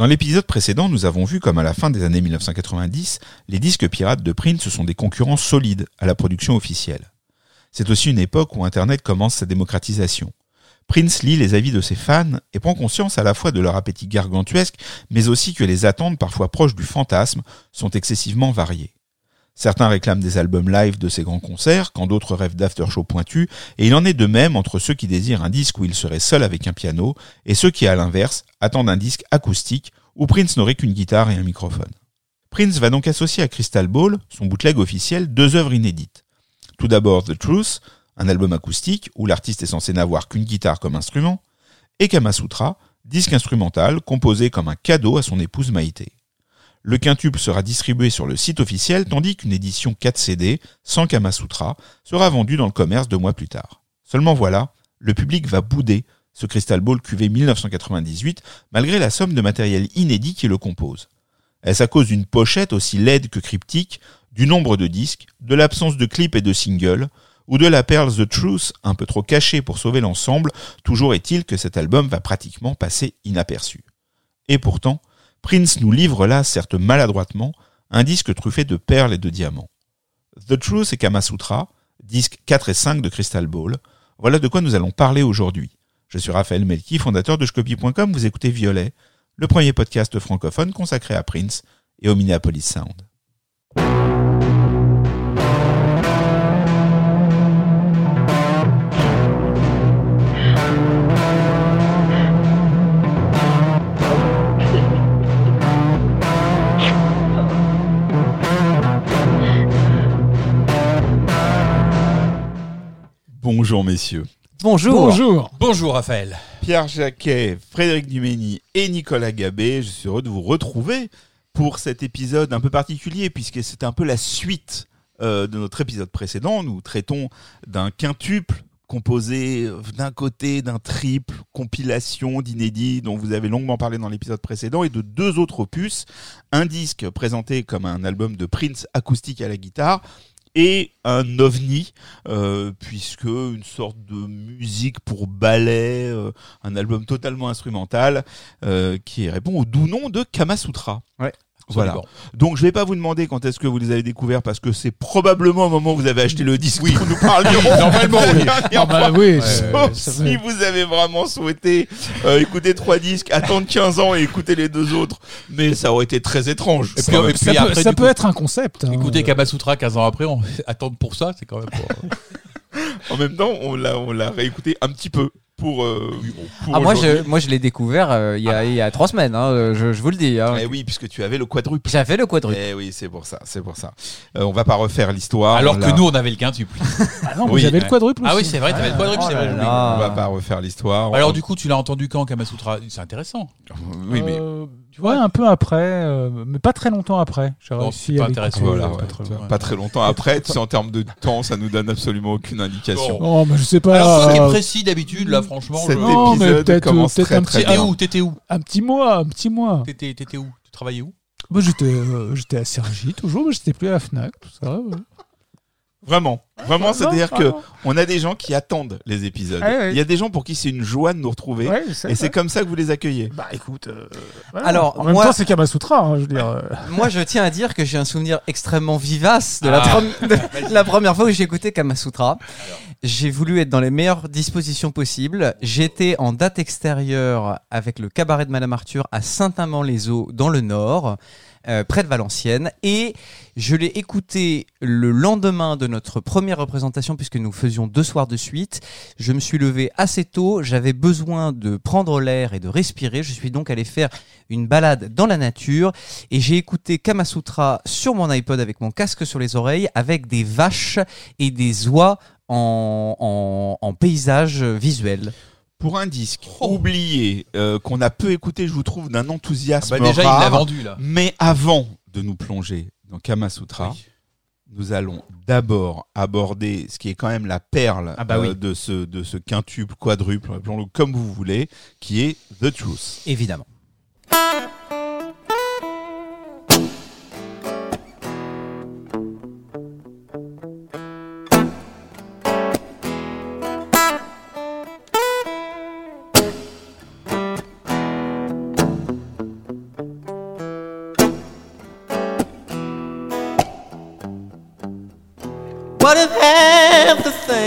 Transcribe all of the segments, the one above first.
Dans l'épisode précédent, nous avons vu comme à la fin des années 1990, les disques pirates de Prince sont des concurrents solides à la production officielle. C'est aussi une époque où Internet commence sa démocratisation. Prince lit les avis de ses fans et prend conscience à la fois de leur appétit gargantuesque, mais aussi que les attentes parfois proches du fantasme sont excessivement variées. Certains réclament des albums live de ses grands concerts, quand d'autres rêvent d'after-show pointus, et il en est de même entre ceux qui désirent un disque où il serait seul avec un piano, et ceux qui, à l'inverse, attendent un disque acoustique où Prince n'aurait qu'une guitare et un microphone. Prince va donc associer à Crystal Ball, son bootleg officiel, deux œuvres inédites. Tout d'abord The Truth, un album acoustique où l'artiste est censé n'avoir qu'une guitare comme instrument, et Kamasutra, disque instrumental composé comme un cadeau à son épouse Maïté. Le quintube sera distribué sur le site officiel tandis qu'une édition 4 CD sans Kamasutra sera vendue dans le commerce deux mois plus tard. Seulement voilà, le public va bouder ce Crystal Ball QV 1998 malgré la somme de matériel inédit qui le compose. Est-ce à cause d'une pochette aussi laide que cryptique, du nombre de disques, de l'absence de clips et de singles, ou de la perle The Truth, un peu trop cachée pour sauver l'ensemble, toujours est-il que cet album va pratiquement passer inaperçu. Et pourtant, Prince nous livre là, certes maladroitement, un disque truffé de perles et de diamants. The Truth et Kamasutra, disques 4 et 5 de Crystal Ball, voilà de quoi nous allons parler aujourd'hui. Je suis Raphaël Melki, fondateur de Scopy.com, vous écoutez Violet, le premier podcast francophone consacré à Prince et au Minneapolis Sound. Bonjour messieurs. Bonjour. Bonjour. Bonjour Raphaël. Pierre Jacquet, Frédéric Dumény et Nicolas Gabé, je suis heureux de vous retrouver pour cet épisode un peu particulier puisque c'est un peu la suite euh, de notre épisode précédent. Nous traitons d'un quintuple composé d'un côté d'un triple compilation d'inédits dont vous avez longuement parlé dans l'épisode précédent et de deux autres opus, un disque présenté comme un album de Prince acoustique à la guitare et un ovni, euh, puisque une sorte de musique pour ballet, euh, un album totalement instrumental, euh, qui répond au doux nom de Kamasutra. Ouais. Voilà. Donc je vais pas vous demander quand est-ce que vous les avez découverts parce que c'est probablement au moment où vous avez acheté le disque que nous parlerons. Normalement, oui. Dernière Ah bah oui, Sauf si vous avez vraiment souhaité euh, écouter trois disques, attendre 15 ans et écouter les deux autres, mais ça aurait été très étrange. Et puis, Quand même. et puis ça peut, après, ça du peut coup, être un concept. hein. Écoutez Kamasutra 15 ans après, on attendre pour ça, c'est quand même pas... En même temps, on l'a, on l'a réécouté un petit peu pour. euh, pour Ah, moi, je, moi, je l'ai découvert euh, il y, a, il y a trois semaines, hein, euh, je, je vous le dis. Hein. Eh oui, puisque tu avais le quadruple. J'ai fait le quadruple. Eh oui, c'est pour ça, c'est pour ça. Euh, on va pas refaire l'histoire. Alors que nous, on avait le quintuple. Ah non, Oui, vous avez le quadruple Ah oui, aussi. c'est vrai, t'avais le quadruple, Oh c'est vrai. on va pas refaire l'histoire. Alors du coup, tu l'as entendu quand Kamasutra? C'est intéressant. oui, mais Euh, tu vois, un peu après, euh, mais pas très longtemps après. J'ai Non, réussi c'est pas à l'écouter, intéressant. voilà, euh, ouais, pas très longtemps. pas très longtemps après. Tu sais, en termes de temps, ça nous donne absolument aucune indication. Oh, mais je sais pas. Alors toi qui es euh, précis d'habitude, là, franchement... Cet je- Non, mais épisode peut-être, commence peut-être très un très petit- T'étais bien. où T'étais où un petit mois, un petit mois. T'étais t'étais où? Tu travaillais où? Moi, j'étais, euh, j'étais à Sergi toujours, mais j'étais plus à la Fnac, tout ça. ouais. Vraiment, vraiment, c'est-à-dire Ah, que on a des gens qui attendent les épisodes. Ouais. Il y a des gens pour qui c'est une joie de nous retrouver. Ouais, Et c'est comme ça que vous les accueillez. Bah écoute. euh, voilà. Alors, en même moi- temps, c'est Kamasutra, hein, je veux dire. euh. Moi, je tiens à dire que j'ai un souvenir extrêmement vivace de, la, Ah. de la première fois que j'ai écouté Kamasutra. J'ai voulu être dans les meilleures dispositions possibles. J'étais en date extérieure avec le cabaret de Madame Arthur à Saint-Amand-les-Eaux, dans le Nord, euh, près de Valenciennes. Et je l'ai écouté le lendemain de notre première représentation, puisque nous faisions deux soirs de suite. Je me suis levé assez tôt. J'avais besoin de prendre l'air et de respirer. Je suis donc allé faire une balade dans la nature et j'ai écouté Kamasutra sur mon iPod avec mon casque sur les oreilles avec des vaches et des oies en, paysage visuel. Pour un disque Oh. oublié euh, qu'on a peu écouté, je vous trouve d'un enthousiasme Bah déjà, il rare. l'a vendu là. Mais avant de nous plonger dans Kamasutra, Oui. nous allons d'abord aborder ce qui est quand même la perle Ah bah oui. euh, de ce de ce quintuple, quadruple, appelons-le comme vous voulez, qui est The Truth. Évidemment.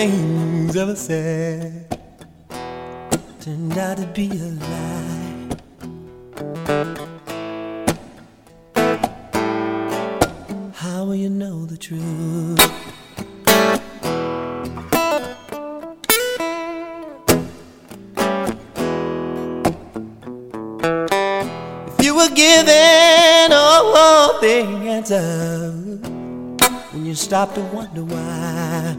Things ever said turned out to be a lie? How will you know the truth? If you were given all the answers when you stop to wonder why.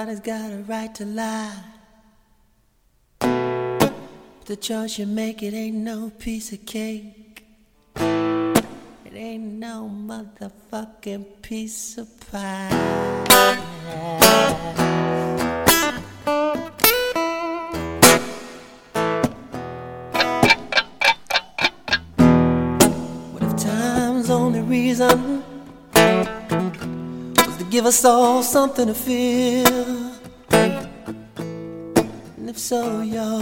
Everybody's got a right to lie. The choice you make, it ain't no piece of cake. It ain't no motherfucking piece of pie. What if time's only reason was to give us all something to feel? And if so, you're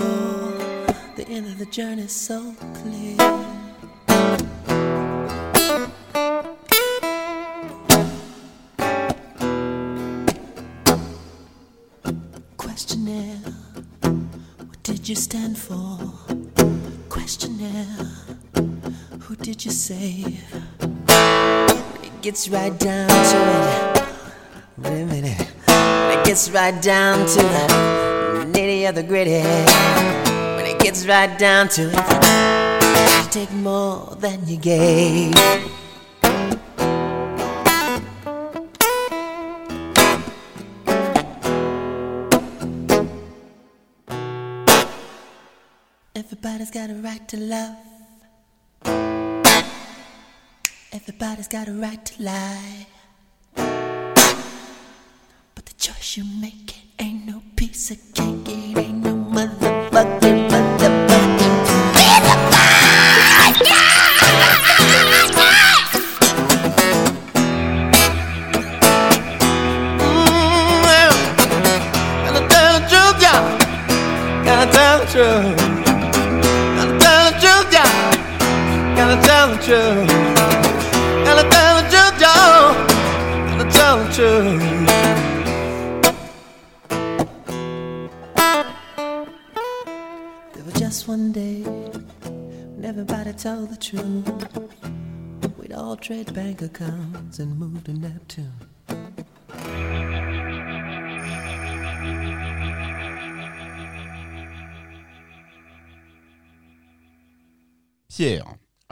the end of the journey so clear. Questionnaire, what did you stand for? Questionnaire, who did you save? It gets right down to it. Wait a minute. Gets right down to the nitty of the gritty. When it gets right down to it, you take more than you gave. Everybody's got a right to love. Everybody's got a right to lie. You make it ain't no piece of cake.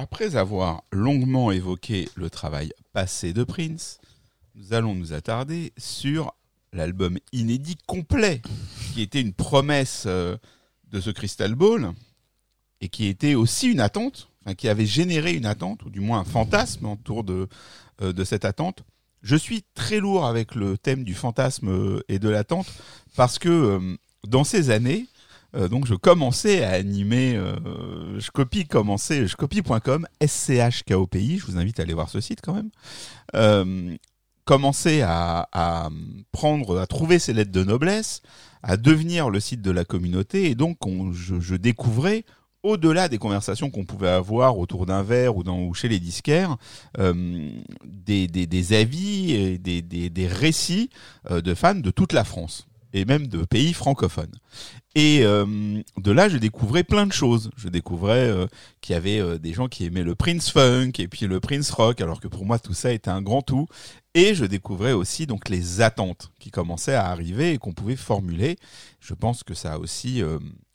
Après avoir longuement évoqué le travail passé de Prince, nous allons nous attarder sur l'album inédit complet, qui était une promesse euh, de ce Crystal Ball, et qui était aussi une attente, enfin, qui avait généré une attente, ou du moins un fantasme autour de, euh, de cette attente. Je suis très lourd avec le thème du fantasme euh, et de l'attente, parce que dans ces années, euh, donc je commençais à animer, euh, je copie commençais, je copie.com, SCHKOPI, je vous invite à aller voir ce site quand même, euh, commençais à, prendre, à trouver ces lettres de noblesse, à devenir le site de la communauté, et donc on- je, découvrais au-delà des conversations qu'on pouvait avoir autour d'un verre ou, chez les disquaires, euh, des, avis des, récits de fans de toute la France et même de pays francophones. Et euh, de là, je découvrais plein de choses. Je découvrais euh, qu'il y avait euh, des gens qui aimaient le Prince Funk et puis le Prince Rock, alors que pour moi tout ça était un grand tout. Et je découvrais aussi donc les attentes qui commençaient à arriver et qu'on pouvait formuler. Je pense que ça a aussi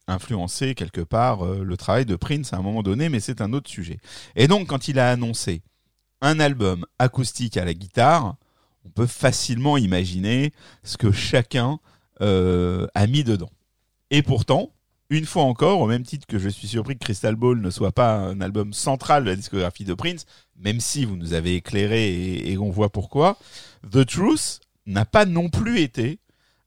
influencé quelque part le travail de Prince à un moment donné, mais c'est un autre sujet. Et donc quand il a annoncé un album acoustique à la guitare, on peut facilement imaginer ce que chacun euh, a mis dedans. Et pourtant, une fois encore, au même titre que je suis surpris que Crystal Ball ne soit pas un album central de la discographie de Prince, même si vous nous avez éclairé et, on voit pourquoi, The Truth n'a pas non plus été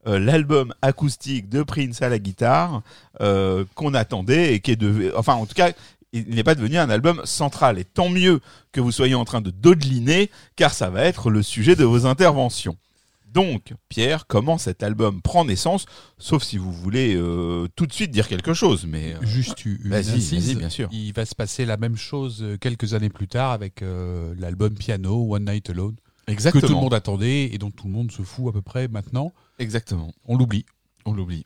euh, l'album acoustique de Prince à la guitare euh, qu'on attendait et qui est de, enfin en tout cas, il n'est pas devenu un album central. Et tant mieux que vous soyez en train de dodeliner, car ça va être le sujet de vos interventions. Donc, Pierre, comment cet album prend naissance Sauf si vous voulez euh, tout de suite dire quelque chose, mais... euh, Juste une Vas-y, bien sûr. Il va se passer la même chose euh, quelques années plus tard avec euh, l'album Piano, One Night Alone, exactement. que tout le monde attendait et dont tout le monde se fout à peu près maintenant. Exactement. On l'oublie. On l'oublie.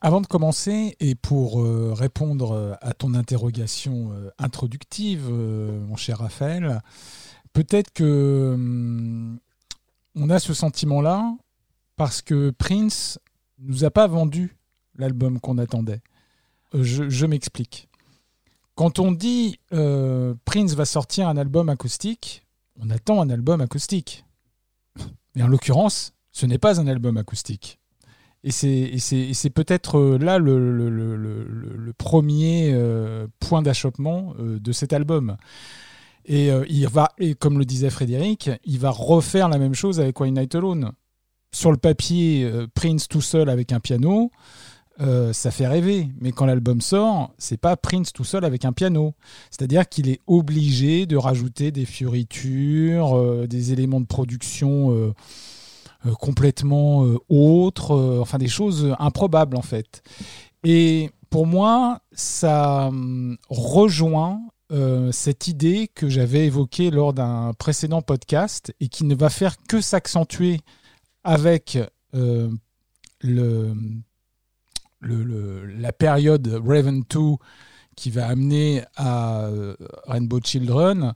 Avant de commencer, et pour euh, répondre à ton interrogation euh, introductive, euh, mon cher Raphaël, peut-être que hum, on a ce sentiment-là parce que Prince nous a pas vendu l'album qu'on attendait. Euh, je m'explique. Quand on dit euh, Prince va sortir un album acoustique, on attend un album acoustique. Mais en l'occurrence, ce n'est pas un album acoustique. Et c'est, peut-être euh, là le, premier point d'achoppement de cet album. Et euh, il va, et comme le disait Frédéric, il va refaire la même chose avec One Night Alone. Sur le papier, euh, Prince tout seul avec un piano, euh, ça fait rêver. Mais quand l'album sort, c'est pas Prince tout seul avec un piano. C'est-à-dire qu'il est obligé de rajouter des fioritures, des éléments de production. complètement autres, enfin des choses improbables en fait. Et pour moi, ça hum, rejoint euh, cette idée que j'avais évoquée lors d'un précédent podcast et qui ne va faire que s'accentuer avec euh, le, la période Raven 2 qui va amener à euh, Rainbow Children.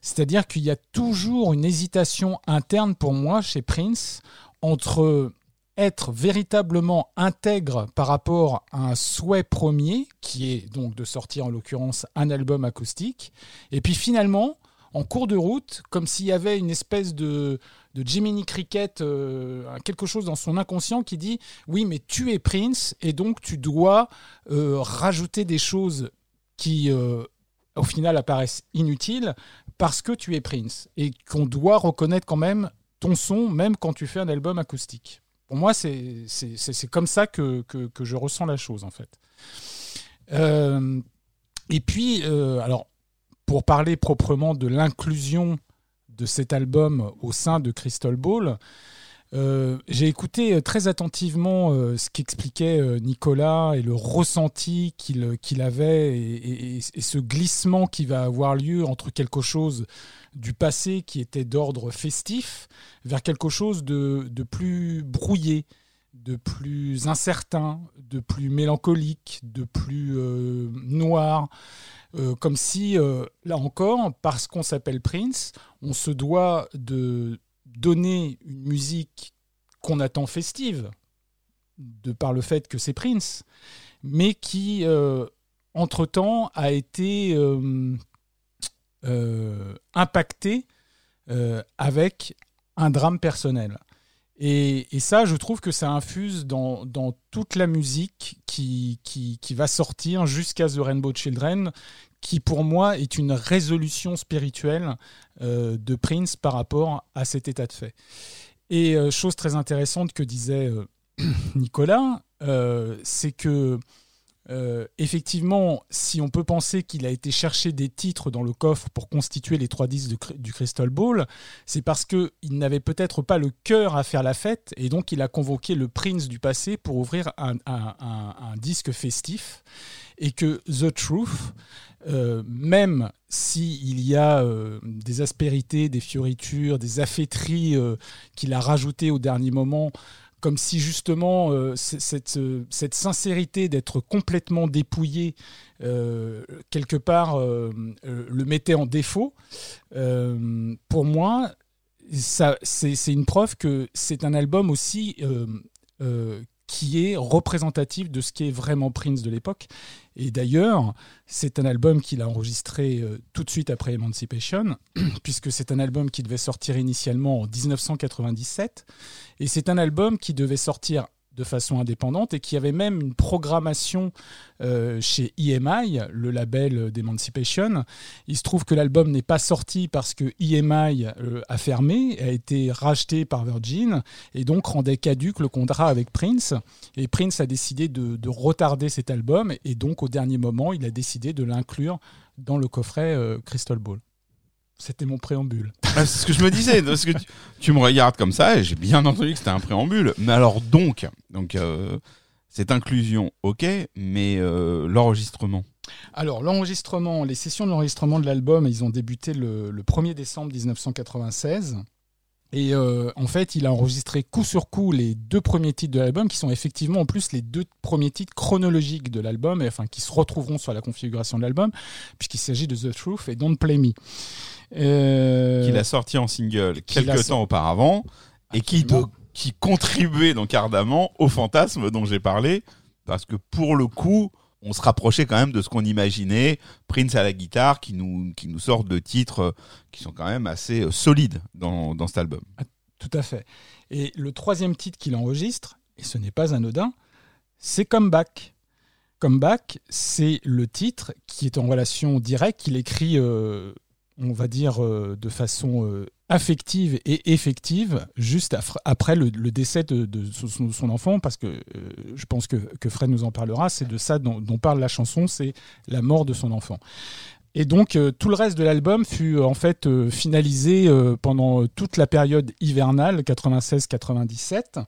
C'est-à-dire qu'il y a toujours une hésitation interne pour moi chez Prince entre être véritablement intègre par rapport à un souhait premier, qui est donc de sortir en l'occurrence un album acoustique, et puis finalement, en cours de route, comme s'il y avait une espèce de, Jiminy Cricket, euh, quelque chose dans son inconscient qui dit oui, mais tu es Prince, et donc tu dois euh, rajouter des choses qui, euh, au final, apparaissent inutiles parce que tu es Prince et qu'on doit reconnaître quand même ton son, même quand tu fais un album acoustique. Pour moi, c'est comme ça que, que, que je ressens la chose, en fait. Euh, et puis, euh, alors, pour parler proprement de l'inclusion de cet album au sein de Crystal Ball, euh, j'ai écouté très attentivement euh, ce qu'expliquait euh, Nicolas et le ressenti qu'il avait et, et- ce glissement qui va avoir lieu entre quelque chose du passé qui était d'ordre festif vers quelque chose de, de plus brouillé, de plus incertain, de plus mélancolique, de plus euh, noir. Euh, comme si, euh, là encore, parce qu'on s'appelle Prince, on se doit de donner une musique qu'on attend festive, de par le fait que c'est Prince, mais qui, euh, entre-temps, a été euh, euh, impactée avec un drame personnel. Et, ça, je trouve que ça infuse dans, toute la musique qui va sortir jusqu'à The Rainbow Children, qui pour moi est une résolution spirituelle euh, de Prince par rapport à cet état de fait. Et euh, chose très intéressante que disait euh, Nicolas, c'est que euh, effectivement, si on peut penser qu'il a été chercher des titres dans le coffre pour constituer les trois disques du Crystal Ball, c'est parce qu'il n'avait peut-être pas le cœur à faire la fête et donc il a convoqué le Prince du passé pour ouvrir un, disque festif et que The Truth, euh, même s'il y a euh, des aspérités, des fioritures, des affaîtries qu'il a rajoutées au dernier moment, comme si justement euh, euh, cette sincérité d'être complètement dépouillé euh, quelque part le mettait en défaut. Pour moi, c'est, une preuve que c'est un album aussi qui est représentatif de ce qui est vraiment Prince de l'époque. Et d'ailleurs, c'est un album qu'il a enregistré euh, tout de suite après Emancipation, puisque c'est un album qui devait sortir initialement en 1997. Et c'est un album qui devait sortir de façon indépendante et qui avait même une programmation euh, chez EMI, le label d'Emancipation. Il se trouve que l'album n'est pas sorti parce que EMI euh, a fermé, a été racheté par Virgin et donc rendait caduque le contrat avec Prince. Et Prince a décidé de, de retarder cet album et donc au dernier moment, il a décidé de l'inclure dans le coffret euh, Crystal Ball. C'était mon préambule. Ah, c'est ce que je me disais, parce que tu, tu me regardes comme ça et j'ai bien entendu que c'était un préambule. Mais alors donc, donc euh, cette inclusion, ok, mais euh, l'enregistrement. Alors, l'enregistrement, les sessions de l'enregistrement de l'album, ils ont débuté le, le 1er décembre 1996. Et euh, en fait, il a enregistré coup sur coup les deux premiers titres de l'album, qui sont effectivement en plus les deux premiers titres chronologiques de l'album, et enfin qui se retrouveront sur la configuration de l'album, puisqu'il s'agit de The Truth et Don't Play Me. Euh, qu'il a sorti en single quelques temps auparavant et qui, qui contribuait donc ardemment au fantasme dont j'ai parlé parce que pour le coup on se rapprochait quand même de ce qu'on imaginait Prince à la guitare qui nous qui sort de titres euh, qui sont quand même assez euh, solides dans, cet album Tout à fait. Et le troisième titre qu'il enregistre, et ce n'est pas anodin, c'est Comeback. Comeback, c'est le titre qui est en relation directe, qu'il écrit, euh, on va dire, euh, de façon euh, affective et effective, juste après le, décès de, son, enfant, parce que euh, je pense que, que Fred nous en parlera, c'est de ça dont, dont parle la chanson, c'est la mort de son enfant. Et donc tout le reste de l'album fut en fait finalisé pendant toute la période hivernale 96-97.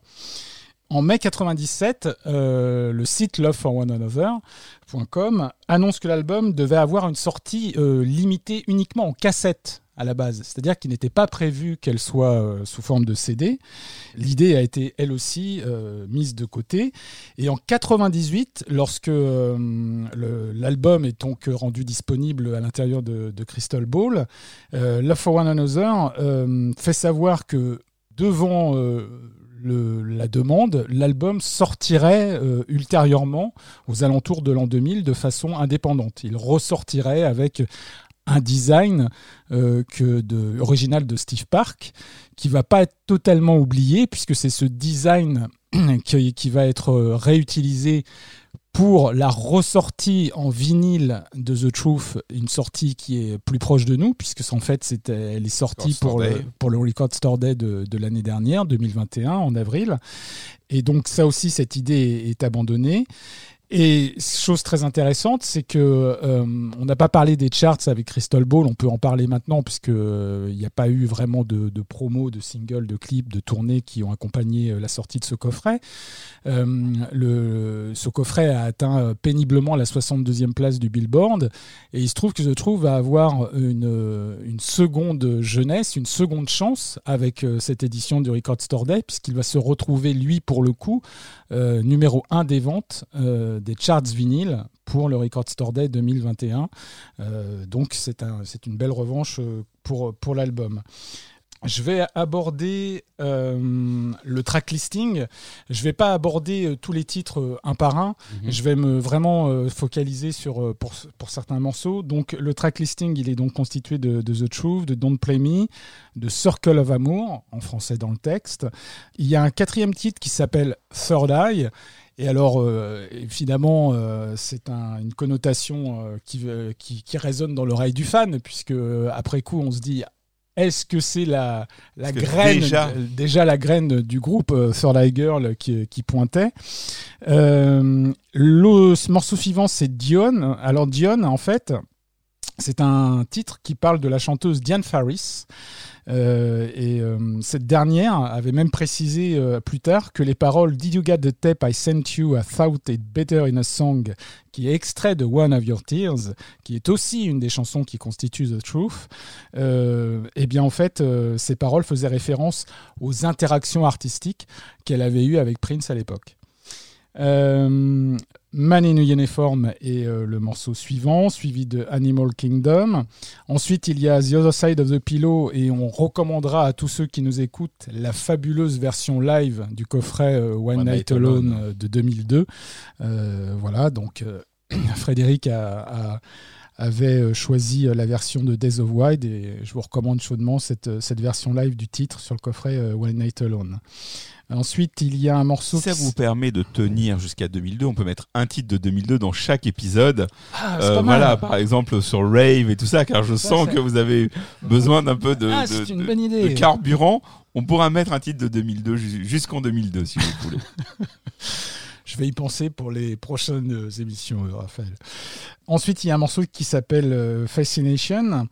En mai 97, euh, le site loveforOneAnother.com annonce que l'album devait avoir une sortie euh, limitée uniquement en cassette à la base, c'est-à-dire qu'il n'était pas prévu qu'elle soit euh, sous forme de CD. L'idée a été elle aussi mise de côté. Et en 98, lorsque l'album est donc rendu disponible à l'intérieur de, Crystal Ball, Love for One Another fait savoir que devant la demande, l'album sortirait euh, ultérieurement aux alentours de l'an 2000 de façon indépendante. Il ressortirait avec un design euh, original de Steve Park qui va pas être totalement oublié puisque c'est ce design qui, qui va être euh, réutilisé pour la ressortie en vinyle de The Truth, une sortie qui est plus proche de nous, puisque en fait c'était, elle est sortie pour le, pour le Record Store Day de, de l'année dernière, 2021, en avril. Et donc ça aussi, cette idée est abandonnée. Et chose très intéressante, c'est que euh, on n'a pas parlé des charts avec Crystal Ball, on peut en parler maintenant puisque euh, il n'y a pas eu vraiment de, de promo, de single, de clips, de tournées qui ont accompagné euh, la sortie de ce coffret. Ce coffret a atteint péniblement la 62e place du Billboard et il se trouve que The Truth va avoir une, une seconde jeunesse, une seconde chance avec cette édition du Record Store Day puisqu'il va se retrouver lui pour le coup numéro 1 des ventes des charts vinyles pour le Record Store Day 2021. Euh, donc c'est un, c'est une belle revanche euh, pour, pour l'album. Je vais aborder euh, le track listing. Je vais pas aborder euh, tous les titres euh, un par un. Mhm. Je vais me vraiment focaliser sur pour, pour certains morceaux. Donc le track listing, il est donc constitué de, de The Truth, de Don't Play Me, de Circle of Amour en français dans le texte. Il y a un quatrième titre qui s'appelle Third Eye. Et alors, euh, évidemment, euh, c'est un- une connotation euh, qui, euh, qui, qui résonne dans l'oreille du fan, puisque euh, après coup, on se dit, est-ce que c'est la, la graine, déjà- déjà la graine du groupe euh, Third Eye Girl qui, qui pointait Euh, Le ce morceau suivant, c'est Dion. Alors Dion, en fait, c'est un titre qui parle de la chanteuse Diane Faris. Euh, et euh, cette dernière avait même précisé euh, plus tard que les paroles Did you get the tape I sent you? I thought it better in a song, qui est extrait de One of Your Tears, qui est aussi une des chansons qui constitue The Truth. Et bien en fait, ces paroles faisaient référence aux interactions artistiques qu'elle avait eues avec Prince à l'époque. Man in a Uniform est euh, le morceau suivant, suivi de Animal Kingdom. Ensuite, il y a The Other Side of the Pillow et on recommandera à tous ceux qui nous écoutent la fabuleuse version live du coffret euh, One, One Night, Night Alone, Alone. euh, de 2002. Euh, voilà, donc Frédéric a, a- avait choisi la version de Days of Wide et je vous recommande chaudement cette, cette version live du titre sur le coffret One Night Alone. Ensuite, il y a un morceau Si ça qui- vous permet de tenir jusqu'à 2002, on peut mettre un titre de 2002 dans chaque épisode. Ah, Euh, mal. voilà, par exemple sur Rave et tout ça, car je Ça, sens que vous avez besoin d'un peu de, Ah, de- carburant. On pourra mettre un titre de 2002 ju- jusqu'en 2002 si vous voulez. Je vais y penser pour les prochaines émissions, euh, Raphaël. Ensuite, il y a un morceau qui s'appelle euh, Fascination,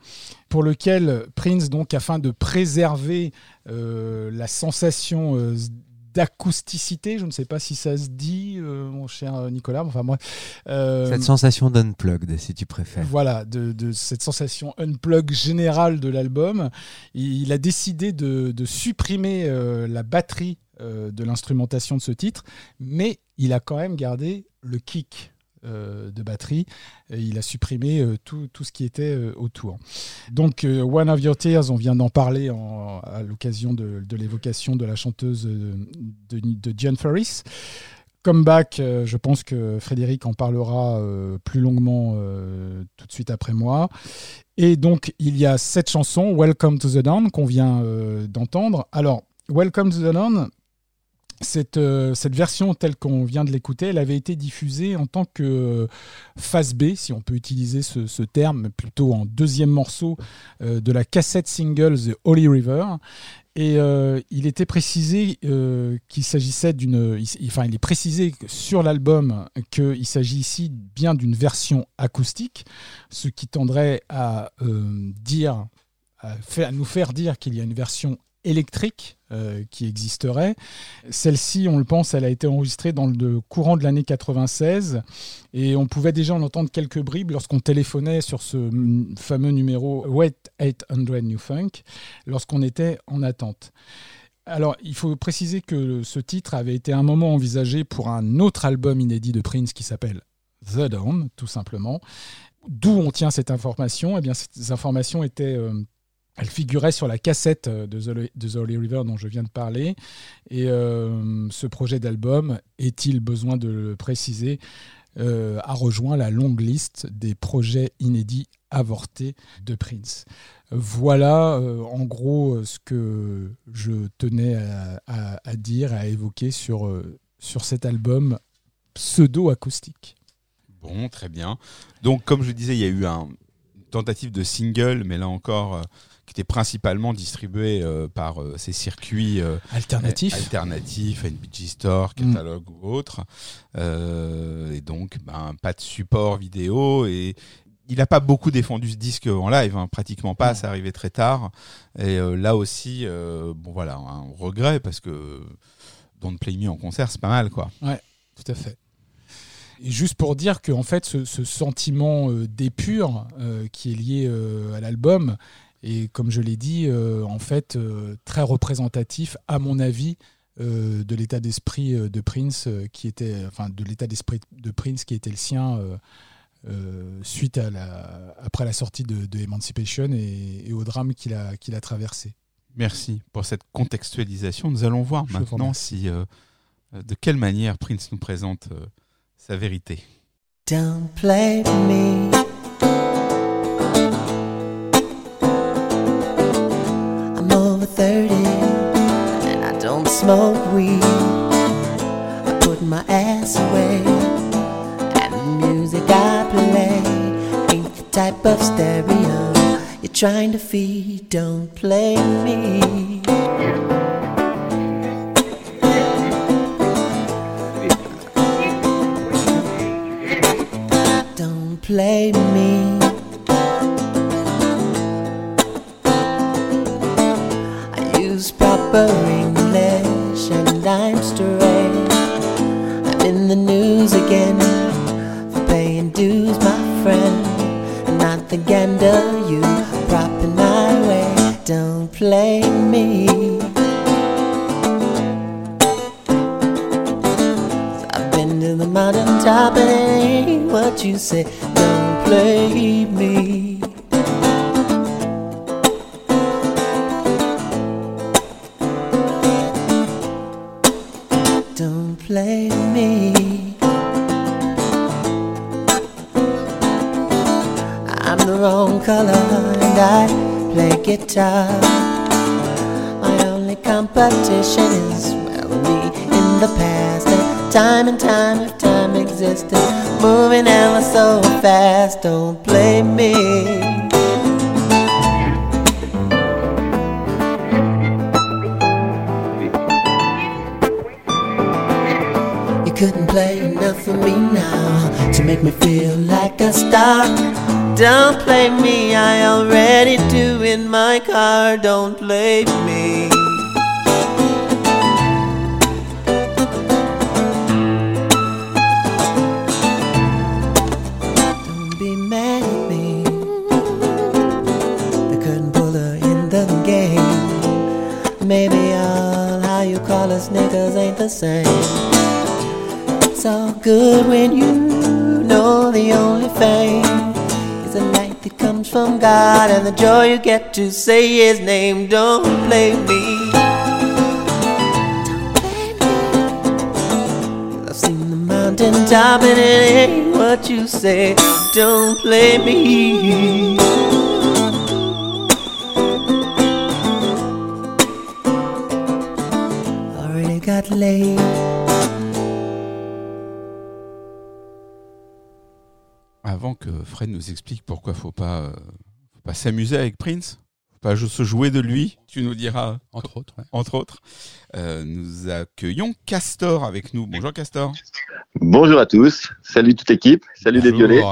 pour lequel Prince, donc, afin de préserver euh, la sensation d'acousticité, je ne sais pas si ça se dit, euh, mon cher Nicolas, enfin moi. euh, Cette sensation d'unplugged, si tu préfères. voilà, de, de cette sensation unplug générale de l'album. Il, il a décidé de, de supprimer euh, la batterie de l'instrumentation de ce titre, mais il a quand même gardé le kick de batterie. Et il a supprimé euh, tout, tout ce qui était euh, autour. Donc, euh, One of Your Tears, on vient d'en parler à l'occasion de, l'évocation de la chanteuse euh, de, de Diane Ferris. Comeback, euh, je pense que Frédéric en parlera euh, plus longuement euh, tout de suite après moi. Et donc, il y a cette chanson, Welcome to the Dawn, qu'on vient euh, d'entendre. Alors, Welcome to the Dawn, cette, euh, cette version telle qu'on vient de l'écouter, elle avait été diffusée en tant que euh, face B, si on peut utiliser ce, terme, plutôt en deuxième morceau euh, de la cassette single The Holy River. Et euh, il était précisé qu'il s'agissait d'une. Enfin, il est précisé sur l'album qu'il s'agit ici bien d'une version acoustique, ce qui tendrait à dire, à nous faire dire qu'il y a une version électrique euh, qui existerait. Celle-ci, on le pense, elle a été enregistrée dans le courant de l'année 96 et on pouvait déjà en entendre quelques bribes lorsqu'on téléphonait sur ce fameux numéro Wait 800 New Funk lorsqu'on était en attente. Alors, il faut préciser que ce titre avait été un moment envisagé pour un autre album inédit de Prince qui s'appelle The Dawn, tout simplement. D'où on tient cette information? Eh bien, ces informations étaient euh, elle figurait sur la cassette euh, de The, Holy River dont je viens de parler. Et euh, ce projet d'album, est-il besoin de le préciser, euh, a rejoint la longue liste des projets inédits avortés de Prince. Voilà en gros ce que je tenais à, à- dire, à évoquer sur, sur cet album pseudo-acoustique. Bon, très bien. Donc, comme je disais, il y a eu un, tentative de single, mais là encore, qui était principalement distribué euh, par euh, ces circuits euh, Alternatif alternatifs, NBG Store, Mm. catalogue ou autre. Et donc, ben, pas de support vidéo. Et il n'a pas beaucoup défendu ce disque en live, hein, pratiquement pas. Non. Ça arrivait très tard. Et là aussi, bon voilà, un regret parce que Don't Play Me en concert, c'est pas mal, quoi. Tout à fait. Et juste pour dire que en fait, ce, ce sentiment d'épure euh, qui est lié euh, à l'album est, comme je l'ai dit, euh, en fait euh, très représentatif, à mon avis, euh, de l'état d'esprit de Prince, euh, qui était, enfin, de l'état d'esprit de Prince qui était le sien euh, euh, suite à la, après la sortie de, de Emancipation et, et au drame qu'il a, qu'il a traversé. Merci pour cette contextualisation. Nous allons voir Je maintenant si, de quelle manière Prince nous présente euh, sa vérité. Don't play me. 30 and I don't smoke weed. I put my ass away and the music I play ain't the type of stereo you're trying to feed. Don't play me. Don't play me. English and I'm straight. I'm in the news again for paying dues, my friend. Not the gander you propping my way. Don't play me. I've been to the mountain top and ain't what you say. Don't play me. Play me. I'm the wrong color and I play guitar. My only competition is well me in the past and time and time if time existed, moving ever so fast. Don't play me. Couldn't play enough for me now to make me feel like a star. Don't play me, I already do in my car. Don't play me. Don't be mad at me. The curtain puller in the game. Maybe all how you call us niggas ain't the same. It's all good when you know the only thing is the light that comes from God and the joy you get to say His name. Don't play me. Don't play me. I've seen the mountain top and it ain't what you say. Don't play me. Already got laid. Avant que Fred nous explique pourquoi faut pas, euh, faut pas s'amuser avec Prince, faut pas se jouer de lui, tu nous diras, Entre autres. ouais. entre autres. Euh, nous accueillons Castor avec nous. Bonjour Castor. Bonjour à tous, salut toute l'équipe, salut les Bonjour. violets.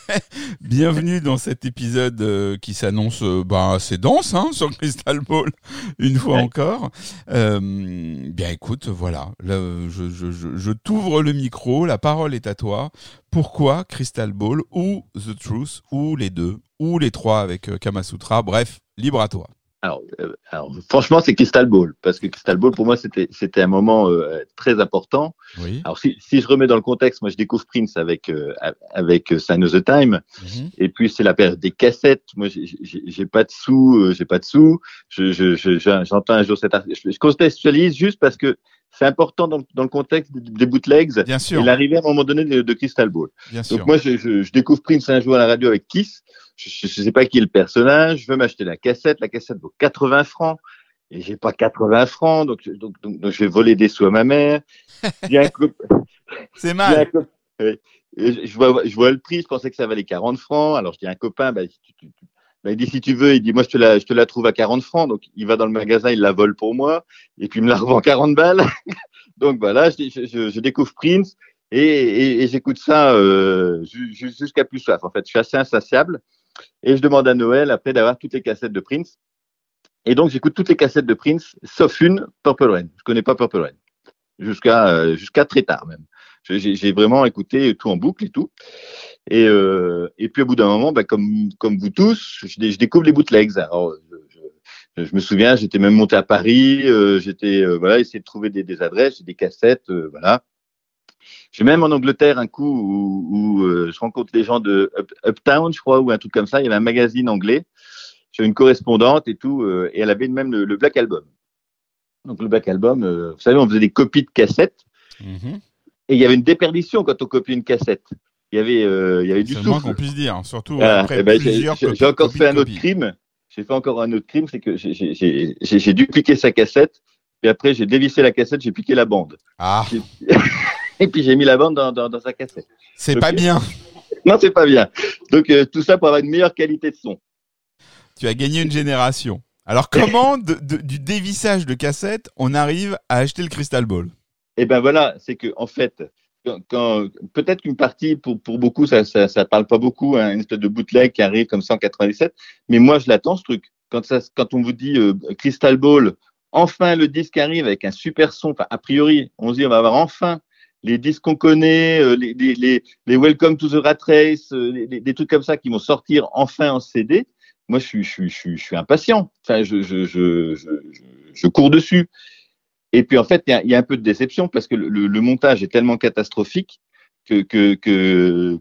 Bienvenue dans cet épisode euh, qui s'annonce euh, bah, assez dense hein, sur Crystal Ball, une fois Ouais. encore. Bien écoute, voilà, là, je, je, je, je t'ouvre le micro, la parole est à toi. Pourquoi Crystal Ball ou The Truth ou les deux ou les trois avec Kamasutra? Bref, libre à toi. Alors, euh, alors, franchement, c'est Crystal Ball, parce que Crystal Ball, pour moi, c'était c'était un moment euh, très important. Oui. Alors, si, si je remets dans le contexte, moi, je découvre Prince avec euh, avec euh, Sign of the Time, Mhm. et puis c'est la période des cassettes. Moi, j'ai- j'ai j'ai pas de sous, euh, j'ai pas de sous. Je je- je- je- j'entends un jour cet article. Je, je contextualise juste parce que c'est important dans, le- dans le contexte des, bootlegs. Bien Et sûr, l'arrivée à un moment donné de, de Crystal Ball. bien sûr. Donc moi, je, je, je découvre Prince un jour à la radio avec Kiss. Je ne sais pas qui est le personnage. Je veux m'acheter la cassette. La cassette vaut 80 francs. Et j'ai pas 80 francs, donc, je- donc, donc, donc je vais voler des sous à ma mère. C'est mal. je, je vois, je vois le prix, je pensais que ça valait 40 francs. Alors je dis à un copain, bah, si tu- tu- tu- bah, il dit si tu veux, il dit moi je te la, je te la trouve à 40 francs. Donc il va dans le magasin, il la vole pour moi, et puis il me la revend 40 balles. donc voilà, je, je, je- je découvre Prince et, et, et j'écoute ça euh, ju- ju- jusqu'à plus soif. En fait, je suis assez insatiable et je demande à Noël après d'avoir toutes les cassettes de Prince. Et donc j'écoute toutes les cassettes de Prince, sauf une, Purple Rain. Je connais pas Purple Rain jusqu'à euh, jusqu'à très tard même. J'ai vraiment écouté tout en boucle et tout. Et, euh, et puis au bout d'un moment, bah, comme, comme vous tous, je, dé- je découvre les bootlegs. Alors, je, je- je me souviens, j'étais même monté à Paris, euh, j'étais euh, voilà, essayé de trouver des, des adresses, des cassettes, euh, voilà. Je vais même en Angleterre un coup où, où, euh, je rencontre les gens de Up- Uptown, je crois, ou un truc comme ça. Il y avait un magazine anglais. J'ai une correspondante et tout, euh, et elle avait même le, le Black Album. Donc le Black Album, euh, vous savez, on faisait des copies de cassettes. Mhm. Et il y avait une déperdition quand on copiait une cassette. Il y avait, euh, il y avait du C'est souffle. qu'on puisse dire. Surtout Voilà. après Eh ben, j'ai plusieurs j'ai- j'ai encore fait un autre crime. J'ai fait encore un autre crime, c'est que j'ai- j'ai- j'ai j'ai- j'ai dupliqué sa cassette. Et après, j'ai dévissé la cassette, j'ai piqué la bande. Ah, Et puis, j'ai mis la bande dans, dans, dans sa cassette. c'est pas bien. Non, c'est pas bien. Donc, euh, tout ça pour avoir une meilleure qualité de son. Tu as gagné une génération. Alors comment de- de- du dévissage de cassette on arrive à acheter le Crystal Ball? Et ben voilà, c'est que en fait, quand, quand- peut-être qu'une partie pour, pour beaucoup ça, ça ça parle pas beaucoup, hein, une espèce de bootleg qui arrive comme ça en 97, mais moi je l'attends ce truc. Quand ça, quand on vous dit euh, Crystal Ball, enfin le disque arrive avec un super son. Enfin a priori, on se dit on va avoir enfin les disques qu'on connaît, euh, les, Welcome to the Rat Race, euh, des trucs comme ça qui vont sortir enfin en CD. Moi, je suis, impatient. Enfin, je, cours dessus. Et puis en fait, il y a, un peu de déception parce que le, montage est tellement catastrophique que, que,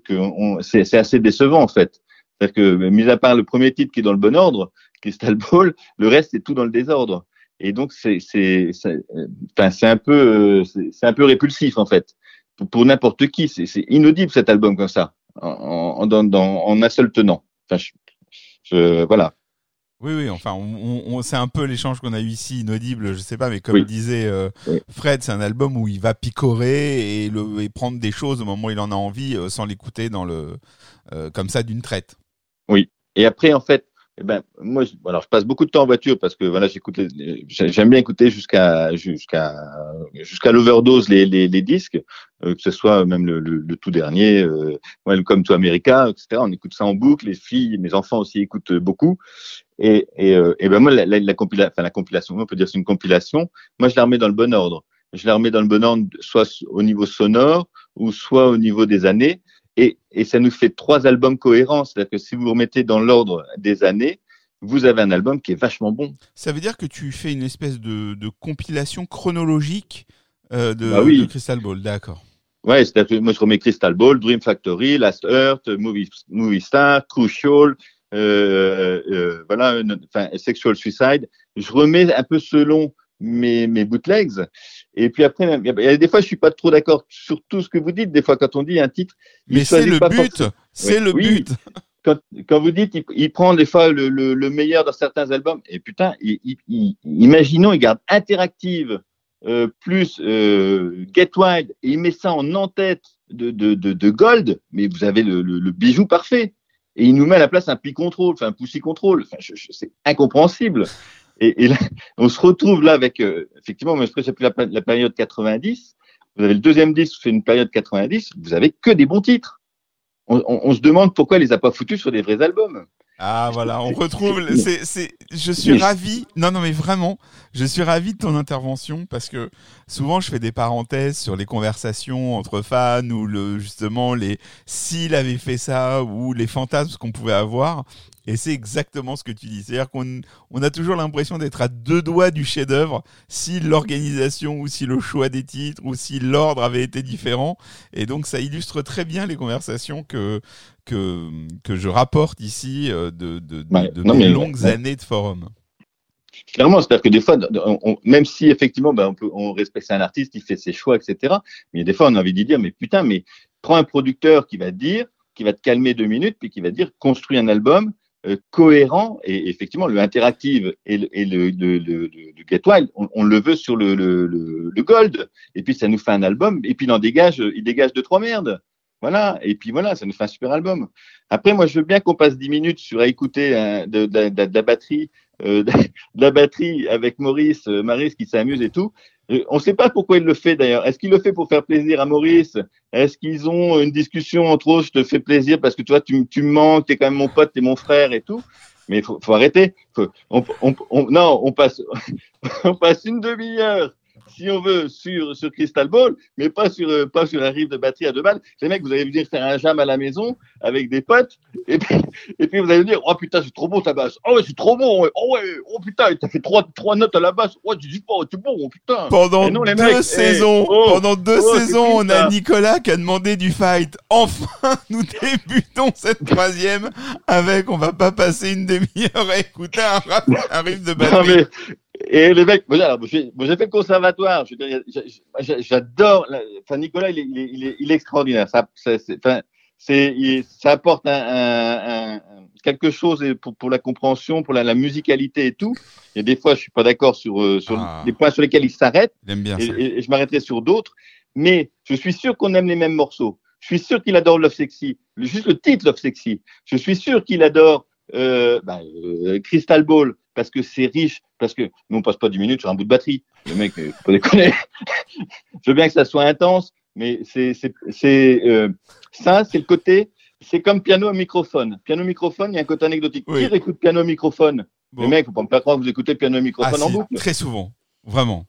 c'est assez décevant en fait. C'est-à-dire que, mis à part le premier titre qui est dans le bon ordre, Crystal Ball, le reste est tout dans le désordre. Et donc c'est un peu un répulsif en fait pour, pour n'importe qui. C'est inaudible cet album comme ça en en, dans, dans- en un seul tenant. Enfin, je, je- voilà. Oui, oui, enfin, on, on- on- c'est un peu l'échange qu'on a eu ici, inaudible, je sais pas, mais comme Oui. disait euh, Oui. Fred, c'est un album où il va picorer et, le, et prendre des choses au moment où il en a envie euh, sans l'écouter dans le, euh, comme ça d'une traite. Et après, en fait, eh ben, moi, je, alors, je passe beaucoup de temps en voiture parce que voilà, j'écoute, j'aime bien écouter jusqu'à jusqu'à jusqu'à l'overdose les, les, les disques, euh, que ce soit même le, le, le tout dernier, euh, Welcome to America, etc. On écoute ça en boucle. Les filles, mes enfants aussi écoutent beaucoup. Et, et, euh, et ben moi, la, la, la, compila- enfin, la compilation, on peut dire c'est une compilation. Moi, je la remets dans le bon ordre. Je la remets dans le bon ordre, soit au niveau sonore ou soit au niveau des années. Et, et ça nous fait trois albums cohérents. C'est-à-dire que si vous remettez dans l'ordre des années, vous avez un album qui est vachement bon. Ça veut dire que tu fais une espèce de, de compilation chronologique euh, de, Bah oui. de Crystal Ball, d'accord. Ouais, c'est-à-dire que moi je remets Crystal Ball, Dream Factory, Last Earth, Movie, Movie Star, Crucial, euh, euh, voilà, enfin Sexual Suicide. Je remets un peu selon mes, mes bootlegs. Et puis après, il y a- des fois je suis pas trop d'accord sur tout ce que vous dites. Des fois quand on dit un titre, Mais c'est le but, c'est le oui. but. quand, quand vous dites, il, il prend des fois le, le, le meilleur dans certains albums, et putain, il, il- il- imaginons, il garde Interactive euh, plus euh, Get Wild, et il met ça en en-tête de, de, de, de Gold, mais vous avez le, le, bijou parfait. Et il nous met à la place un Pi Control, enfin un Pussy Control, enfin, c'est incompréhensible. Et, et là, on se retrouve là avec, euh, effectivement, moi je préfère la, la période 90, vous avez le deuxième disque, c'est une période 90, vous avez que des bons titres on, on- on se demande pourquoi elle les a pas foutus sur des vrais albums. Ah voilà, on retrouve. le- C'est, c'est. Je suis ravi. Non non mais vraiment, je suis ravi de ton intervention parce que souvent je fais des parenthèses sur les conversations entre fans ou le justement les s'il avait fait ça ou les fantasmes qu'on pouvait avoir. Et c'est exactement ce que tu dis. C'est-à-dire qu'on on a toujours l'impression d'être à deux doigts du chef-d'œuvre si l'organisation ou si le choix des titres ou si l'ordre avait été différent. Et donc ça illustre très bien les conversations que que, que je rapporte ici euh, de, de, de, Ouais, de non, mes mais- longues ouais. années de forum. Clairement, c'est-à-dire que des fois, on- on- même si effectivement, ben, on, peut, on respecte un artiste, il fait ses choix, etc. Mais des fois, on a envie d'y dire, mais putain, mais prends un producteur qui va te dire, qui va te calmer deux minutes, puis qui va te dire, construis un album cohérent. Et effectivement, le interactive et le, et le, le, le, le- Get Wild, on, on le veut sur le, le, le, gold. Et puis ça nous fait un album. Et puis il en dégage, il dégage deux trois merdes. Voilà. Et puis voilà, ça nous fait un super album. Après, moi, je veux bien qu'on passe dix minutes sur à écouter hein, de, de, de- de la batterie, euh, de, la batterie avec Maurice, euh, Maurice qui s'amuse et tout. Euh, On ne sait pas pourquoi il le fait d'ailleurs. Est-ce qu'il le fait pour faire plaisir à Maurice? Est-ce qu'ils ont une discussion entre eux Je te fais plaisir parce que toi, tu, tu me manques, t'es quand même mon pote, t'es mon frère et tout. Mais il faut, faut arrêter. On, on- on- non, on passe, on passe une demi-heure si on veut sur, sur Crystal Ball, mais pas sur, euh, pas sur un riff de batterie à deux balles. Les mecs, vous allez venir faire un jam à la maison avec des potes, et puis, et puis vous allez dire, oh putain, c'est trop bon ta basse. Oh ouais, c'est trop bon. ouais. Oh ouais, oh putain, t'as fait trois, trois notes à la basse. Oh, tu dis pas, c'est bon, oh putain. Pendant non, deux mecs, eh, saisons, oh, pendant deux oh, saisons, on a. Nicolas qui a demandé du fight. Enfin, nous débutons cette troisième avec, on va pas passer une demi-heure à écouter un, rap, un riff de Non, batterie. mais, et les mecs, moi, j'ai fait le conservatoire. J'adore. Enfin, Nicolas, il est, il est, il est, il est extraordinaire. Ça, c'est- enfin, apporte un, un- un- quelque chose pour, pour la compréhension, pour la, la musicalité et tout. Et des fois, je suis pas d'accord sur, euh, sur Ah. les points sur lesquels il s'arrête. Et, et- et je m'arrêterai sur d'autres. Mais je suis sûr qu'on aime les mêmes morceaux. Je suis sûr qu'il adore Love Sexy. Juste le titre Love Sexy. Je suis sûr qu'il adore euh, bah, euh, Crystal Ball parce que c'est riche, parce que nous on passe pas 10 minutes sur un bout de batterie. Le mec, euh, faut pas déconner. je veux bien que ça soit intense, mais c'est euh, ça, c'est le côté. C'est comme piano à microphone. Piano microphone, il y a un côté anecdotique. Oui. Qui écoute piano microphone Bon. Les mecs, faut pas me faire croire que vous écoutez piano Ah, microphone en si, boucle. très souvent. Vraiment.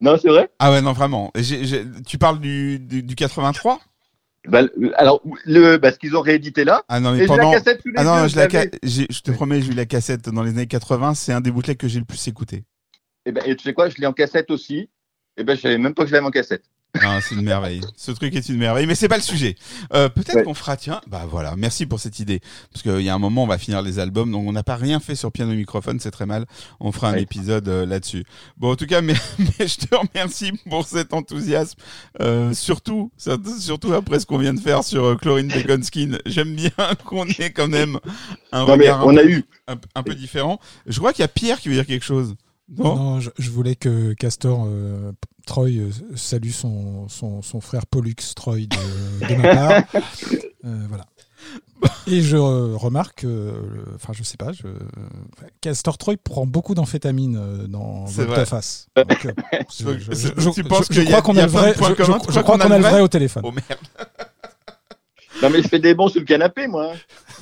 Non, c'est vrai? Ah ouais, non, vraiment. Tu parles du, du, du 83 Bah, alors, le, bah, ce qu'ils ont réédité là, Ah non, mais pendant. la cassette sous les Ah non, yeux, je, la ca- je te promets, j'ai eu la cassette dans les années 80. C'est un des bootlegs que j'ai le plus écouté. Et, ben, et tu sais quoi, je l'ai en cassette aussi. Et ben, je savais même pas que je l'avais en cassette. Ah, c'est une merveille. Ce truc est une merveille, mais c'est pas le sujet. Euh, Peut-être Ouais. qu'on fera, tiens, bah voilà, merci pour cette idée. Parce qu'il y a un moment, on va finir les albums, donc on n'a pas rien fait sur piano microphone, c'est très mal. On fera un épisode euh, là-dessus. Bon, en tout cas, mais, mais je te remercie pour cet enthousiasme. Euh, surtout, surtout après ce qu'on vient de faire sur euh, Chlorine Bacon Skin. J'aime bien qu'on ait quand même un Non, regard un on a peu- eu. un, un peu différent. Je crois qu'il y a Pierre qui veut dire quelque chose. Non, Non, je, je voulais que Castor euh, Troy euh, salue son, son, son frère Pollux Troy de, de ma part. Euh, voilà. Et je remarque, enfin je sais pas, je, Castor Troy prend beaucoup d'amphétamine dans vrai. face. Je, crois qu'on a a le vrai? au téléphone. Oh merde. Non, mais je fais des bons sur le canapé, moi.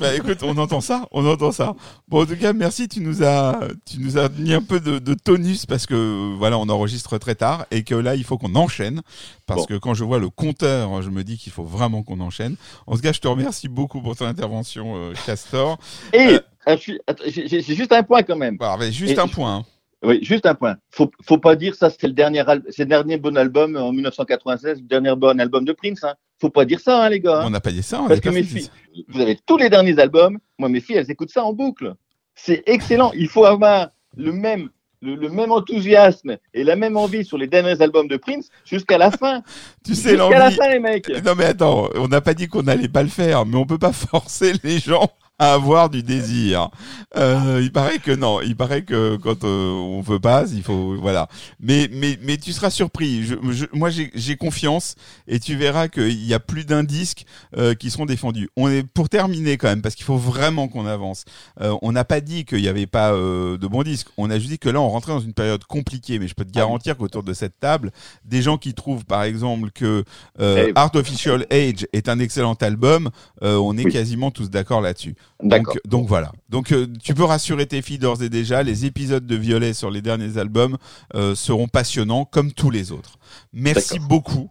Bah écoute, on entend ça, on entend ça. Bon, en tout cas, merci. Tu nous as, tu nous as mis un peu de, de tonus parce que voilà, on enregistre très tard et que là, il faut qu'on enchaîne parce Bon. que quand je vois le compteur, je me dis qu'il faut vraiment qu'on enchaîne. En tout cas, je te remercie beaucoup pour ton intervention, euh, Castor. Et Euh. ah, j'ai juste un point quand même. Juste Et- un point. hein. Oui, juste un point. Faut, faut pas dire ça, c'est le dernier, c'est le dernier bon album en 1996, le dernier bon album de Prince. Hein. Faut pas dire ça, hein, les gars. On n'a pas dit ça. On Parce que mes filles, vous avez tous les derniers albums. Moi, mes filles, elles écoutent ça en boucle. C'est excellent. Il faut avoir le même, le, le même enthousiasme et la même envie sur les derniers albums de Prince jusqu'à la fin. Tu sais Jusqu'à la l'envie. fin, les mecs. Non mais attends, on n'a pas dit qu'on n'allait pas le faire, mais on peut pas forcer les gens à avoir du désir. Euh, il paraît que non, il paraît que quand euh, on veut pas, il faut voilà. Mais mais mais tu seras surpris. Je, je- moi j'ai confiance et tu verras qu'il y a plus d'un disque euh, qui seront défendus. On est pour terminer quand même parce qu'il faut vraiment qu'on avance. Euh, on n'a pas dit qu'il y avait pas euh, de bons disques. On a juste dit que là on rentrait dans une période compliquée. Mais je peux te garantir qu'autour de cette table, des gens qui trouvent par exemple que euh, Eh, Artificial Age est un excellent album, euh, on est quasiment tous d'accord là-dessus. D'accord. Donc, donc voilà. Donc euh, tu peux rassurer tes filles d'ores et déjà, les épisodes de Violet sur les derniers albums euh, seront passionnants comme tous les autres. Merci beaucoup.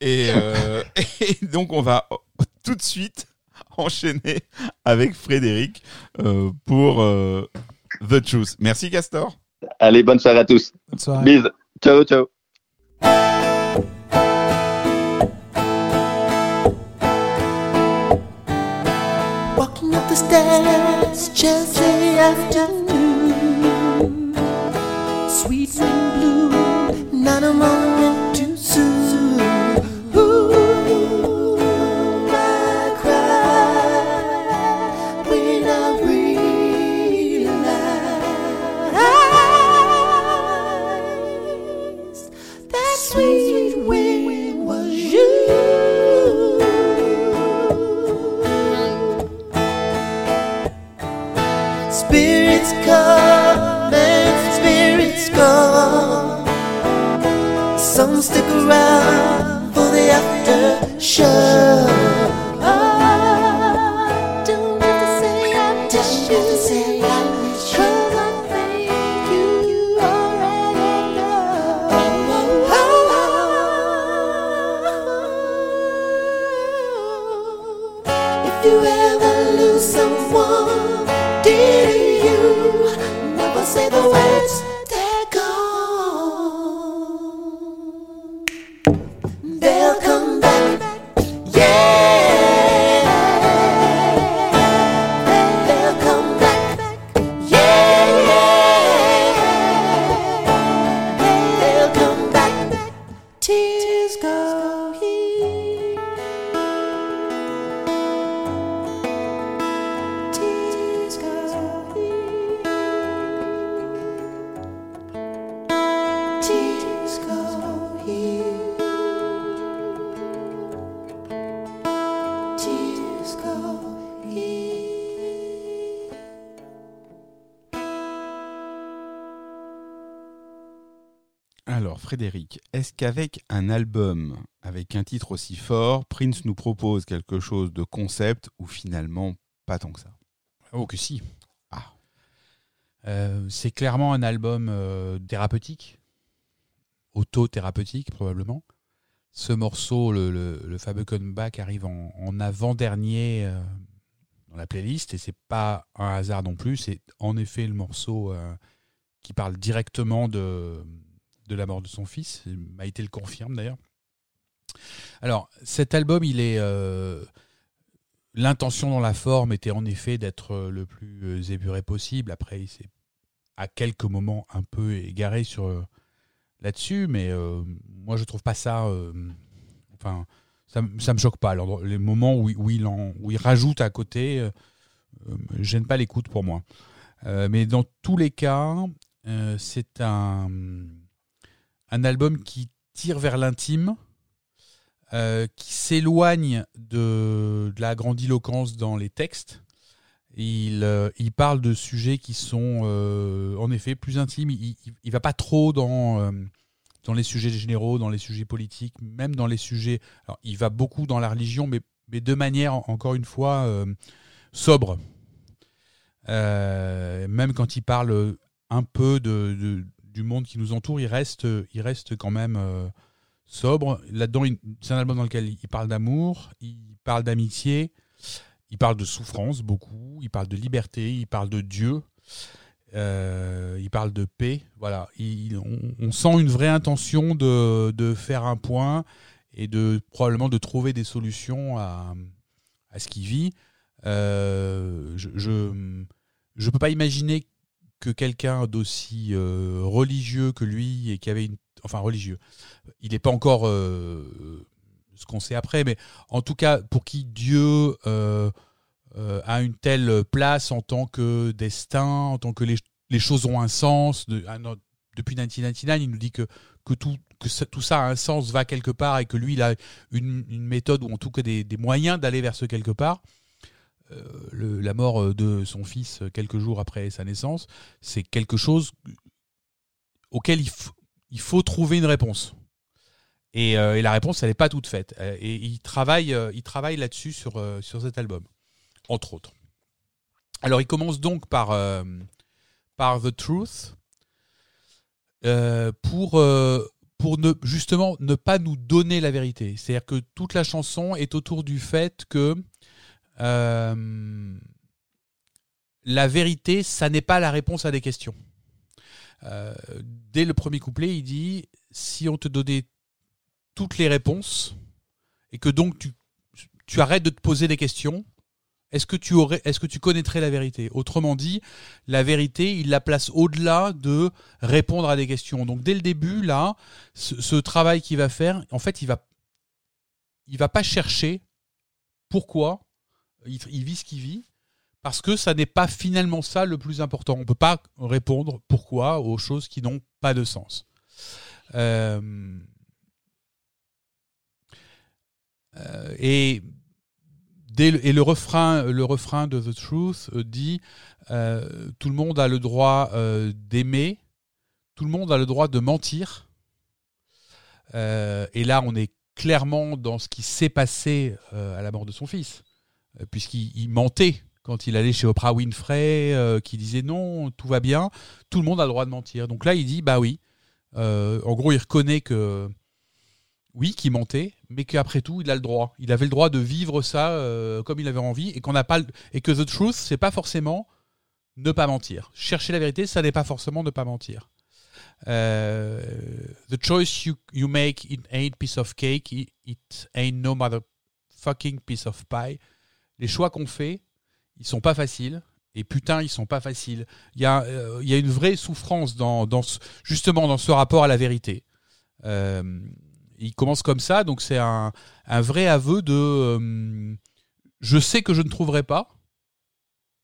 Et, euh, et donc on va tout de suite enchaîner avec Frédéric euh, pour euh, The Truth. Merci Castor. Allez, bonne soirée à tous. Bonne soirée. Bisous. Ciao, ciao. The stairs, Chelsea afternoon. Sweet wind blew, not a moment around for the after show. Frédéric, est-ce qu'avec un album avec un titre aussi fort, Prince nous propose quelque chose de concept ou finalement pas tant que ça? Oh que si. Ah. Euh, c'est clairement un album euh, thérapeutique, auto-thérapeutique probablement. Ce morceau, le, le- le fameux comeback, arrive en, en avant-dernier euh, dans la playlist et c'est pas un hasard non plus. C'est en effet le morceau qui parle directement de, de la mort de son fils. Maïté le confirme d'ailleurs. Alors, cet album, il est. euh, L'intention dans la forme était en effet d'être euh, le plus euh, épuré possible. Après, il s'est à quelques moments un peu égaré sur là-dessus, mais moi je trouve pas ça. enfin, ça, ça me choque pas. Alors, les moments où, il- où il en, où il rajoute à côté, gêne pas l'écoute pour moi. Mais dans tous les cas, c'est un un album qui tire vers l'intime, euh, qui s'éloigne de, la grandiloquence dans les textes. Il, euh, parle de sujets qui sont euh, en effet plus intimes. Il, il va pas trop dans, dans les sujets généraux, dans les sujets politiques, même dans les sujets. Il va beaucoup dans la religion, mais, de manière, encore une fois, sobre. Même quand il parle un peu de- du monde qui nous entoure, il reste, il reste quand même euh, sobre. Là-dedans, c'est un album dans lequel il parle d'amour, il parle d'amitié, il parle de souffrance beaucoup, il parle de liberté, il parle de Dieu, euh, il parle de paix. Voilà, Il- on, sent une vraie intention de, faire un point et de probablement de trouver des solutions à, ce qu'il vit. Euh, je, je peux pas imaginer que quelqu'un d'aussi euh, religieux que lui et qui avait une enfin religieux. Il n'est pas encore euh, ce qu'on sait après mais en tout cas pour qui Dieu euh, a une telle place en tant que destin en tant que les, les choses ont un sens de, non, depuis 1999 il nous dit que que tout que ça- tout ça a un sens va quelque part et que lui il a une, une méthode ou en tout cas des, des moyens d'aller vers ce quelque part le- la mort de son fils euh, quelques jours après sa naissance, c'est quelque chose auquel il, faut trouver une réponse. Et, euh, la réponse, elle n'est pas toute faite. Euh, Et il travaille, euh, il travaille là-dessus sur, euh, sur cet album, entre autres. Alors, il commence donc par, euh, par The Truth euh, pour, euh, pour ne, justement ne pas nous donner la vérité. C'est-à-dire que toute la chanson est autour du fait que euh, la vérité, ça n'est pas la réponse à des questions. Euh, dès le premier couplet, il dit si on te donnait toutes les réponses et que donc tu, tu arrêtes de te poser des questions, est-ce que tu est-ce que tu connaîtrais la vérité? Autrement dit, la vérité, il la place au-delà de répondre à des questions. Donc dès le début, là, ce, ce travail qu'il va faire, en fait, il va, il va pas chercher pourquoi il, vit ce qu'il vit, parce que ça n'est pas finalement ça le plus important. On ne peut pas répondre pourquoi aux choses qui n'ont pas de sens. Euh, euh, et, le, refrain, le refrain de The Truth euh, dit tout le monde a le droit d'aimer, tout le monde a le droit de mentir. Et là, on est clairement dans ce qui s'est passé à la mort de son fils puisqu'il il mentait quand il allait chez Oprah Winfrey, euh, qui disait non, tout va bien, tout le monde a le droit de mentir. Donc là, il dit bah oui. Euh, en gros, il reconnaît que oui, qu'il mentait, mais qu'après tout, il a le droit. Il avait le droit de vivre ça euh, comme il avait envie, et qu'on n'a pas et que the truth, c'est pas forcément ne pas mentir. Chercher la vérité, ça n'est pas forcément ne pas mentir. Euh, the choice you, you make it ain't piece of cake, it, it ain't no motherfucking piece of pie les choix qu'on fait, ils sont pas faciles. Et putain, ils sont pas faciles. Il y a, euh, une vraie souffrance dans, ce- justement dans ce rapport à la vérité. Euh, il commence comme ça, donc c'est un, vrai aveu de euh, je sais que je ne trouverai pas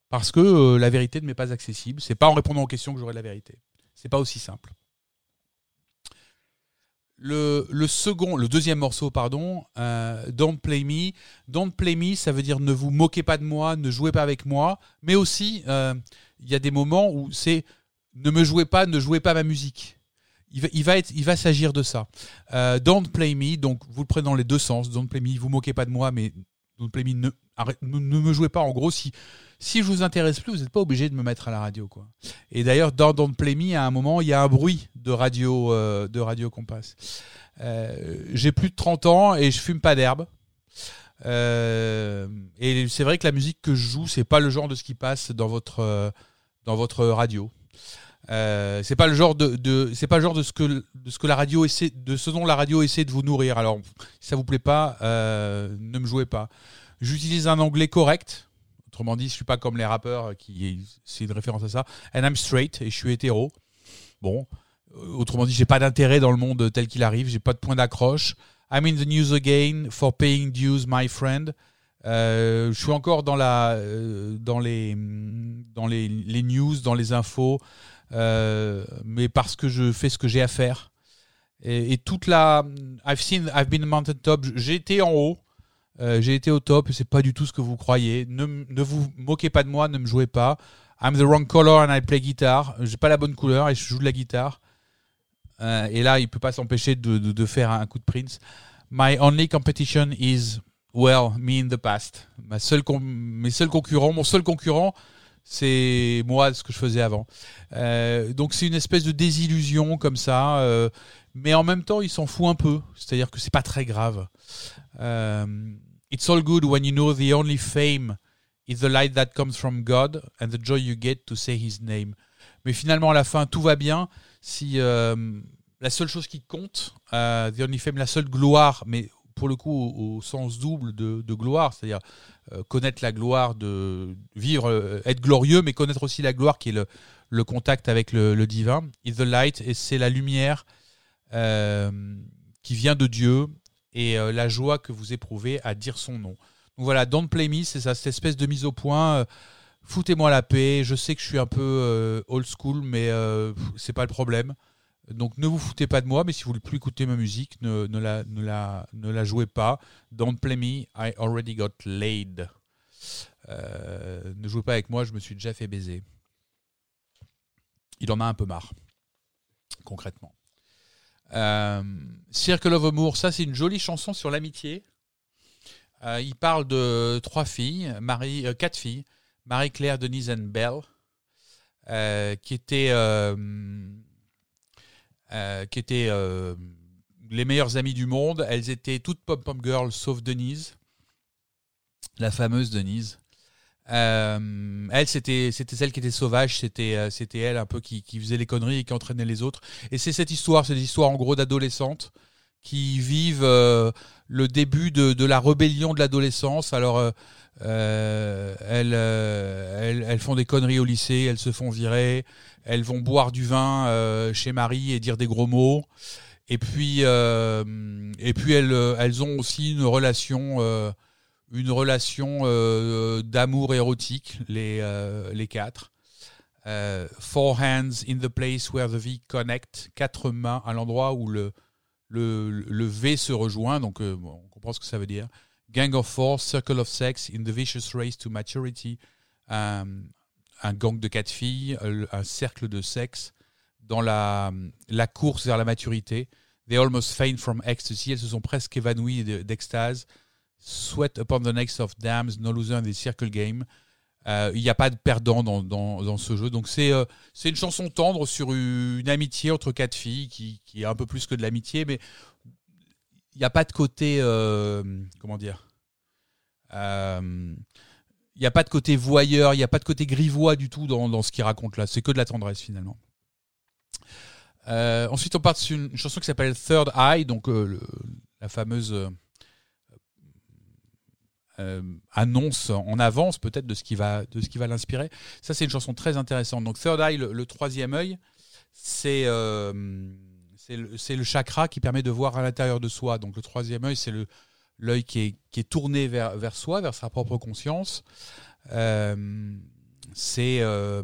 parce que la vérité ne m'est pas accessible. C'est pas en répondant aux questions que j'aurai la vérité. C'est pas aussi simple. Le, le second, le deuxième morceau, pardon, euh, Don't Play Me. Don't Play Me, ça veut dire ne vous moquez pas de moi, ne jouez pas avec moi. Mais aussi, euh, il y a des moments où c'est ne me jouez pas, ne jouez pas ma musique. Il va, il va, il va s'agir de ça. Euh, don't Play Me, donc vous le prenez dans les deux sens. Don't Play Me, vous moquez pas de moi, mais Don't Play Me, ne, ne, me jouez pas. En gros, si, si je vous intéresse plus, vous n'êtes pas obligé de me mettre à la radio. Et d'ailleurs, dans Don't Play à un moment, il y a un bruit de radio, euh, de radio qu'on passe. Euh, J'ai plus de 30 ans et je fume pas d'herbe. Euh, et c'est vrai que la musique que je joue, c'est pas le genre de ce qui passe dans votre, euh, radio. Euh, c'est pas le genre de, ce que la radio essaie de dont la radio essaie de vous nourrir. Alors si ça vous plaît pas, ne me jouez pas. J'utilise un anglais correct. Autrement dit, je suis pas comme les rappeurs qui c'est une référence à ça. And I'm straight et je suis hétéro. Bon, Euh, autrement dit, j'ai pas d'intérêt dans le monde tel qu'il arrive. J'ai pas de point d'accroche. I'm in the news again for paying dues, my friend. Euh, je suis encore dans la euh, dans les dans les, les news, dans les infos, euh, mais parce que je fais ce que j'ai à faire. Et, et toute la. I've seen, I've been mountain top. Été en haut. Euh, j'ai été au top. C'est pas du tout ce que vous croyez. Ne, ne vous moquez pas de moi. Ne me jouez pas. I'm the wrong color and I play guitar. J'ai pas la bonne couleur et je joue de la guitare. Euh, et là, il peut pas s'empêcher de, de, faire un coup de Prince. My only competition is well me in the past. Ma seule mes seuls concurrents, mon seul concurrent, c'est moi, ce que je faisais avant. Euh, donc c'est une espèce de désillusion comme ça, mais en même temps, il s'en fout un peu. C'est-à-dire que c'est pas très grave. It's all good when you know the only fame is the light that comes from God and the joy you get to say His name. Mais finalement, à la fin, tout va bien si euh, la seule chose qui compte, euh, the only fame, la seule gloire, mais pour le coup au, au sens double de, de gloire, c'est-à-dire euh, connaître la gloire de vivre, euh, être glorieux, mais connaître aussi la gloire qui est le, le contact avec le, le divin. Is the light et c'est la lumière euh, qui vient de Dieu et euh, la joie que vous éprouvez à dire son nom. Donc voilà, Don't Play Me, c'est ça, cette espèce de mise au point. euh, Foutez-moi la paix. Je sais que je suis un peu euh, old school, mais c'est pas le problème. Donc ne vous foutez pas de moi, mais si vous voulez plus écouter ma musique, ne, la, ne, la, ne la jouez pas. Don't play me, I already got laid. Ne jouez pas avec moi, je me suis déjà fait baiser. Il en a un peu marre, concrètement. Euh, Circle of Amour, ça c'est une jolie chanson sur l'amitié. Euh, il parle de trois filles, Marie, euh, quatre filles, Marie-Claire, Denise et Belle, qui étaient, qui étaient les meilleures amies du monde. Elles étaient toutes pom-pom girls sauf Denise, la fameuse Denise. Euh, elle, c'était celle qui était sauvage, c'était euh, c'était elle un peu qui, qui faisait les conneries et qui entraînait les autres. Et c'est cette histoire, c'est des histoires en gros d'adolescentes qui vivent euh, le début de, de la rébellion de l'adolescence. Alors euh, euh, elles, euh, elles elles font des conneries au lycée, elles se font virer, elles vont boire du vin chez Marie et dire des gros mots. Et puis et puis elles elles ont aussi une relation une relation euh, d'amour érotique, les, euh, les quatre. Euh, four hands in the place where the V connect. Quatre mains à l'endroit où le, le, le V se rejoint. Donc, euh, on comprend ce que ça veut dire. Gang of Four, Circle of Sex, in the vicious race to maturity. Un, un gang de quatre filles, euh, un cercle de sexe dans la, la course vers la maturité. They almost faint from ecstasy. Elles se sont presque évanouies de- d'extase. Sweat upon the necks of dams, no loser in the circle game. Euh, Il n'y a pas de perdant dans, dans, dans ce jeu. Donc c'est euh, une chanson tendre sur une amitié entre quatre filles qui, qui est un peu plus que de l'amitié, mais il n'y a pas de côté... euh, comment dire euh, il n'y a pas de côté voyeur, il n'y a pas de côté grivois du tout dans, dans ce qu'il raconte là. C'est que de la tendresse finalement. Ensuite, on part sur une, chanson qui s'appelle Third Eye, donc la fameuse euh, annonce en avance peut-être de ce qui va de ce qui va l'inspirer. Ça, c'est une chanson très intéressante. Donc Third Eye, le, troisième œil, c'est euh, le, chakra qui permet de voir à l'intérieur de soi. Donc le troisième œil, c'est l'œil qui est, qui est tourné vers, vers soi, vers sa propre conscience. Euh, c'est euh,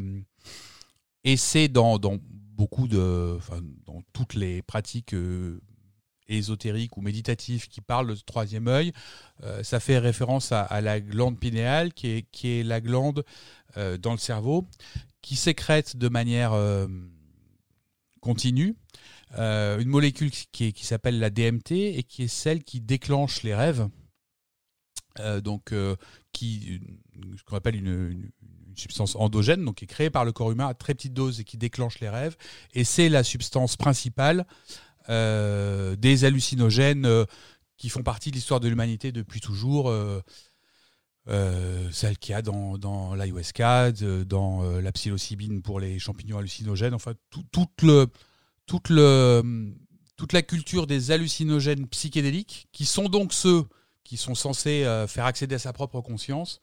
et c'est dans, dans beaucoup de, enfin, dans toutes les pratiques ésotériques ou méditatives qui parlent de troisième œil. Euh, ça fait référence à, la glande pinéale, qui est, qui est la glande euh, dans le cerveau, qui sécrète de manière euh, continue une molécule qui, s'appelle la DMT et qui est celle qui déclenche les rêves. Donc, qui, ce qu'on appelle une, une- substance endogène, donc qui est créée par le corps humain à très petite dose et qui déclenche les rêves. Et c'est la substance principale des hallucinogènes euh, qui font partie de l'histoire de l'humanité depuis toujours. euh, euh, celle qu'il y a dans, dans dans euh, la psilocybine pour les champignons hallucinogènes, enfin toute, la culture des hallucinogènes psychédéliques, qui sont donc ceux qui sont censés euh, faire accéder à sa propre conscience,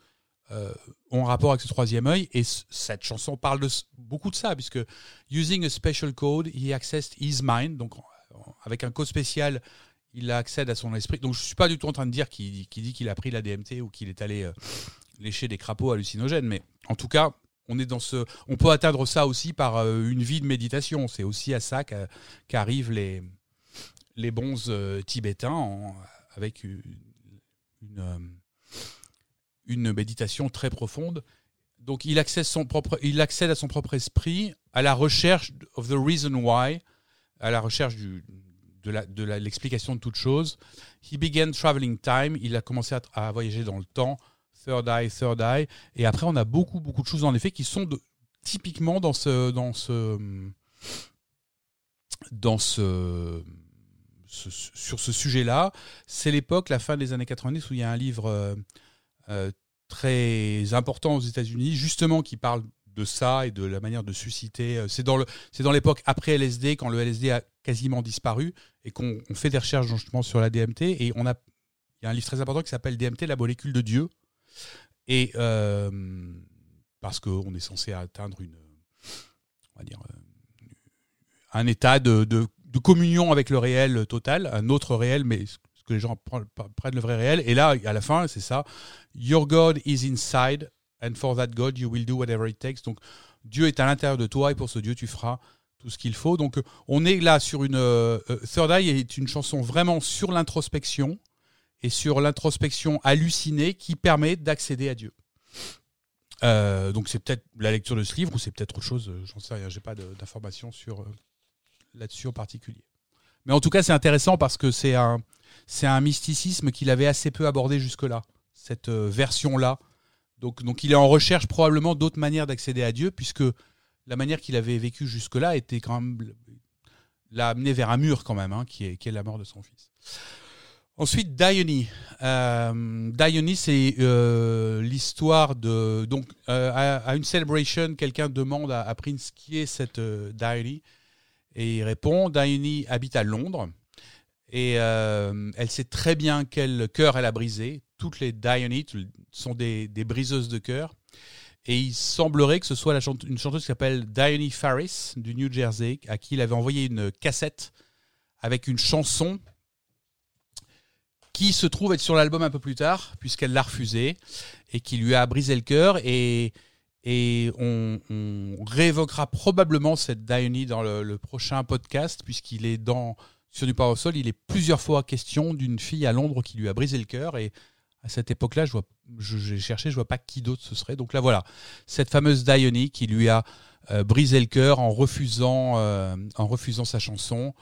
euh, ont rapport avec ce troisième œil. Et cette chanson parle de beaucoup de ça, puisque using a special code, he accessed his mind. Donc, avec un code spécial, il accède à son esprit. Donc, je suis pas du tout en train de dire qu'il dit qu'il a pris la DMT ou qu'il est allé euh, lécher des crapauds hallucinogènes, mais en tout cas, on est dans ce, on peut atteindre ça aussi par euh, une vie de méditation. C'est aussi à ça qu'a- qu'arrivent les les bonzes euh, tibétains avec une, une méditation très profonde. Donc il accède, son propre, il accède à son propre esprit, à la recherche of the reason why, à la recherche de la- de l'explication de toute chose. He began traveling time, il a commencé à, voyager dans le temps, third eye, third eye, et après on a beaucoup beaucoup de choses en effet qui sont typiquement dans ce dans ce dans ce- sur ce sujet-là. C'est l'époque, la fin des années 90, où il y a un livre euh, euh, très important aux États-Unis, justement, qui parle de ça et de la manière de susciter. euh, C'est dans le, c'est dans l'époque après LSD, quand le LSD a quasiment disparu et qu'on on fait des recherches justement sur la DMT. Et on a, il y a un livre très important qui s'appelle DMT, la molécule de Dieu. Et euh, parce qu'on est censé atteindre une, on va dire, euh, un état de, de- communion avec le réel total, un autre réel, mais ce que les gens prennent le vrai réel. Et là, à la fin, c'est ça. Your God is inside, and for that God, you will do whatever it takes. Donc, Dieu est à l'intérieur de toi, et pour ce Dieu, tu feras tout ce qu'il faut. Donc, on est là sur une. euh, euh, Third Eye est une chanson vraiment sur l'introspection et sur l'introspection hallucinée qui permet d'accéder à Dieu. Euh, donc c'est peut-être la lecture de ce livre ou c'est peut-être autre chose, euh, j'en sais rien, j'ai pas d'informations sur là-dessus en particulier. Mais en tout cas, c'est intéressant parce que c'est un c'est un mysticisme qu'il avait assez peu abordé jusque-là, cette version-là. Donc il est en recherche probablement d'autres manières d'accéder à Dieu puisque la manière qu'il avait vécu jusque-là était quand même l'a amené vers un mur quand même, hein, qui est la mort de son fils. Ensuite, Diony. Euh, Diony, c'est euh, l'histoire de. Donc, euh, à, une celebration, quelqu'un demande à, à Prince qui est cette Diony? Et il répond Diony habite à Londres. Et elle sait très bien quel cœur elle a brisé. Toutes les Diony sont des, briseuses de cœur. Et il semblerait que ce soit une chanteuse qui s'appelle Diony Farris du New Jersey, à qui il avait envoyé une cassette avec une chanson qui se trouve être sur l'album un peu plus tard, puisqu'elle l'a refusé, et qui lui a brisé le cœur. Et, et on, on réévoquera probablement cette Diony dans le, prochain podcast, puisqu'il est dans sur du Power Sol, il est plusieurs fois question d'une fille à Londres qui lui a brisé le cœur. Et à cette époque-là, je vois, j'ai cherché, je vois pas qui d'autre ce serait. Donc là, voilà, cette fameuse Diony qui lui a euh, brisé le cœur en refusant, euh, en refusant sa chanson.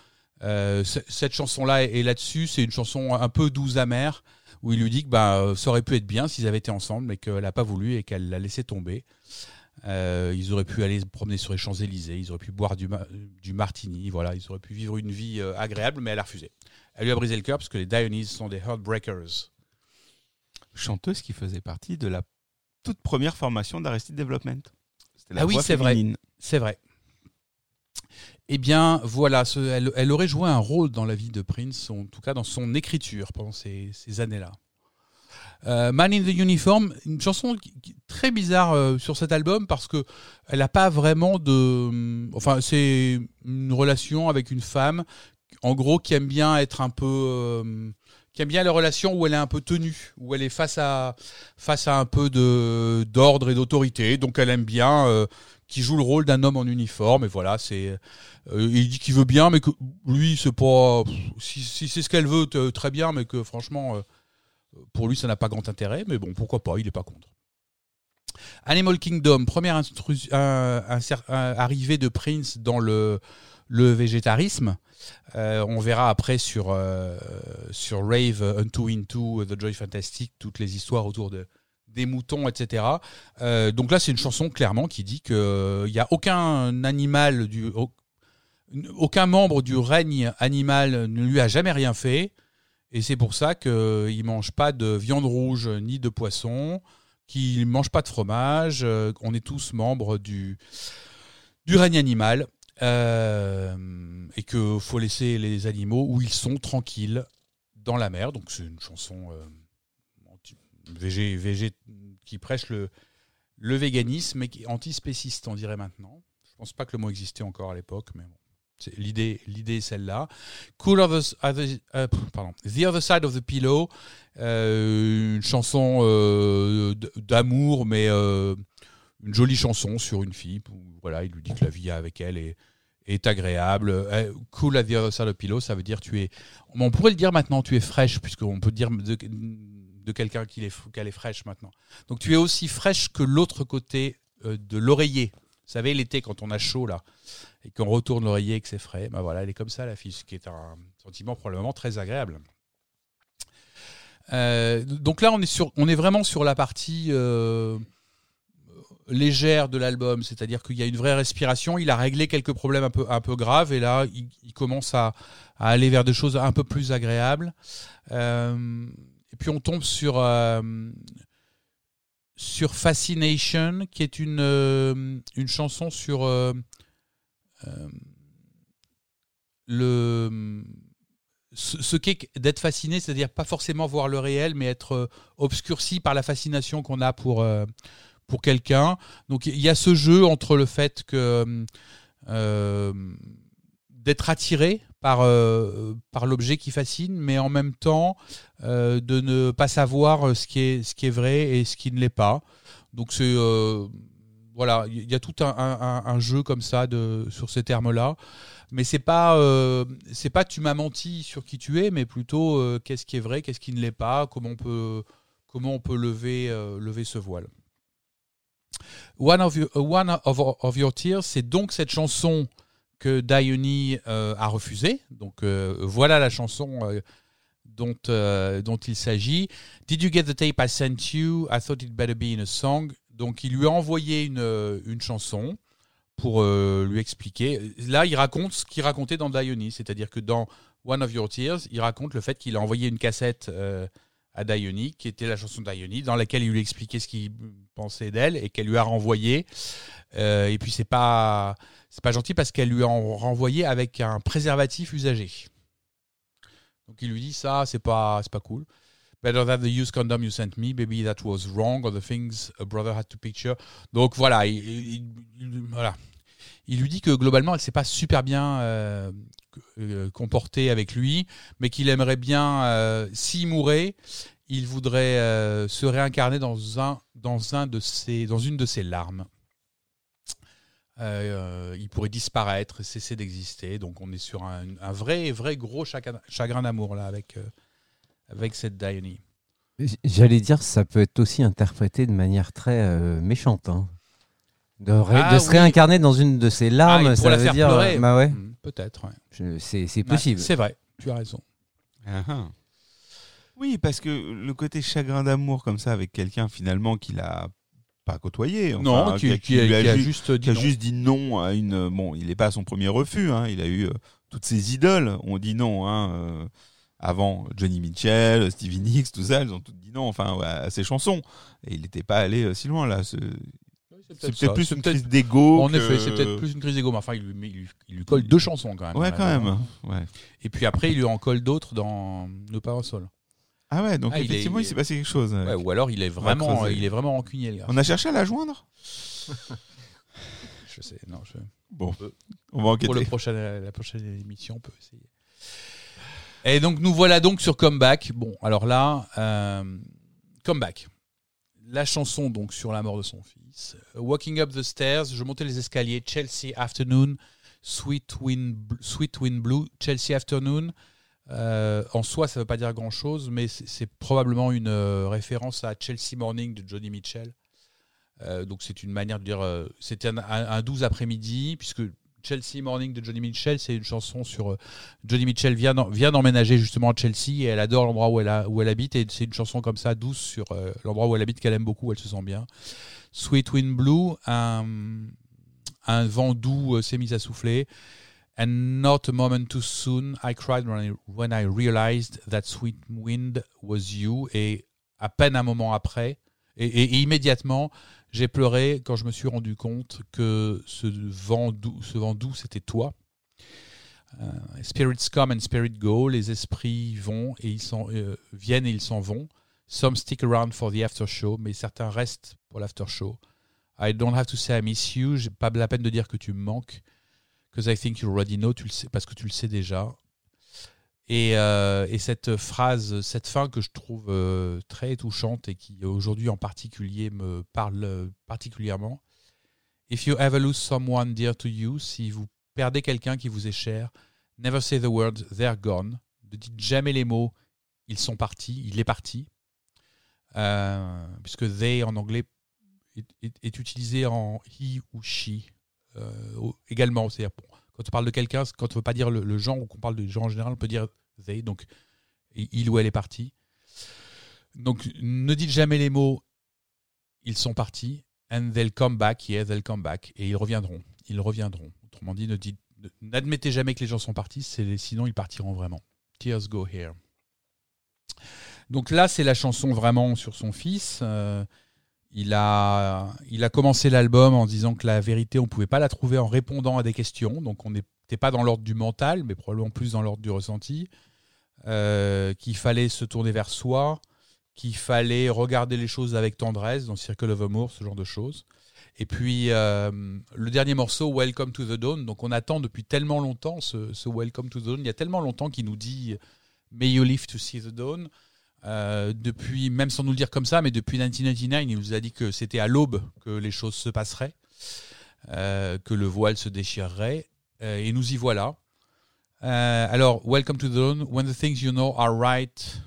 Euh, cette chanson-là est, là-dessus. C'est une chanson un peu douce amère où il lui dit que bah, ça aurait pu être bien s'ils avaient été ensemble, mais qu'elle n'a pas voulu et qu'elle l'a laissé tomber. Euh, ils auraient pu aller se promener sur les Champs-Élysées, ils auraient pu boire du, du martini, voilà, ils auraient pu vivre une vie euh, agréable, mais elle a refusé. Elle lui a brisé le cœur parce que les Dionyses sont des Heartbreakers. Chanteuse qui faisait partie de la toute première formation d'Arrested Development. C'était la Ah oui, c'est vrai. C'est vrai. Eh bien, voilà, ce- elle, elle aurait joué un rôle dans la vie de Prince, en tout cas dans son écriture pendant ces, ces années-là. Euh, Man in the Uniform, une chanson qui- qui- très bizarre euh, sur cet album parce que elle n'a pas vraiment de. Enfin, c'est une relation avec une femme, en gros, qui aime bien être un peu. Aime bien les relations où elle est un peu tenue, où elle est face à, face à un peu de d'ordre et d'autorité. Donc elle aime bien, euh, qui joue le rôle d'un homme en uniforme. Et voilà, c'est. euh, il dit qu'il veut bien, mais que lui, c'est pas. Si, c'est ce qu'elle veut, très bien, mais que franchement, euh, pour lui, ça n'a pas grand intérêt. Mais bon, pourquoi pas, il est pas contre. Animal Kingdom, première instru- un- un un- arrivée de Prince dans le, le végétarisme. Euh, on verra après sur, euh, sur Rave, Unto Into, The Joy Fantastic, toutes les histoires autour de, des moutons, etc. Euh, donc là, c'est une chanson clairement qui dit qu'il n'y a aucun animal, du, au- aucun membre du règne animal ne lui a jamais rien fait. Et c'est pour ça qu'il ne mange pas de viande rouge ni de poisson, qu'il ne mange pas de fromage. on est tous membres du, du règne animal. Euh, et qu'il faut laisser les animaux où ils sont tranquilles dans la mer. Donc c'est une chanson euh, qui prêche le, le véganisme, mais qui antispéciste, on dirait maintenant. Je pense pas que le mot existait encore à l'époque, mais bon. L'idée, l'idée est celle-là. Cool Other- Other- euh, pardon. The Other Side of the Pillow, euh, une chanson euh, d'amour, mais une jolie chanson sur une fille. où, Voilà, il lui dit que la vie avec elle est, agréable. Euh, Cool other side of the pillow, ça veut dire tu es. On pourrait le dire maintenant, tu es fraîche, puisqu'on peut dire de, quelqu'un qu'il est, qu'elle est fraîche maintenant. Donc tu es aussi fraîche que l'autre côté euh, de l'oreiller. Vous savez, l'été, quand on a chaud là, et qu'on retourne l'oreiller et que c'est frais, ben voilà, elle est comme ça, la fille, ce qui est un sentiment probablement très agréable. Euh, donc là, on est, vraiment sur la partie légère de l'album, c'est-à-dire qu'il y a une vraie respiration. Il a réglé quelques problèmes un peu, un peu graves et là, il, commence à, à, aller vers des choses un peu plus agréables. Euh, et puis on tombe sur, euh, sur Fascination, qui est une, euh, une chanson sur le ce, qu'est d'être fasciné, c'est-à-dire pas forcément voir le réel, mais être obscurci par la fascination qu'on a pour, pour quelqu'un. Donc il y a ce jeu entre le fait que euh, d'être attiré par, euh, par l'objet qui fascine, mais en même temps euh, de ne pas savoir ce qui, est, ce qui est vrai et ce qui ne l'est pas. Donc c'est euh, voilà, il y a tout un, jeu comme ça de, sur ces termes-là mais c'est pas euh, c'est pas tu m'as menti sur qui tu es mais plutôt euh, qu'est-ce qui est vrai qu'est-ce qui ne l'est pas comment on peut comment on peut lever euh, lever ce voile One of, your, one of, Your Tears c'est donc cette chanson que Diony a refusée. Donc voilà la chanson dont, dont il s'agit. Did you get the tape I sent you? I thought it better be in a song. Donc il lui a envoyé une, chanson pour euh, lui expliquer. Là, il raconte ce qu'il racontait dans Diony, c'est-à-dire que dans One of Your Tears, il raconte le fait qu'il a envoyé une cassette euh, à Diony, qui était la chanson Diony, dans laquelle il lui expliquait ce qu'il pensait d'elle et qu'elle lui a renvoyé. Euh, et puis c'est pas c'est pas gentil parce qu'elle lui a renvoyé avec un préservatif usagé. Donc il lui dit ça, c'est pas c'est pas cool. Better than the used condom you sent me, baby, that was wrong, or the things a brother had to picture. Donc voilà, il, il, il, voilà il lui dit que globalement, elle s'est pas super bien euh, comportée avec lui, mais qu'il aimerait bien, euh, s'il mourait, il voudrait euh, se réincarner dans un, dans un de ses, dans une de ses larmes. Euh, il pourrait disparaître, cesser d'exister. Donc on est sur un, un, vrai, vrai gros chagrin, chagrin d'amour là avec, avec cette Diony. J'allais dire, ça peut être aussi interprété de manière très méchante. Hein. De, ré, ah, de, se oui. réincarner dans une de ses larmes, ah, ça la veut dire. Pleurer. Bah ouais. Mmh, Peut-être. Ouais. C'est possible. Bah, c'est vrai, tu as raison. Ah, oui, parce que le côté chagrin d'amour comme ça avec quelqu'un finalement qu'il a pas côtoyé, enfin, non, qui, qui, qui, a, a, ju juste dit a non. juste dit non à une. Bon, il n'est pas à son premier refus. Hein, il a eu euh, toutes ses idoles ont dit non. Hein, euh, avant Johnny Mitchell, Stevie Nicks, tout ça, ils ont tous dit non, enfin ouais, à ses chansons. Et il n'était pas allé euh, si loin là. Ce... C'est peut-être peut plus une crise d'ego. En effet, c'est peut-être plus une crise d'ego. Mais enfin, il lui, il, lui, il lui, colle deux chansons quand même. Ouais, quand même. Ouais. Et puis après, il lui en colle d'autres dans Ne pas au sol. Ah ouais, donc ah, effectivement, il, est... il s'est passé quelque chose. Ouais, ou alors, il est vraiment, il est vraiment rancunier, le gars. On a cherché à la joindre? Je sais, non. Je... Bon, on va enquêter. Pour le prochain, la prochaine émission, on peut essayer. Et donc, nous voilà donc sur Comeback. Bon, alors là, euh, Comeback la chanson donc sur la mort de son fils. Walking up the stairs, je montais les escaliers. Chelsea Afternoon, Sweet Wind, Sweet Wind Blue, Chelsea Afternoon. Euh, en soi, ça ne veut pas dire grand-chose, mais c'est probablement une euh, référence à Chelsea Morning de Johnny Mitchell. Euh, donc c'est une manière de dire, c'était un, un, un 12 après-midi, puisque Chelsea Morning de Johnny Mitchell, c'est une chanson sur Johnny Mitchell vient d'emménager justement à Chelsea et elle adore l'endroit où elle où habite et c'est une chanson comme ça douce sur l'endroit où elle habite qu'elle aime beaucoup, elle se sent bien. Sweet Wind Blue, un, vent doux s'est mis à souffler. And not a moment too soon, I cried when I, when I realized that sweet wind was you. Et à peine un moment après, et, et, et immédiatement, j'ai pleuré quand je me suis rendu compte que ce vent doux, ce vent doux c'était toi. Uh, spirits come and spirits go. Les esprits vont et ils s'en euh, viennent et ils s'en vont. Some stick around for the after show, mais certains restent pour l'after show. I don't have to say I miss you. J'ai pas la peine de dire que tu me manques. Because I think you already know. Tu le sais parce que tu le sais déjà. Et, euh, et, cette phrase, cette fin que je trouve euh, très touchante et qui aujourd'hui en particulier me parle particulièrement. If you ever lose someone dear to you, si vous perdez quelqu'un qui vous est cher, never say the words they're gone. Ne dites jamais les mots ils sont partis, il est parti. Euh, puisque they en anglais est, est- est utilisé en he ou she euh, également. C'est-à-dire, quand on parle de quelqu'un, quand on ne veut pas dire le, genre ou qu'on parle de genre en général, on peut dire they, donc il ou elle est parti. Donc ne dites jamais les mots ils sont partis and they'll come back, yeah, they'll come back et ils reviendront. Ils reviendront. Autrement dit, ne dites- n'admettez jamais que les gens sont partis, sinon ils partiront vraiment. Tears go here. Donc là, c'est la chanson vraiment sur son fils. Euh, il, a, il a commencé l'album en disant que la vérité, on ne pouvait pas la trouver en répondant à des questions. Donc on n'était pas dans l'ordre du mental, mais probablement plus dans l'ordre du ressenti. Euh, qu'il fallait se tourner vers soi, qu'il fallait regarder les choses avec tendresse, dans Circle of Amour, ce genre de choses. Et puis euh, le dernier morceau, Welcome to the Dawn. Donc on attend depuis tellement longtemps ce, ce Welcome to the Dawn. Il y a tellement longtemps qu'il nous dit May you live to see the dawn. Euh, depuis, même sans nous le dire comme ça, mais depuis 1999, il nous a dit que c'était à l'aube que les choses se passeraient, euh, que le voile se déchirerait, euh, et nous y voilà. Alors, Welcome to the Dawn, when the things you know are right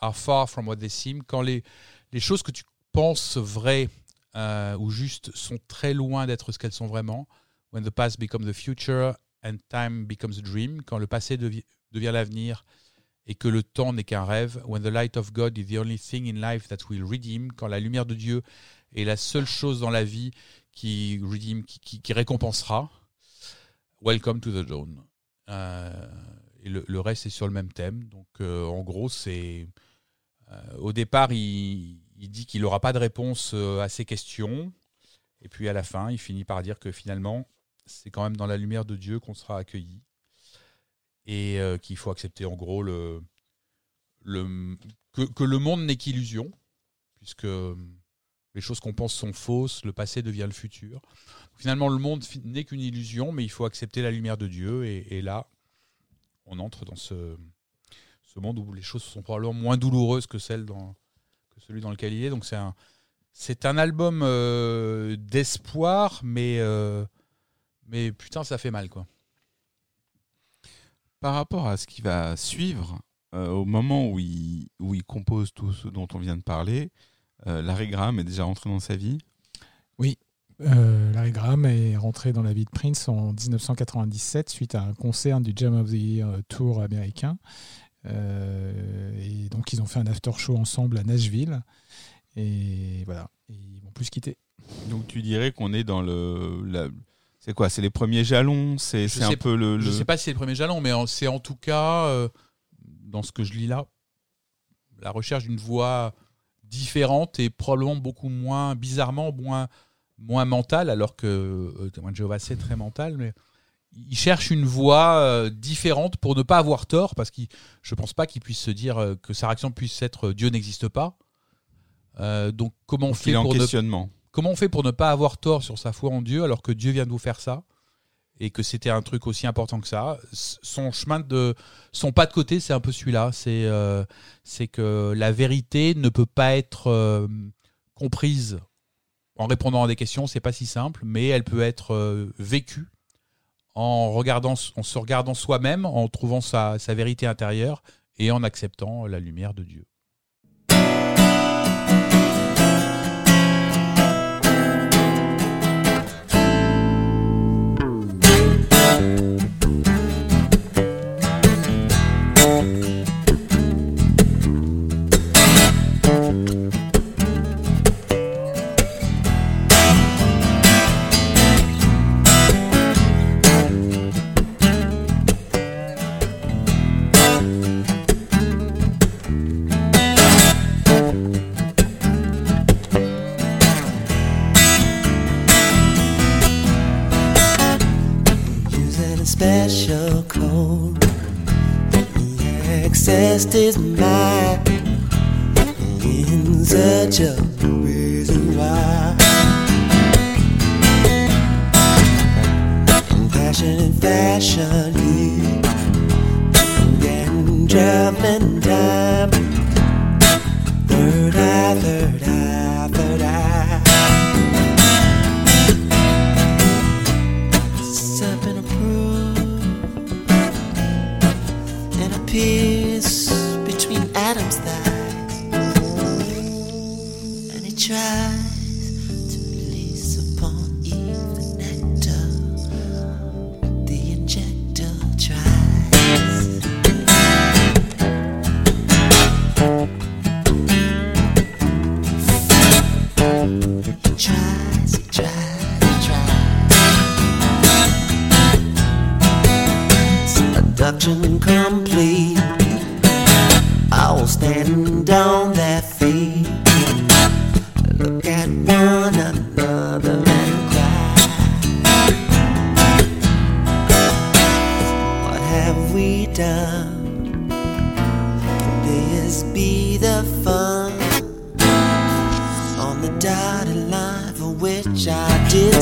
are far from what they seem, quand les, les choses que tu penses vraies ou justes sont très loin d'être ce qu'elles sont vraiment, when the past becomes the future and time becomes a dream, quand le passé devi- devient l'avenir et que le temps n'est qu'un rêve, when the light of God is the only thing in life that will redeem, quand la lumière de Dieu est la seule chose dans la vie qui récompensera, welcome to the dawn. Euh, et le, reste est sur le même thème. Donc, euh, en gros, c'est. euh, au départ, il, il dit qu'il n'aura pas de réponse à ces questions. Et puis, à la fin, il finit par dire que finalement, c'est quand même dans la lumière de Dieu qu'on sera accueilli. Et euh, qu'il faut accepter, en gros, le, le, que, le monde n'est qu'illusion, puisque les choses qu'on pense sont fausses, le passé devient le futur. Finalement, le monde n'est qu'une illusion, mais il faut accepter la lumière de Dieu. Et, là, on entre dans ce, monde où les choses sont probablement moins douloureuses que, celles dans, que celui dans lequel il est. Donc c'est un, c'est un album euh, d'espoir, mais, euh, mais putain, ça fait mal. quoi. Par rapport à ce qui va suivre, euh, au moment où il, où il compose tout ce dont on vient de parler, euh, Larry Graham est déjà rentré dans sa vie? Euh, Larry Graham est rentré dans la vie de Prince en 1997 suite à un concert du Jam of the Year Tour américain. Et donc ils ont fait un after show ensemble à Nashville. Et voilà, Et ils vont plus quitter. Donc tu dirais qu'on est dans le... la- c'est quoi C'est les premiers jalons C'est Je un sais- peu le... Je le- ne sais pas si c'est le premier jalon, mais c'est en tout cas, euh, dans ce que je lis là, la recherche d'une voix différente et probablement beaucoup moins, bizarrement, moins, moins mentale, alors que euh, Témoin de Jéhovah, c'est très mental, mais il cherche une voix euh, différente pour ne pas avoir tort, parce que je ne pense pas qu'il puisse se dire euh, que sa réaction puisse être Dieu n'existe pas. Donc comment on Donc, il fait est en ne questionnement. Comment on fait pour ne pas avoir tort sur sa foi en Dieu alors que Dieu vient de vous faire ça et que c'était un truc aussi important que ça? Son chemin de son pas de côté, c'est un peu celui-là. C'est euh, que la vérité ne peut pas être euh, comprise en répondant à des questions. C'est pas si simple, mais elle peut être euh, vécue en regardant, en se regardant soi-même, en trouvant sa vérité intérieure et en acceptant la lumière de Dieu. Accessed his mind in search of the reason why? In passion and fashion, he began traveling time. Third eye, third try. Dotted line for which I did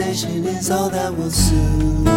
Is all that will soothe.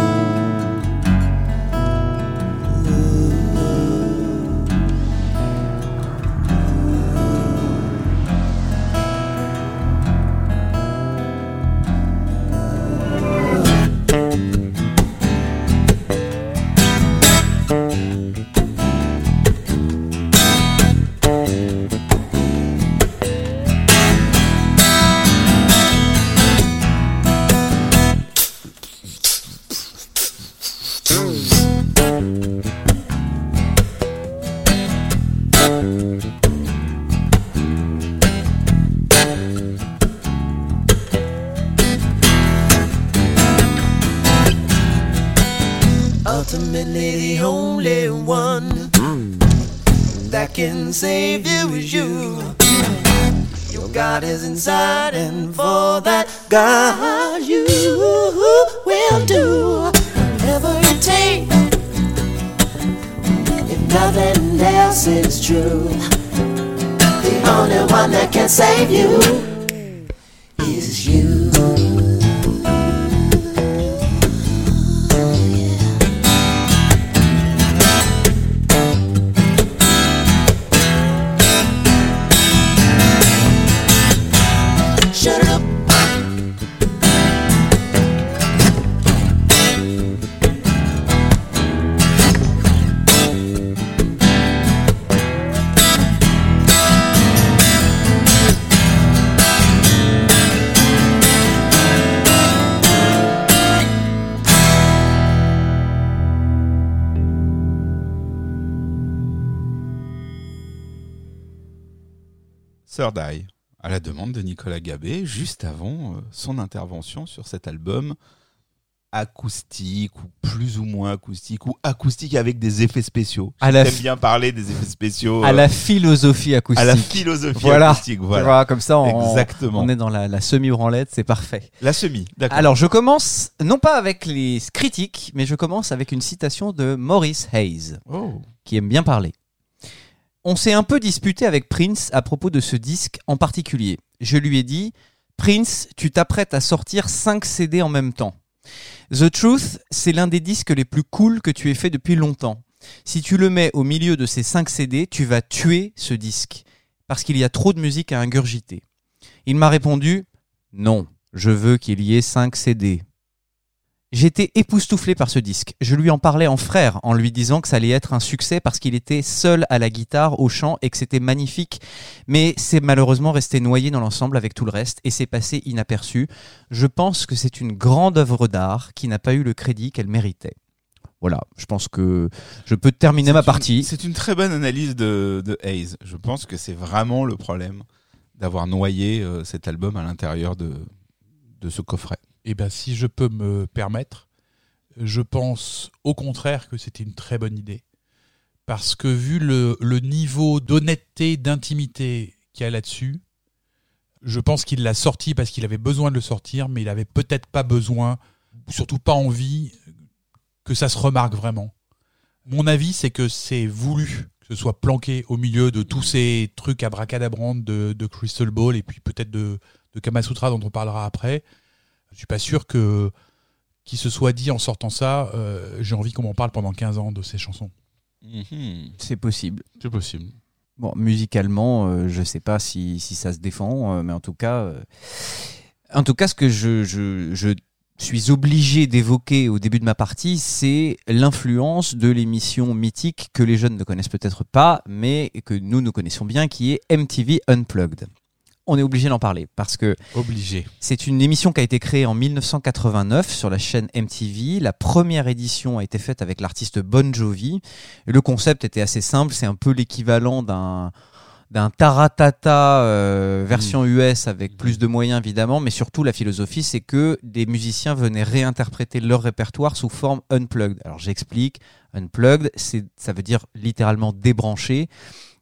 Nicolas Gabé, juste avant euh, son intervention sur cet album acoustique ou plus ou moins acoustique ou acoustique avec des effets spéciaux. J'aime fi- bien parler des effets spéciaux À euh, la philosophie acoustique. à la philosophie Voilà. acoustique. Voilà. Voilà, comme ça, on, Exactement. on est dans la, la semi-branlette, c'est parfait. La semi, d'accord. Alors, je commence, non pas avec les critiques, mais je commence avec une citation de Maurice Hayes, Oh. qui aime bien parler. On s'est un peu disputé avec Prince à propos de ce disque en particulier. Je lui ai dit Prince, tu t'apprêtes à sortir 5 CD en même temps. The Truth, c'est l'un des disques les plus cool que tu aies fait depuis longtemps. Si tu le mets au milieu de ces 5 CD, tu vas tuer ce disque, parce qu'il y a trop de musique à ingurgiter. Il m'a répondu Non, je veux qu'il y ait 5 CD. J'étais époustouflé par ce disque. Je lui en parlais en frère en lui disant que ça allait être un succès parce qu'il était seul à la guitare, au chant et que c'était magnifique. Mais c'est malheureusement resté noyé dans l'ensemble avec tout le reste et c'est passé inaperçu. Je pense que c'est une grande œuvre d'art qui n'a pas eu le crédit qu'elle méritait. Voilà, je pense que je peux terminer ma une- partie. C'est une très bonne analyse de, de Hayes. Je pense que c'est vraiment le problème d'avoir noyé euh, cet album à l'intérieur de, de ce coffret. Eh ben, si je peux me permettre, Je pense au contraire que c'était une très bonne idée. Parce que vu le, niveau d'honnêteté, d'intimité qu'il y a là-dessus, je pense qu'il l'a sorti parce qu'il avait besoin de le sortir, mais il avait peut-être pas besoin, ou surtout pas envie, que ça se remarque vraiment. Mon avis, c'est que c'est voulu que ce soit planqué au milieu de tous ces trucs abracadabrantes de, de Crystal Ball et puis peut-être de, de Kamasutra dont on parlera après. Je suis pas sûr que qu'il se soit dit en sortant ça, euh, j'ai envie qu'on m'en parle pendant 15 ans de ces chansons. Mhm. C'est possible. C'est possible. Bon, musicalement, euh, je sais pas si, si ça se défend, euh, mais en tout cas, euh, en tout cas, ce que je, je, je suis obligé d'évoquer au début de ma partie, c'est l'influence de l'émission mythique que les jeunes ne connaissent peut-être pas, mais que nous nous connaissons bien, qui est MTV Unplugged. On est obligé d'en parler parce que Obligé. c'est une émission qui a été créée en 1989 sur la chaîne MTV. La première édition a été faite avec l'artiste Bon Jovi. Et le concept était assez simple, c'est un peu l'équivalent d'un d'un Taratata euh, version US avec plus de moyens évidemment, mais surtout la philosophie c'est que des musiciens venaient réinterpréter leur répertoire sous forme unplugged. Alors j'explique, unplugged, c'est ça veut dire littéralement débranché.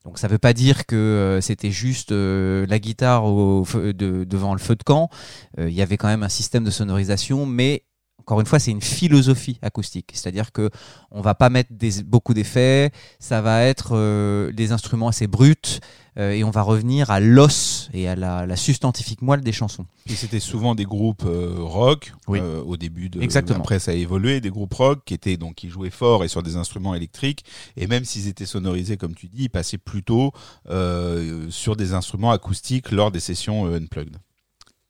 Donc ça veut pas dire que euh, c'était juste euh, la guitare au feu- de- devant le feu de camp. Euh, Il y avait quand même un système de sonorisation, mais encore une fois, c'est une philosophie acoustique. C'est-à-dire que on va pas mettre des, beaucoup d'effets, ça va être euh, des instruments assez bruts euh, et on va revenir à l'os et à la, la substantifique moelle des chansons. Et c'était souvent des groupes euh, rock Oui. au début de Exactement. après ça a évolué des groupes rock qui étaient donc qui jouaient fort et sur des instruments électriques et même s'ils étaient sonorisés comme tu dis ils passaient plutôt sur des instruments acoustiques lors des sessions unplugged.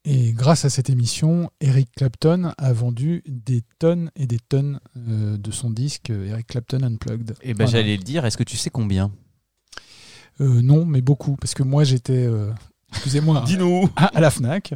Et grâce à cette émission, Eric Clapton a vendu des tonnes et des tonnes euh, de son disque euh, Eric Clapton Unplugged. Et ben Voilà. j'allais le dire. Est-ce que tu sais combien? Euh, non, mais beaucoup, parce que moi j'étais, euh, excusez-moi, Dis-nous. à, à la Fnac,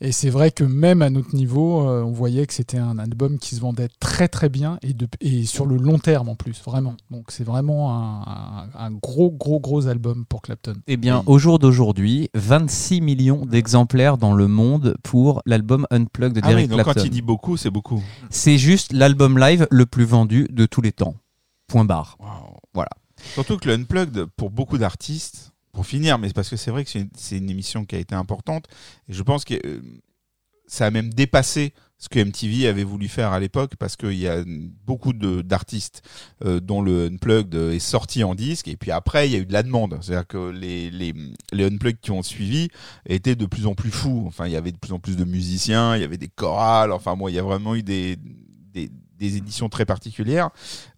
et c'est vrai que même à notre niveau, euh, on voyait que c'était un album qui se vendait très très bien et, de, et sur le long terme en plus, vraiment. Donc c'est vraiment un, un- un gros gros gros album pour Clapton. Eh bien, Oui. au jour d'aujourd'hui, 26 millions d'exemplaires dans le monde pour l'album Unplugged Ah oui, donc Clapton. quand il dit beaucoup c'est beaucoup. C'est juste l'album live le plus vendu de tous les temps. Point barre. Voilà. Surtout que le Unplugged, pour beaucoup d'artistes, pour finir, mais parce que c'est vrai que c'est une, émission qui a été importante, et je pense que euh, ça a même dépassé ce que MTV avait voulu faire à l'époque, parce qu'il y a beaucoup d'artistes euh, dont le Unplugged est sorti en disque, et puis après, il y a eu de la demande. C'est-à-dire que les, les, les Unplugged qui ont suivi étaient de plus en plus fous. Enfin, il y avait de plus en plus de musiciens, il y avait des chorales, enfin, moi, il y a vraiment eu des, des, des éditions très particulières.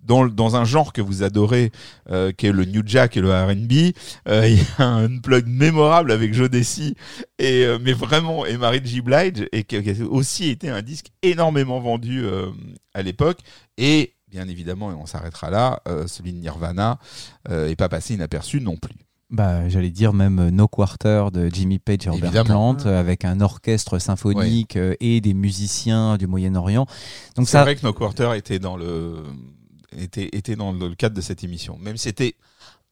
Dans, un genre que vous adorez, euh, qui est le New Jack et le R&B. Euh, Il y a un unplug mémorable avec Joe Desi et euh, mais vraiment et Mary J Blige et qui a aussi été un disque énormément vendu à l'époque et bien évidemment et on s'arrêtera là celui de Nirvana euh, est pas passé inaperçu non plus. Bah, j'allais dire même euh, No Quarter de Jimmy Page et Robert Évidemment. Plant, euh, avec un orchestre symphonique euh, et des musiciens du Moyen-Orient. Donc C'est ça, vrai que No Quarter était dans le était était dans le cadre de cette émission. Même si c'était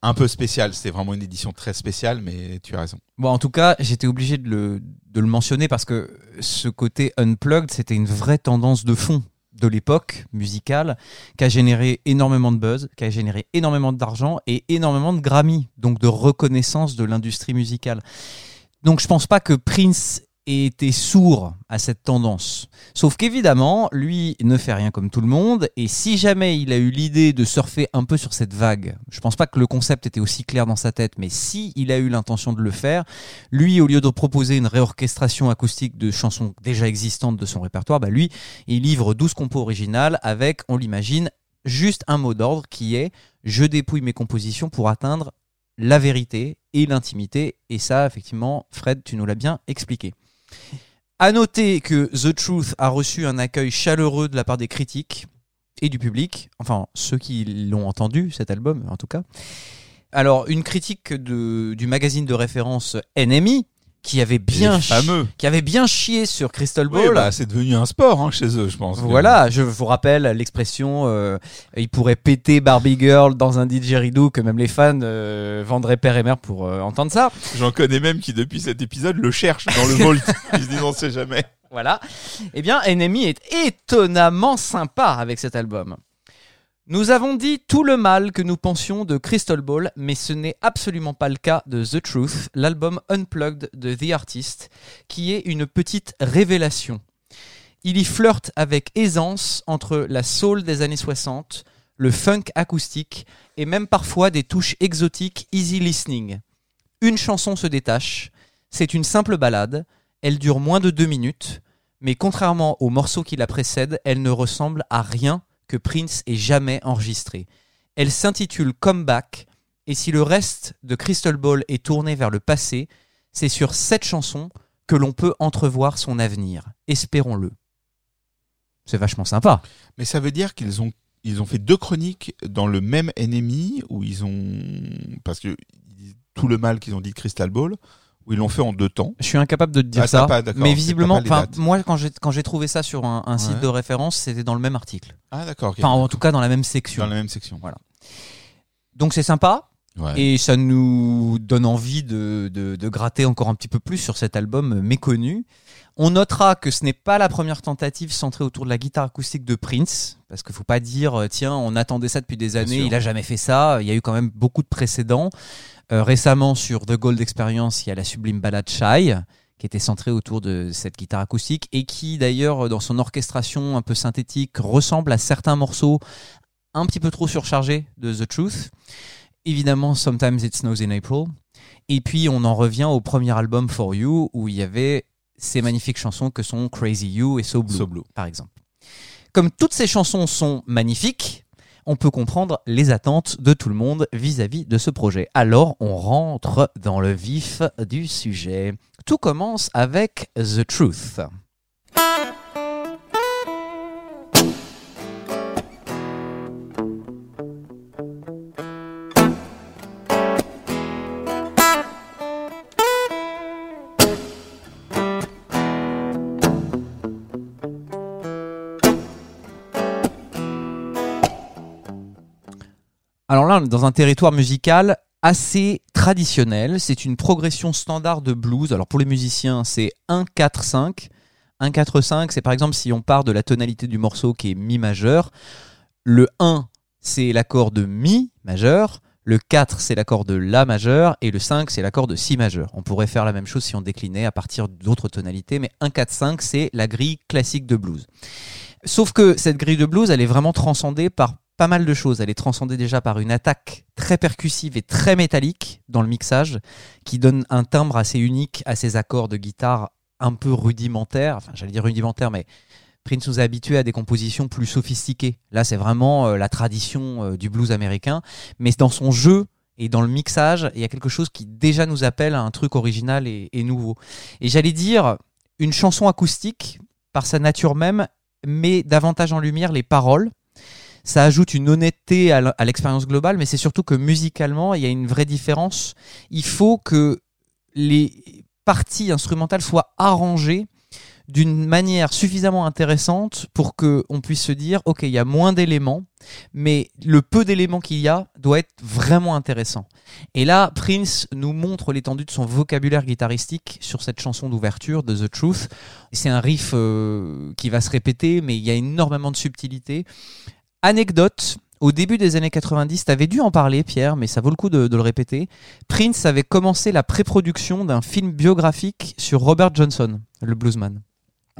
un peu spécial, c'était vraiment une édition très spéciale mais tu as raison. Bon, en tout cas, j'étais obligé de le, de le mentionner parce que ce côté unplugged, c'était une vraie tendance de fond de l'époque musicale qui a généré énormément de buzz, qui a généré énormément d'argent et énormément de Grammy, donc de reconnaissance de l'industrie musicale. Donc je pense pas que Prince ait été sourd à cette tendance. Sauf qu'évidemment, lui ne fait rien comme tout le monde, et si jamais il a eu l'idée de surfer un peu sur cette vague, je pense pas que le concept était aussi clair dans sa tête, mais si il a eu l'intention de le faire, lui, au lieu de proposer une réorchestration acoustique de chansons déjà existantes de son répertoire, bah lui, il livre 12 compos originales avec, on l'imagine, juste un mot d'ordre qui est je dépouille mes compositions pour atteindre la vérité et l'intimité. Et ça, effectivement, Fred, tu nous l'as bien expliqué. À noter que The Truth a reçu un accueil chaleureux de la part des critiques et du public, enfin ceux qui l'ont entendu, cet album en tout cas. Alors, une critique du magazine de référence NME, qui avait bien, Les chi- fameux. qui avait bien chié sur Crystal Oui, Ball. bah, c'est devenu un sport hein, chez eux, je pense. Voilà, je vous rappelle l'expression euh, il pourrait péter Barbie Girl dans un didgeridoo que même les fans euh, vendraient père et mère pour euh, entendre ça. J'en connais même qui, depuis cet épisode, le cherchent dans le vault. Ils se disent, on sait jamais. voilà. Eh bien, Enemy est étonnamment sympa avec cet album. Nous avons dit tout le mal que nous pensions de Crystal Ball, mais ce n'est absolument pas le cas de The Truth, l'album Unplugged de The Artist, qui est une petite révélation. Il y flirte avec aisance entre la soul des années 60, le funk acoustique et même parfois des touches exotiques easy listening. Une chanson se détache, c'est une simple balade, elle dure moins de deux minutes, mais contrairement aux morceaux qui la précèdent, elle ne ressemble à rien que Prince ait jamais enregistré. Elle s'intitule Comeback, et si le reste de Crystal Ball est tourné vers le passé, c'est sur cette chanson que l'on peut entrevoir son avenir. Espérons-le. C'est vachement sympa. Mais ça veut dire qu'ils ont ils ont fait deux chroniques dans le même ennemi où ils ont parce que tout le mal qu'ils ont dit de Crystal Ball où ils l'ont fait en deux temps. Je suis incapable de te dire Ah, ça, pas- mais visiblement, enfin, moi quand j'ai quand j'ai trouvé ça sur un, un site Ouais. de référence, c'était dans le même article. Ah d'accord. Enfin, en tout cas dans la même section. dans la même section. Donc c'est sympa Ouais. et ça nous donne envie de, de, de gratter encore un petit peu plus sur cet album méconnu. On notera que ce n'est pas la première tentative centrée autour de la guitare acoustique de Prince, parce qu'il faut pas dire euh, tiens on attendait ça depuis des années, il a jamais fait ça. Il y a eu quand même beaucoup de précédents. Euh, récemment sur The Gold Experience, il y a la sublime ballade Shy qui était centrée autour de cette guitare acoustique et qui d'ailleurs dans son orchestration un peu synthétique ressemble à certains morceaux un petit peu trop surchargés de The Truth. Évidemment, Sometimes It Snows in April. Et puis on en revient au premier album For You où il y avait ces magnifiques chansons que sont Crazy You et So Blue, So Blue. par exemple. Comme toutes ces chansons sont magnifiques, on peut comprendre les attentes de tout le monde vis-à-vis de ce projet. Alors on rentre dans le vif du sujet. Tout commence avec The Truth. Alors là, on est dans un territoire musical assez traditionnel. C'est une progression standard de blues. Alors pour les musiciens, c'est 1-4-5. 1-4-5, c'est par exemple si on part de la tonalité du morceau qui est Mi majeur. Le 1, c'est l'accord de Mi majeur. Le 4, c'est l'accord de La majeur. Et le 5, c'est l'accord de Si majeur. On pourrait faire la même chose si on déclinait à partir d'autres tonalités. Mais 1-4-5, c'est la grille classique de blues. Sauf que cette grille de blues, elle est vraiment transcendée par pas mal de choses. Elle est transcendée déjà par une attaque très percussive et très métallique dans le mixage, qui donne un timbre assez unique à ces accords de guitare un peu rudimentaires. Enfin, j'allais dire rudimentaires, mais Prince nous a habitués à des compositions plus sophistiquées. Là, c'est vraiment euh, la tradition euh, du blues américain. Mais dans son jeu et dans le mixage, il y a quelque chose qui déjà nous appelle à un truc original et nouveau. Et j'allais dire, une chanson acoustique, par sa nature même, met davantage en lumière les paroles. Ça ajoute une honnêteté à l'expérience globale, mais c'est surtout que musicalement, il y a une vraie différence. Il faut que les parties instrumentales soient arrangées d'une manière suffisamment intéressante pour que on puisse se dire ok il y a moins d'éléments mais le peu d'éléments qu'il y a doit être vraiment intéressant. Et là Prince nous montre l'étendue de son vocabulaire guitaristique sur cette chanson d'ouverture de The Truth. C'est un riff euh, qui va se répéter mais il y a énormément de subtilité anecdote au début des années 90, tu avais dû en parler, Pierre, mais ça vaut le coup de, le répéter. Prince avait commencé la pré-production d'un film biographique sur Robert Johnson, le bluesman.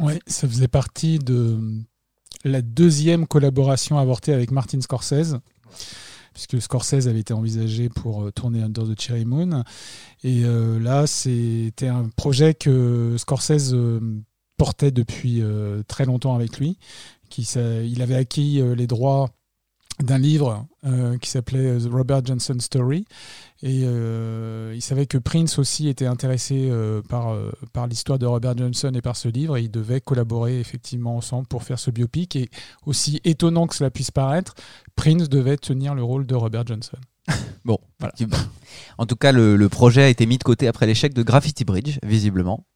Ouais, ça faisait partie de la deuxième collaboration avortée avec Martin Scorsese, puisque Scorsese avait été envisagé pour euh, tourner Under the Cherry Moon. Et euh, là, c'était un projet que Scorsese euh, portait depuis très longtemps avec lui. Qui, il avait acquis euh, les droits d'un livre euh, qui s'appelait The Robert Johnson Story. Et euh, il savait que Prince aussi était intéressé euh, par, euh, par l'histoire de Robert Johnson et par ce livre. Et ils devaient collaborer effectivement ensemble pour faire ce biopic. Et aussi étonnant que cela puisse paraître, Prince devait tenir le rôle de Robert Johnson. Bon, effectivement. En tout cas, le, le projet a été mis de côté après l'échec de Graffiti Bridge, visiblement.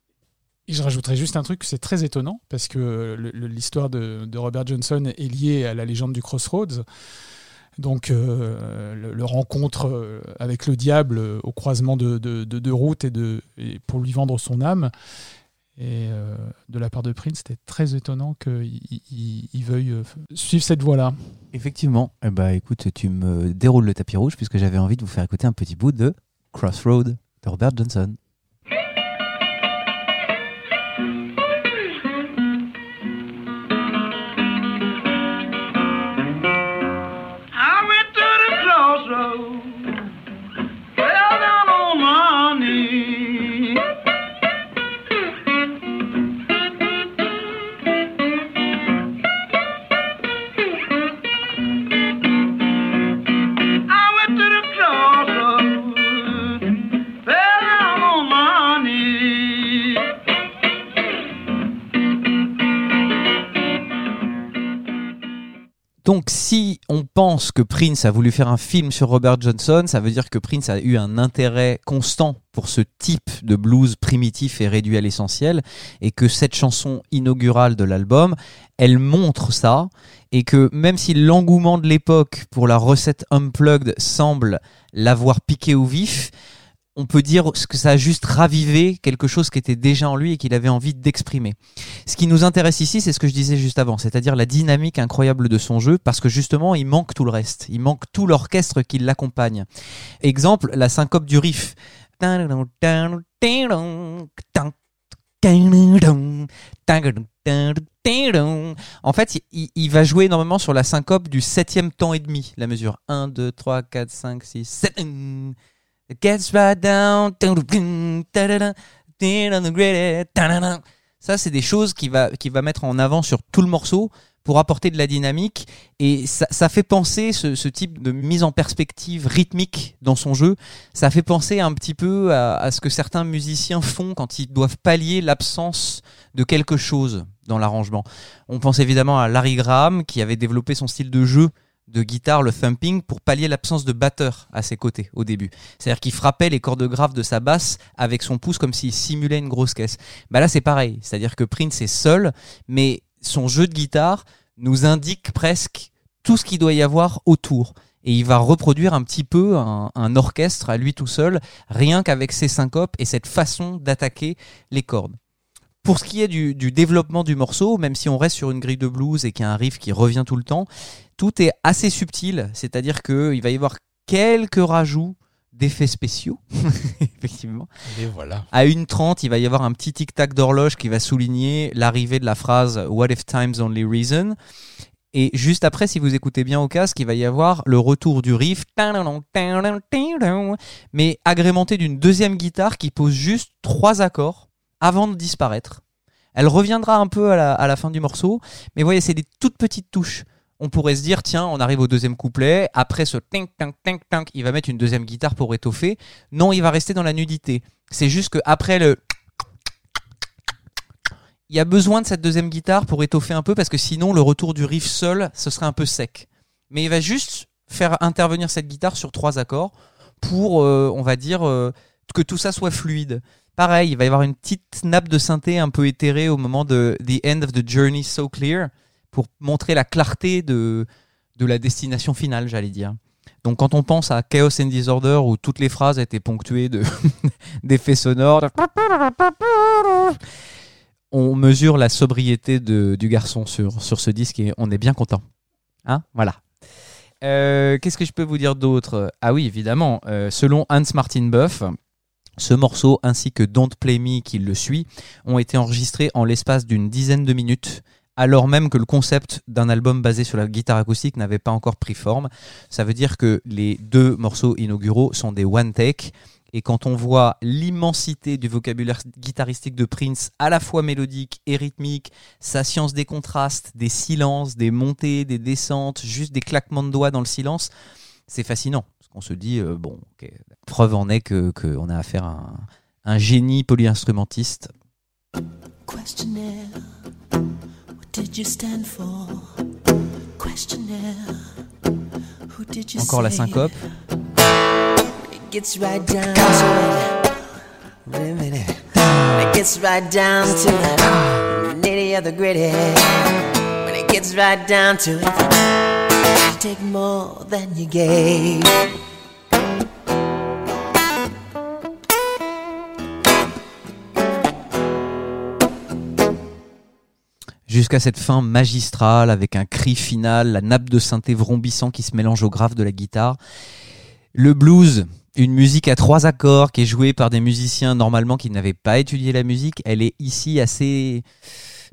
Et je rajouterais juste un truc, c'est très étonnant, parce que l'histoire de, Robert Johnson est liée à la légende du Crossroads. Donc, euh, le, rencontre euh, avec le diable euh, au croisement de, de, de deux routes et, de, pour lui vendre son âme. Et euh, de la part de Prince, c'était très étonnant qu'il il- il veuille suivre cette voie-là. Effectivement. Eh ben, écoute, tu me déroules le tapis rouge puisque j'avais envie de vous faire écouter un petit bout de Crossroad de Robert Johnson. Donc, si on pense que Prince a voulu faire un film sur Robert Johnson, ça veut dire que Prince a eu un intérêt constant pour ce type de blues primitif et réduit à l'essentiel, et que cette chanson inaugurale de l'album, elle montre ça, et que même si l'engouement de l'époque pour la recette unplugged semble l'avoir piqué au vif, on peut dire que ça a juste ravivé quelque chose qui était déjà en lui et qu'il avait envie d'exprimer. Ce qui nous intéresse ici, c'est ce que je disais juste avant, c'est-à-dire la dynamique incroyable de son jeu, parce que justement, il manque tout le reste. Il manque tout l'orchestre qui l'accompagne. Exemple, la syncope du riff. En fait, il, va jouer énormément sur la syncope du septième temps et demi, la mesure. 1, 2, 3, 4, 5, 6, 7. Ça, c'est des choses qu'il va, qu'il va mettre en avant sur tout le morceau pour apporter de la dynamique. Et ça, fait penser, ce, type de mise en perspective rythmique dans son jeu, ça fait penser un petit peu à ce que certains musiciens font quand ils doivent pallier l'absence de quelque chose dans l'arrangement. On pense évidemment à Larry Graham qui avait développé son style de jeu de guitare, le thumping, pour pallier l'absence de batteur à ses côtés au début. C'est-à-dire qu'il frappait les cordes graves de sa basse avec son pouce comme s'il simulait une grosse caisse. Bah là c'est pareil, c'est-à-dire que Prince est seul, mais son jeu de guitare nous indique presque tout ce qu'il doit y avoir autour. Et il va reproduire un petit peu un, un orchestre à lui tout seul, rien qu'avec ses syncopes et cette façon d'attaquer les cordes. Pour ce qui est du, du développement du morceau, même si on reste sur une grille de blues et qu'il y a un riff qui revient tout le temps, tout est assez subtil, c'est-à-dire qu'il va y avoir quelques rajouts d'effets spéciaux, effectivement. Et voilà. À 1h30, il va y avoir un petit tic-tac d'horloge qui va souligner l'arrivée de la phrase What if time's only reason? Et juste après, si vous écoutez bien au casque, il va y avoir le retour du riff, mais agrémenté d'une deuxième guitare qui pose juste trois accords avant de disparaître. Elle reviendra un peu à la, fin du morceau, mais voyez, c'est des toutes petites touches. On pourrait se dire, tiens, on arrive au deuxième couplet, après ce tink, tink, tink, tink, il va mettre une deuxième guitare pour étoffer. Non, il va rester dans la nudité. C'est juste que après le il y a besoin de cette deuxième guitare pour étoffer un peu parce que sinon le retour du riff seul ce serait un peu sec. Mais il va juste faire intervenir cette guitare sur trois accords pour, euh, on va dire, euh, que tout ça soit fluide. Pareil, il va y avoir une petite nappe de synthé un peu éthérée au moment de The End of the Journey So Clear pour montrer la clarté de, de la destination finale, j'allais dire. Donc quand on pense à Chaos and Disorder où toutes les phrases étaient ponctuées de d'effets sonores, de on mesure la sobriété de, du garçon sur, sur ce disque et on est bien content. Hein voilà. Euh, Qu'est-ce que je peux vous dire d'autre? Ah oui, évidemment, euh, selon Hans Martin Buff, ce morceau ainsi que Don't Play Me qui le suit ont été enregistrés en l'espace d'une dizaine de minutes alors même que le concept d'un album basé sur la guitare acoustique n'avait pas encore pris forme. Ça veut dire que les deux morceaux inauguraux sont des one take et quand on voit l'immensité du vocabulaire guitaristique de Prince, à la fois mélodique et rythmique, sa science des contrastes, des silences, des montées, des descentes, juste des claquements de doigts dans le silence, c'est fascinant. Qu'on se dit, euh, bon, ok, preuve en est qu'on que on a affaire à un, un génie polyinstrumentiste. Questionnaire, what did you stand for? Questionnaire, who did you Encore la syncope. It gets right down to it. It gets right down to it. Nitty of the gritty. When it gets right down to it. More than you gave. jusqu'à cette fin magistrale avec un cri final, la nappe de synthé vrombissant qui se mélange au grave de la guitare. Le blues, une musique à trois accords qui est jouée par des musiciens normalement qui n'avaient pas étudié la musique, elle est ici assez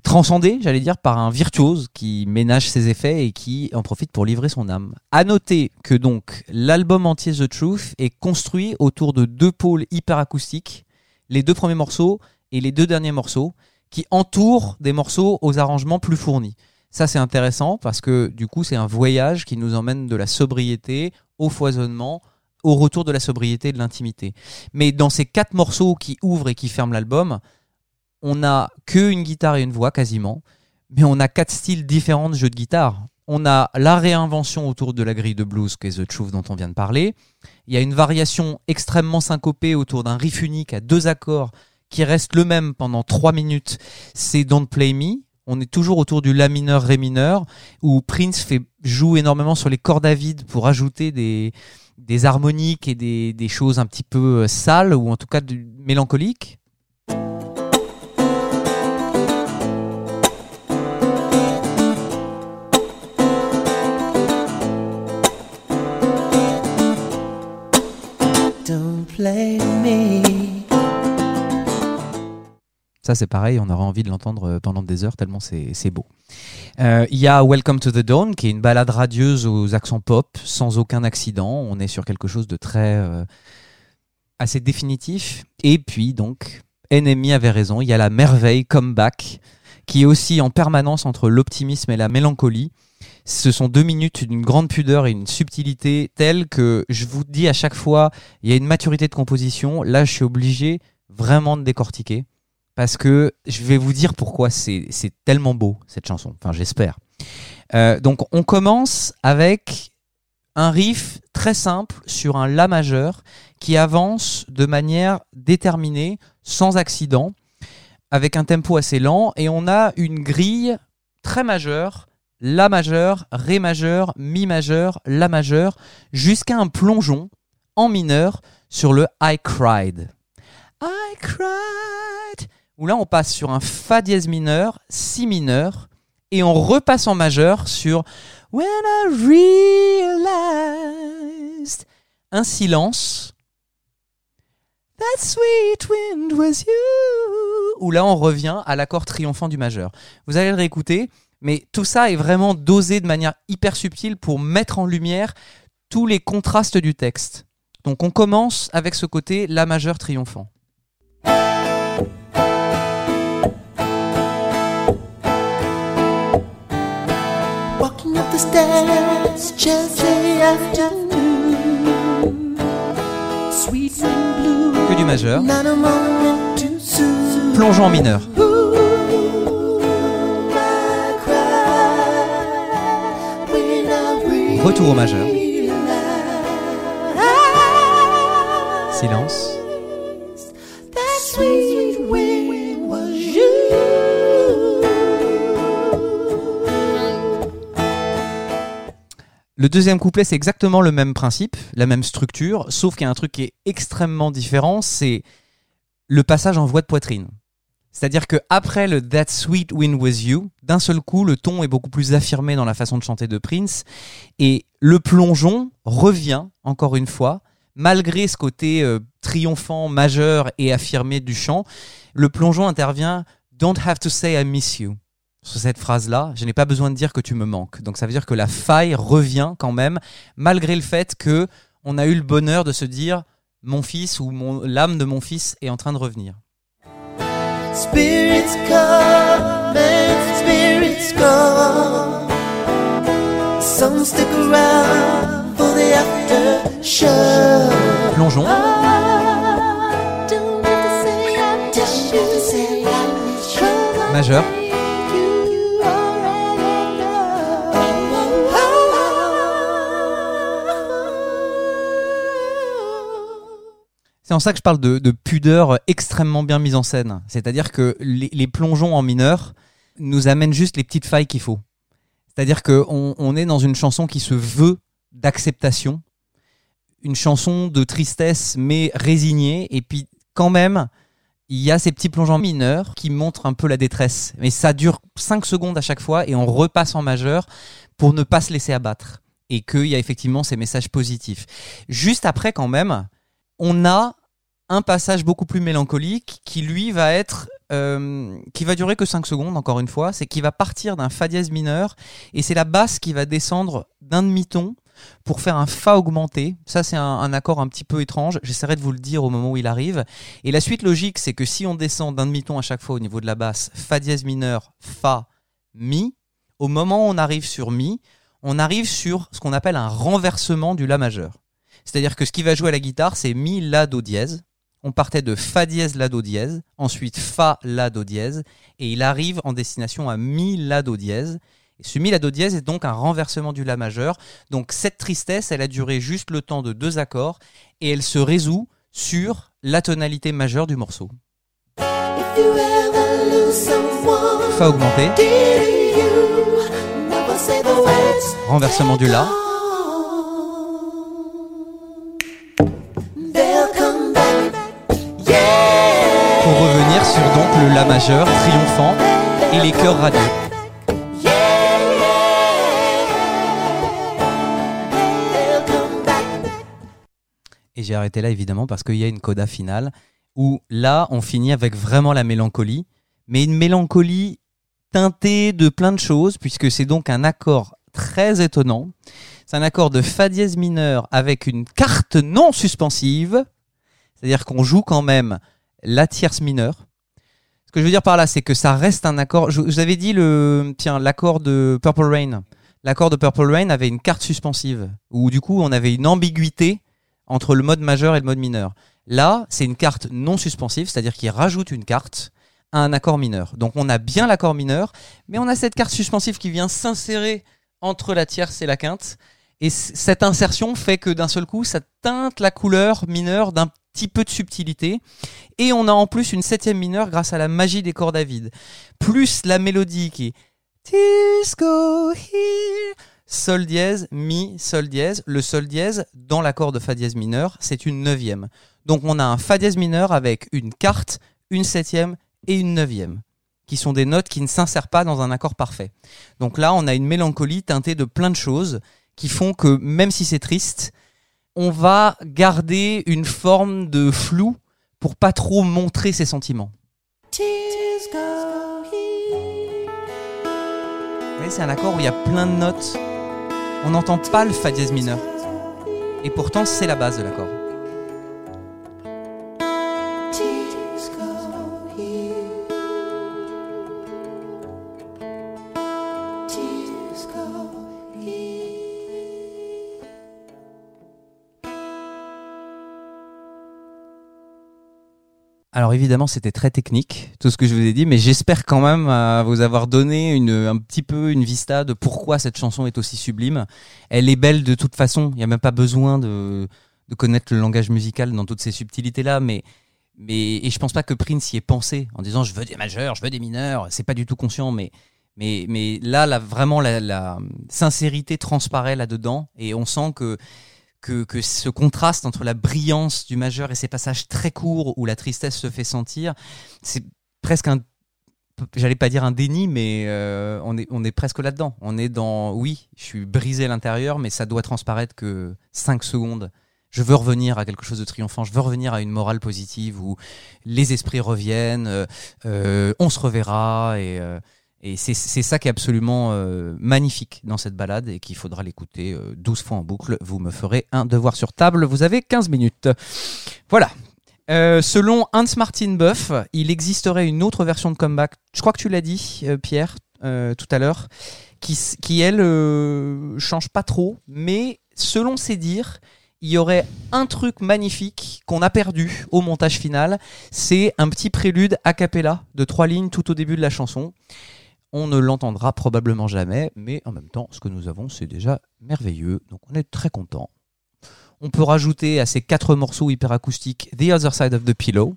transcendée, j'allais dire, par un virtuose qui ménage ses effets et qui en profite pour livrer son âme. À noter que donc l'album entier The Truth est construit autour de deux pôles hyper acoustiques, les deux premiers morceaux et les deux derniers morceaux, qui entourent des morceaux aux arrangements plus fournis. Ça c'est intéressant parce que du coup c'est un voyage qui nous emmène de la sobriété au foisonnement, au retour de la sobriété et de l'intimité. Mais dans ces quatre morceaux qui ouvrent et qui ferment l'album, on n'a que une guitare et une voix quasiment, mais on a quatre styles différents de jeux de guitare. On a la réinvention autour de la grille de blues, qui est The Truth dont on vient de parler. Il y a une variation extrêmement syncopée autour d'un riff unique à deux accords qui reste le même pendant trois minutes. C'est Don't Play Me. On est toujours autour du La mineur, Ré mineur, où Prince fait, joue énormément sur les cordes à vide pour ajouter des, harmoniques et des, choses un petit peu euh, sales, ou en tout cas mélancoliques. Ça, c'est pareil, on aura envie de l'entendre euh, pendant des heures tellement c'est c'est beau. Euh, Il y a Welcome to the Dawn, qui est une balade radieuse aux accents pop, sans aucun accident. On est sur quelque chose de très euh, assez définitif. Et puis donc, Enemy avait raison. Il y a la merveille Comeback, qui est aussi en permanence entre l'optimisme et la mélancolie. Ce sont deux minutes d'une grande pudeur et une subtilité telle que je vous dis à chaque fois, il y a une maturité de composition. Là, je suis obligé vraiment de décortiquer parce que je vais vous dire pourquoi c'est tellement beau cette chanson. Enfin, j'espère. Euh, donc, on commence avec un riff très simple sur un La majeur qui avance de manière déterminée, sans accident, avec un tempo assez lent, et on a une grille très majeure, La majeur, Ré majeur, Mi majeur, La majeur, jusqu'à un plongeon en mineur sur le I cried. I cried. Où là, on passe sur un Fa dièse mineur, Si mineur, et on repasse en majeur sur When I realized. Un silence. That sweet wind. Où là, on revient à l'accord triomphant du majeur. Vous allez le réécouter, mais tout ça est vraiment dosé de manière hyper subtile pour mettre en lumière tous les contrastes du texte. Donc on commence avec ce côté La majeur triomphant. Walking up the stairs, Tuesday afternoon. Sweet and blue. Que du majeur. Not a moment too soon. Plongeon en mineur. Retour au majeur. Silence. Le deuxième couplet, c'est exactement le même principe, la même structure, sauf qu'il y a un truc qui est extrêmement différent, c'est le passage en voix de poitrine. C'est-à-dire que après le That Sweet Wind Was You, d'un seul coup, le ton est beaucoup plus affirmé dans la façon de chanter de Prince, et le plongeon revient encore une fois, malgré ce côté euh, triomphant, majeur et affirmé du chant. Le plongeon intervient Don't have to say I miss you sur cette phrase-là, je n'ai pas besoin de dire que tu me manques. Donc ça veut dire que la faille revient quand même, malgré le fait que on a eu le bonheur de se dire mon fils ou l'âme de mon fils est en train de revenir. Spirits come and spirits go. Some stick around for the after show. Plongeon, I don't have to say I miss you. majeur, C'est en ça que je parle de, de pudeur extrêmement bien mise en scène. C'est-à-dire que les, plongeons en mineur nous amènent juste les petites failles qu'il faut. C'est-à-dire qu'on on est dans une chanson qui se veut d'acceptation, une chanson de tristesse mais résignée, et puis quand même, il y a ces petits plongeons mineurs qui montrent un peu la détresse. Mais ça dure 5 secondes à chaque fois et on repasse en majeur pour ne pas se laisser abattre. Et qu'il y a effectivement ces messages positifs. Juste après, quand même, on a un passage beaucoup plus mélancolique qui lui va être euh, qui va durer que 5 secondes encore une fois. C'est qu'il va partir d'un fa dièse mineur et c'est la basse qui va descendre d'un demi-ton pour faire un fa augmenté. Ça c'est un, un accord un petit peu étrange. J'essaierai de vous le dire au moment où il arrive. Et la suite logique c'est que si on descend d'un demi-ton à chaque fois au niveau de la basse fa dièse mineur fa mi au moment où on arrive sur mi on arrive sur ce qu'on appelle un renversement du la majeur. C'est-à-dire que ce qui va jouer à la guitare, c'est mi, la, do dièse. On partait de fa dièse, la, do dièse, ensuite fa, la, do dièse, et il arrive en destination à mi, la, do dièse. Et ce mi, la, do dièse est donc un renversement du la majeur. Donc cette tristesse, elle a duré juste le temps de deux accords, et elle se résout sur la tonalité majeure du morceau. Fa augmenté, renversement du la, sur donc le la majeur triomphant et les chœurs radieux. Et j'ai arrêté là évidemment parce qu'il y a une coda finale où là on finit avec vraiment la mélancolie, mais une mélancolie teintée de plein de choses puisque c'est donc un accord très étonnant. C'est un accord de fa dièse mineur avec une carte non suspensive, c'est-à-dire qu'on joue quand même la tierce mineure. Ce que je veux dire par là, c'est que ça reste un accord. Je vous avais dit le, tiens, l'accord de Purple Rain. L'accord de Purple Rain avait une carte suspensive où du coup on avait une ambiguïté entre le mode majeur et le mode mineur. Là, c'est une carte non suspensive, c'est-à-dire qu'il rajoute une carte à un accord mineur. Donc on a bien l'accord mineur, mais on a cette carte suspensive qui vient s'insérer entre la tierce et la quinte. Et cette insertion fait que d'un seul coup, ça teinte la couleur mineure d'un petit peu de subtilité. Et on a en plus une septième mineure grâce à la magie des cordes à vide. Plus la mélodie qui est. Sol dièse, mi, sol dièse. Le sol dièse, dans l'accord de fa dièse mineur, c'est une neuvième. Donc on a un fa dièse mineur avec une quarte, une septième et une neuvième, qui sont des notes qui ne s'insèrent pas dans un accord parfait. Donc là, on a une mélancolie teintée de plein de choses qui font que même si c'est triste, on va garder une forme de flou pour pas trop montrer ses sentiments. C'est un accord où il y a plein de notes. On n'entend pas le fa dièse mineur. Et pourtant, c'est la base de l'accord. Alors évidemment, c'était très technique, tout ce que je vous ai dit, mais j'espère quand même euh, vous avoir donné une, un petit peu une vista de pourquoi cette chanson est aussi sublime. Elle est belle de toute façon, il n'y a même pas besoin de, de connaître le langage musical dans toutes ces subtilités-là, mais, mais et je pense pas que Prince y ait pensé en disant je veux des majeurs, je veux des mineurs, c'est pas du tout conscient, mais mais, mais là, là vraiment la, la sincérité transparaît là-dedans et on sent que que, que ce contraste entre la brillance du majeur et ces passages très courts où la tristesse se fait sentir, c'est presque un, j'allais pas dire un déni, mais euh, on, est, on est presque là-dedans. On est dans, oui, je suis brisé à l'intérieur, mais ça doit transparaître que 5 secondes. Je veux revenir à quelque chose de triomphant, je veux revenir à une morale positive où les esprits reviennent, euh, euh, on se reverra et... et c'est ça qui est absolument euh, magnifique dans cette balade et qu'il faudra l'écouter euh, 12 fois en boucle. Vous me ferez un devoir sur table. Vous avez 15 minutes. Voilà. Euh, selon Hans Martin Buff, il existerait une autre version de comeback. Je crois que tu l'as dit, euh, Pierre, tout à l'heure, qui, qui elle change pas trop, mais selon ses dires, il y aurait un truc magnifique qu'on a perdu au montage final. C'est un petit prélude a cappella de trois lignes tout au début de la chanson. On ne l'entendra probablement jamais, mais en même temps, ce que nous avons, c'est déjà merveilleux. Donc on est très content. On peut rajouter à ces quatre morceaux hyper acoustiques The Other Side of the Pillow,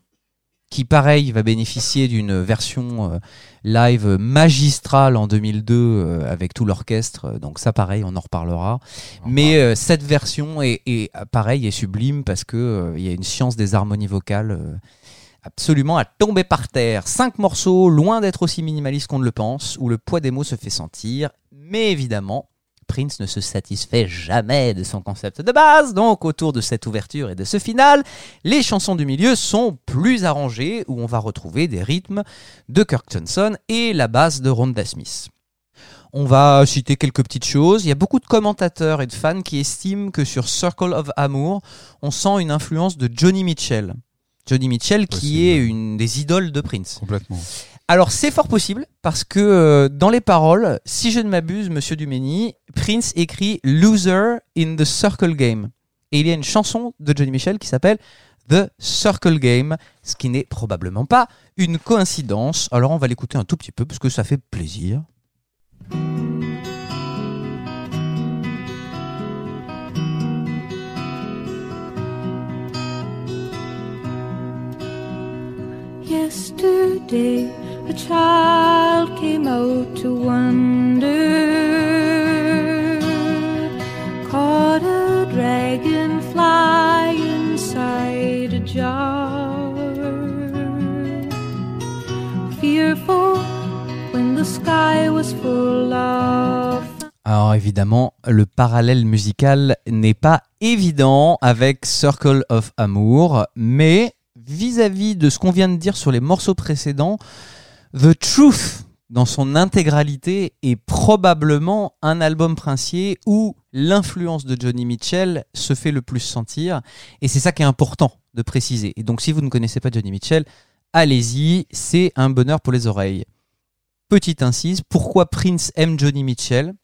qui pareil va bénéficier d'une version euh, live magistrale en 2002 euh, avec tout l'orchestre. Donc ça, pareil, on en reparlera. Mais euh, cette version est, est, pareil est sublime parce que il y a une science des harmonies vocales absolument à tomber par terre. Cinq morceaux, loin d'être aussi minimalistes qu'on ne le pense, où le poids des mots se fait sentir. Mais évidemment, Prince ne se satisfait jamais de son concept de base, donc autour de cette ouverture et de ce final, les chansons du milieu sont plus arrangées, où on va retrouver des rythmes de Kirk Johnson et la basse de Rhonda Smith. On va citer quelques petites choses. Il y a beaucoup de commentateurs et de fans qui estiment que sur Circle of Amour, on sent une influence de Johnny Mitchell. Johnny Mitchell qui Possible. est une des idoles de Prince. Complètement. Alors c'est fort possible parce que euh, dans les paroles, si je ne m'abuse, Monsieur Dumény, Prince écrit Loser in the Circle Game. Et il y a une chanson de Johnny Mitchell qui s'appelle The Circle Game, ce qui n'est probablement pas une coïncidence. Alors on va l'écouter un tout petit peu parce que ça fait plaisir. Yesterday, a child came out to wander, caught a dragonfly inside a jar. Fearful when the sky was full of Alors évidemment, le parallèle musical n'est pas évident avec Circle of Amour, mais vis-à-vis de ce qu'on vient de dire sur les morceaux précédents, The Truth dans son intégralité est probablement un album princier où l'influence de Johnny Mitchell se fait le plus sentir, et c'est ça qui est important de préciser. Et donc si vous ne connaissez pas Johnny Mitchell, allez-y, c'est un bonheur pour les oreilles. Petite incise, pourquoi Prince aime Johnny Mitchell?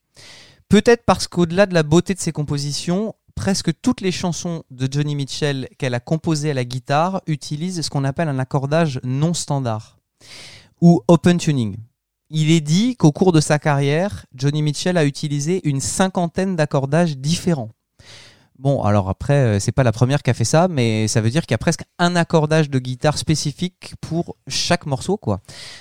Peut-être parce qu'au-delà de la beauté de ses compositions, presque toutes les chansons de Johnny Mitchell qu'elle a composées à la guitare utilisent ce qu'on appelle un accordage non standard ou open tuning. Il est dit qu'au cours de sa carrière, Johnny Mitchell a utilisé une cinquantaine d'accordages différents. Bon, alors après, euh, c'est pas la première qui a fait ça, mais ça veut dire qu'il y a presque un accordage de guitare spécifique pour chaque morceau, quoi.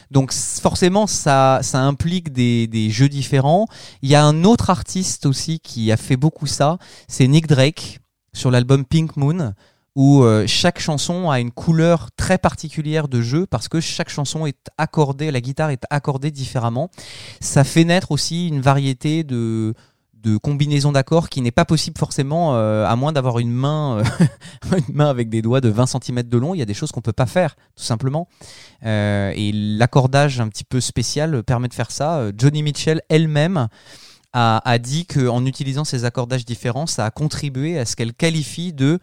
Donc forcément, ça, ça implique des, des jeux différents. Il y a un autre artiste aussi qui a fait beaucoup ça, c'est Nick Drake sur l'album Pink Moon, où euh, chaque chanson a une couleur très particulière de jeu parce que chaque chanson est accordée, la guitare est accordée différemment. Ça fait naître aussi une variété de de combinaisons d'accords qui n'est pas possible forcément euh, à moins d'avoir une main euh, une main avec des doigts de 20 cm de long. Il y a des choses qu'on peut pas faire tout simplement. Euh, et l'accordage un petit peu spécial permet de faire ça. Johnny Mitchell elle-même a, a dit qu'en utilisant ces accordages différents ça a contribué à ce qu'elle qualifie de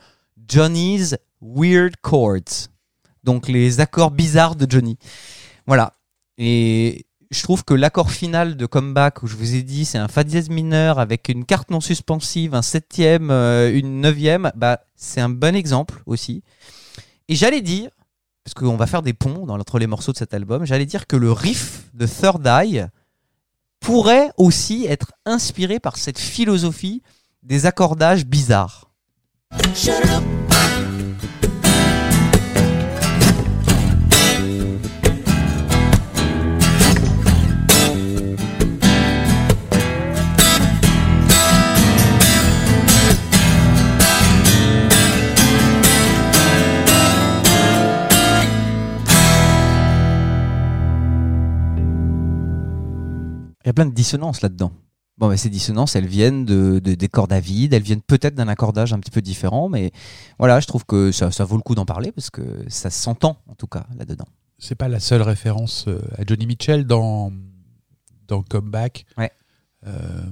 Johnny's Weird Chords. Donc les accords bizarres de Johnny. Voilà. Et je trouve que l'accord final de comeback où je vous ai dit c'est un fa dièse mineur avec une carte non suspensive, un septième, euh, une neuvième, bah c'est un bon exemple aussi. Et j'allais dire, parce qu'on va faire des ponts entre les morceaux de cet album, j'allais dire que le riff de Third Eye pourrait aussi être inspiré par cette philosophie des accordages bizarres. Il y plein de dissonances là-dedans. Bon, mais ces dissonances, elles viennent de, de- des cordes à vide, elles viennent peut-être d'un accordage un petit peu différent, mais voilà, je trouve que ça, ça vaut le coup d'en parler parce que ça s'entend en tout cas là-dedans. C'est pas la seule référence euh, à Johnny Mitchell dans, dans Comeback. Ouais. Euh,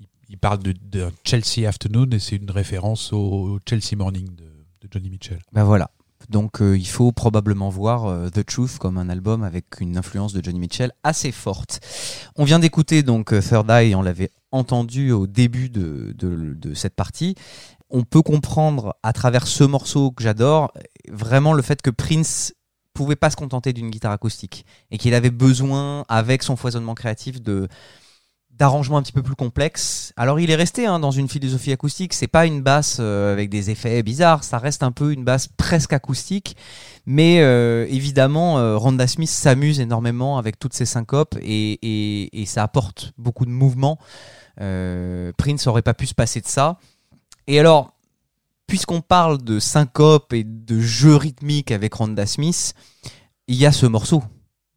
il, il parle de, de Chelsea Afternoon et c'est une référence au Chelsea Morning de, de Johnny Mitchell. Ben voilà. Donc euh, il faut probablement voir euh, The Truth comme un album avec une influence de Johnny Mitchell assez forte. On vient d'écouter donc euh, Third Eye, on l'avait entendu au début de, de, de cette partie. On peut comprendre à travers ce morceau que j'adore vraiment le fait que Prince pouvait pas se contenter d'une guitare acoustique et qu'il avait besoin avec son foisonnement créatif de d'arrangements un petit peu plus complexes. Alors il est resté hein, dans une philosophie acoustique, c'est pas une basse euh, avec des effets bizarres, ça reste un peu une basse presque acoustique, mais euh, évidemment euh, Rhonda Smith s'amuse énormément avec toutes ces syncopes et ça apporte beaucoup de mouvement. Euh, Prince aurait pas pu se passer de ça. Et alors, puisqu'on parle de syncope et de jeu rythmique avec Rhonda Smith, il y a ce morceau,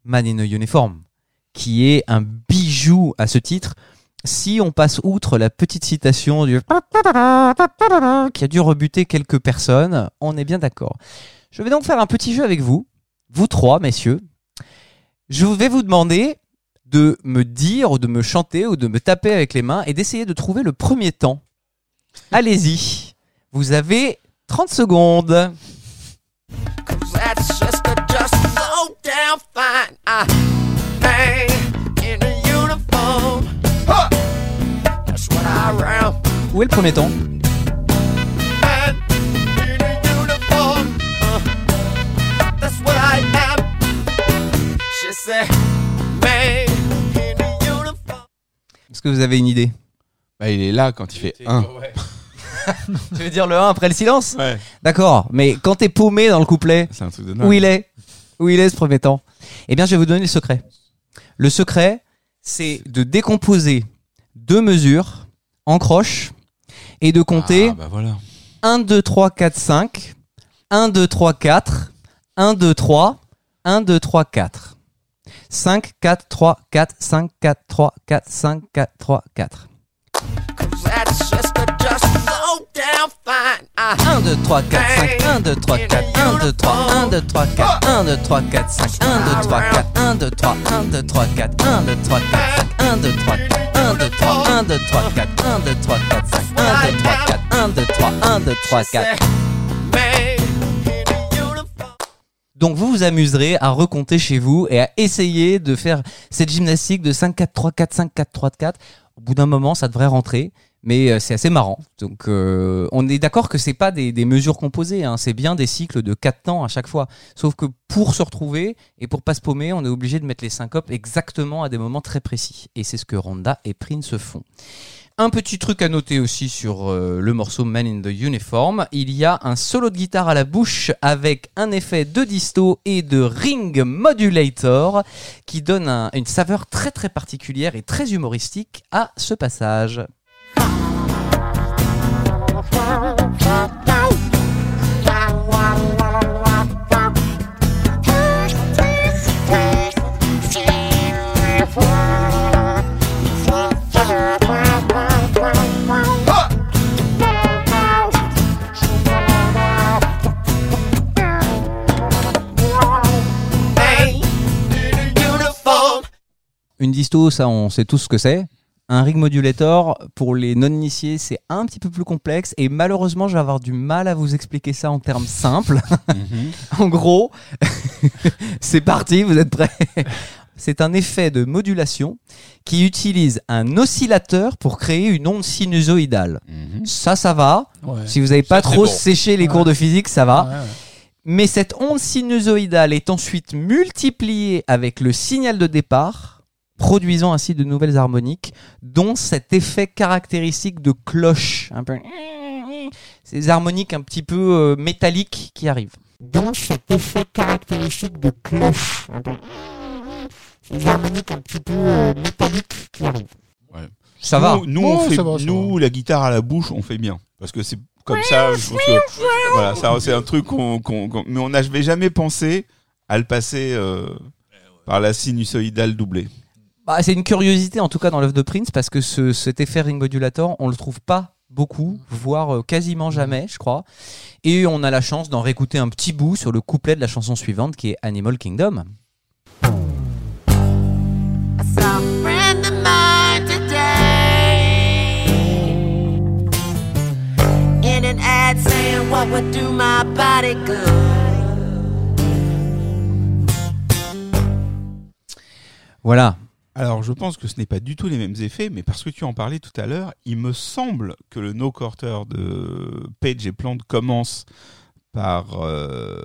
Man in a Uniform, qui est un bijou à ce titre. Si on passe outre la petite citation du qui a dû rebuter quelques personnes, on est bien d'accord. Je vais donc faire un petit jeu avec vous, vous trois, messieurs. Je vais vous demander de me dire ou de me chanter ou de me taper avec les mains et d'essayer de trouver le premier temps. Allez-y. Vous avez 30 secondes. Où est le premier temps. Est-ce que vous avez une idée Bah, il est là quand il fait 1. Tu veux dire le 1 après le silence Ouais. D'accord, mais quand t'es paumé dans le couplet, C'est un truc de dingue. où il est Où il est ce premier temps Eh bien, je vais vous donner le secret. Le secret, c'est de décomposer deux mesures en croche et de compter Ah, bah voilà. 1, 2, 3, 4, 5, 1, 2, 3, 4, 1, 2, 3, 1, 2, 3, 4. 5, 4, 3, 4, 5, 4, 3, 4, 5, 4, 3, 4. 1, 2, 3, 4, 5, 1, 2, 3, 4, 1, 2, 3, 1, 2, 3, 4, 1, 2, 3, 4, 5, 1, 2, 3, 4, 1, 2, 3, 1, 2, 3, 4, 1, 2, 3, 4, 5, 1, 2, 3, 4, 1, 2, 3, 1, 2, 3, 4, 1, 2, 3, 4, 5, 1, 2, 3, 4, 1, 2, 3, 1, 2, 3, 4. man in a uniform. Donc vous vous amuserez à recompter chez vous et à essayer de faire cette gymnastique de 5, 4, 3, 4, 5, 4, 3, 4. Au bout d'un moment, ça devrait rentrer. Mais euh, c'est assez marrant. Donc, euh, on est d'accord que c'est pas des, mesures composées. Hein. C'est bien des cycles de 4 temps à chaque fois. Sauf que pour se retrouver et pour pas se paumer, on est obligé de mettre les syncopes exactement à des moments très précis. Et c'est ce que Ronda et Prince font. Un petit truc à noter aussi sur euh, le morceau Man in the Uniform, il y a un solo de guitare à la bouche avec un effet de disto et de ring modulator qui donne un- une saveur très très particulière et très humoristique à ce passage. Une disto, ça on sait tous ce que c'est. Un ring modulator, pour les non-initiés, c'est un petit peu plus complexe et malheureusement, je vais avoir du mal à vous expliquer ça en termes simples. en gros, c'est parti, vous êtes prêts? C'est un effet de modulation qui utilise un oscillateur pour créer une onde sinusoïdale. Mhm. Ça, ça va. Ouais. Si vous n'avez pas trop bon. séché les Ouais. cours de physique, ça va. Ouais, ouais. Mais cette onde sinusoïdale est ensuite multipliée avec le signal de départ, produisant ainsi de nouvelles harmoniques, dont cet effet caractéristique de cloche. Un peu... Ces harmoniques un petit peu euh, métalliques qui arrivent. Donc cet effet caractéristique de cloche, un peu- ces harmoniques un petit peu euh, métalliques qui arrivent. Ça va. Nous, on fait, ça va, ça nous la guitare à la bouche, on fait bien. Parce que c'est comme ça, je trouve que voilà, ça, c'est un truc qu'on, mais on n'avait jamais pensé à le passer euh, par la sinusoïdale doublée. Bah, c'est une curiosité en tout cas dans l'œuvre de Prince parce que ce, cet effet ring modulator, on le trouve pas beaucoup, voire euh, quasiment jamais, je crois. Et on a la chance d'en réécouter un petit bout sur le couplet de la chanson suivante qui est Animal Kingdom. Voilà. Alors, je pense que ce n'est pas du tout les mêmes effets, mais parce que tu en parlais tout à l'heure, il me semble que le no quarter de Page et Plante commence par euh,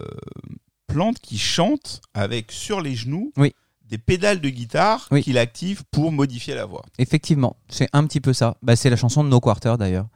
Plante qui chante avec sur les genoux Oui. des pédales de guitare Oui. qu'il active pour modifier la voix. Effectivement, c'est un petit peu ça. Bah, c'est la chanson de No Quarter d'ailleurs.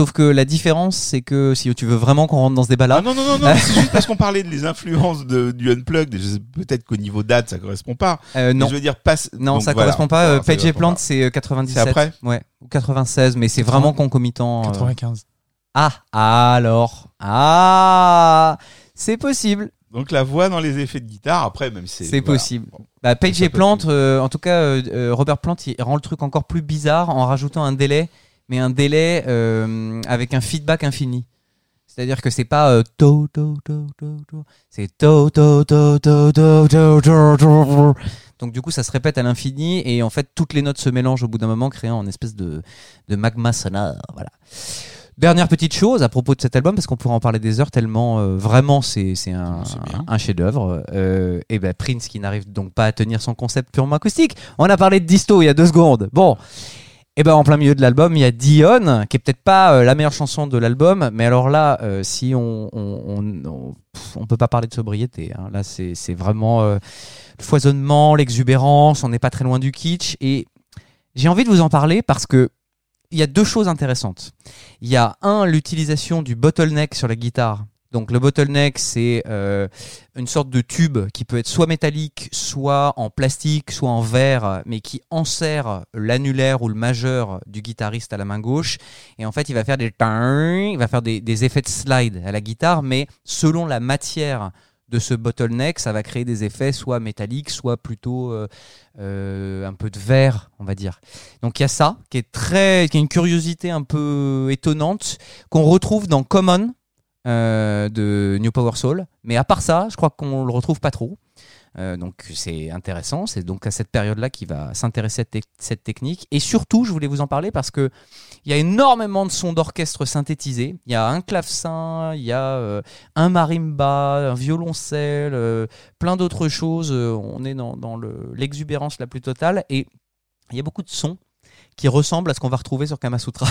Sauf que la différence, c'est que si tu veux vraiment qu'on rentre dans ce débat-là, Ah non, non, non, non, c'est juste parce qu'on parlait des influences de, du Unplugged. Peut-être qu'au niveau date, ça correspond pas. euh, Mais non. Je veux dire, passe. Non, donc ça voilà. correspond pas. Euh, Page et Plant, c'est euh, 97. C'est après Ouais, ou 96, mais c'est 80. vraiment concomitant. euh. 95. Ah, alors. Ah, c'est possible. Donc la voix dans les effets de guitare, après, même C'est voilà. possible. Bon. Bah, Page et Plant, euh, en tout cas, euh, euh, Robert Plant, il rend le truc encore plus bizarre en rajoutant un délai, mais un délai euh, avec un feedback infini. C'est-à-dire que c'est pas c'est. Donc du coup, ça se répète à l'infini et en fait, toutes les notes se mélangent au bout d'un moment, créant une espèce de, de magma sonore. Voilà. Dernière petite chose à propos de cet album, parce qu'on pourrait en parler des heures tellement euh, vraiment c'est un, un chef-d'œuvre. Euh, et ben Prince qui n'arrive donc pas à tenir son concept purement acoustique. On a parlé de disto il y a deux secondes. Bon. Et ben en plein milieu de l'album, il y a Dion, qui est peut-être pas euh, la meilleure chanson de l'album, mais alors là, euh, si on on, on, peut pas parler de sobriété. hein. Là, c'est c'est vraiment euh, le foisonnement, l'exubérance. On n'est pas très loin du kitsch. Et j'ai envie de vous en parler parce que il y a deux choses intéressantes. Il y a un l'utilisation du bottleneck sur la guitare. Donc le bottleneck, c'est euh, une sorte de tube qui peut être soit métallique, soit en plastique, soit en verre, mais qui enserre l'annulaire ou le majeur du guitariste à la main gauche. Et en fait, il va faire des il va faire des, effets de slide à la guitare, mais selon la matière de ce bottleneck, ça va créer des effets soit métalliques, soit plutôt euh, euh, un peu de verre, on va dire. Donc il y a ça qui est très, qui est une curiosité un peu étonnante qu'on retrouve dans Common de New Power Soul, mais à part ça, je crois qu'on le retrouve pas trop. Euh, donc c'est intéressant, c'est donc à cette période-là qu'il va s'intéresser à te- cette technique. Et surtout, je voulais vous en parler parce que il y a énormément de sons d'orchestre synthétisés. Il y a un clavecin, il y a euh, un marimba, un violoncelle, euh, plein d'autres choses. Euh, on est dans, dans le- l'exubérance la plus totale et il y a beaucoup de sons qui ressemblent à ce qu'on va retrouver sur Kamasutra.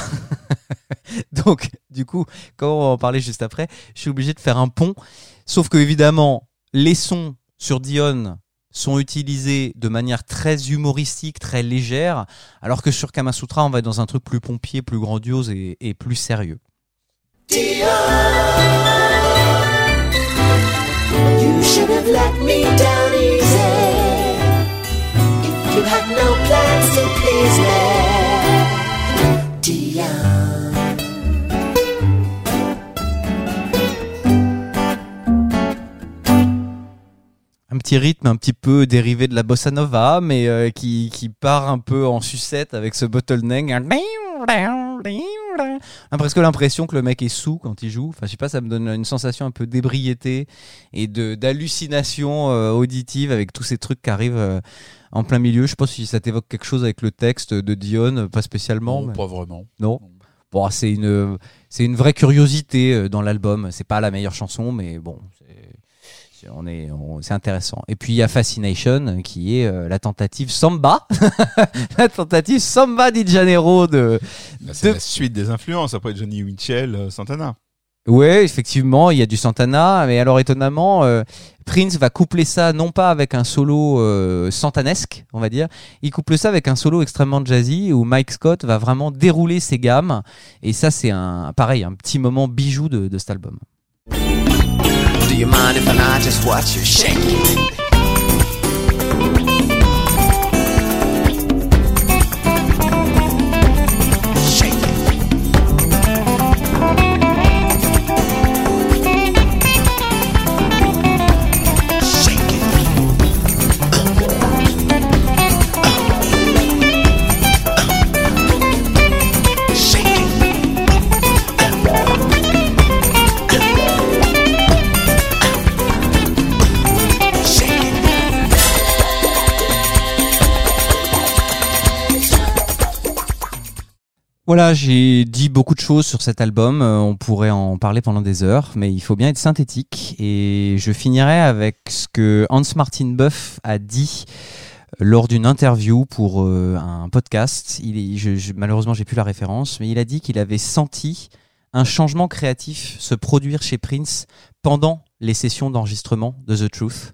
Donc, du coup, comme on va en parler juste après, je suis obligé de faire un pont. Sauf que, évidemment, les sons sur Dion sont utilisés de manière très humoristique, très légère, alors que sur Kamasutra, on va être dans un truc plus pompier, plus grandiose et, plus sérieux. Un petit rythme un petit peu dérivé de la bossa nova, mais euh, qui, part un peu en sucette avec ce bottleneck. On a presque l'impression que le mec est sous quand il joue. Enfin, je sais pas, ça me donne une sensation un peu d'ébriété et d'hallucination euh, auditive avec tous ces trucs qui arrivent euh, en plein milieu. Je sais pas si ça t'évoque quelque chose avec le texte de Dion, euh, pas spécialement. Non, mais- pas vraiment. Non. Bon, c'est une, c'est une vraie curiosité euh, dans l'album. C'est pas la meilleure chanson, mais bon, c'est, on est, on- c'est intéressant. Et puis il y a Fascination, qui est euh, la tentative Samba, la tentative Samba di Janeiro de. Bah, c'est de- la suite des influences après Johnny Mitchell, euh, Santana. Ouais, effectivement, il y a du Santana, mais alors étonnamment, euh, Prince va coupler ça non pas avec un solo euh, santanesque, on va dire, il couple ça avec un solo extrêmement jazzy où Mike Scott va vraiment dérouler ses gammes, et ça c'est un pareil, un petit moment bijou de, cet album. Voilà, j'ai dit beaucoup de choses sur cet album, euh, on pourrait en parler pendant des heures, mais il faut bien être synthétique, et je finirai avec ce que Hans Martin Buff a dit lors d'une interview pour euh, un podcast. Il est, je, je- malheureusement, j'ai plus la référence, mais il a dit qu'il avait senti un changement créatif se produire chez Prince pendant les sessions d'enregistrement de The Truth.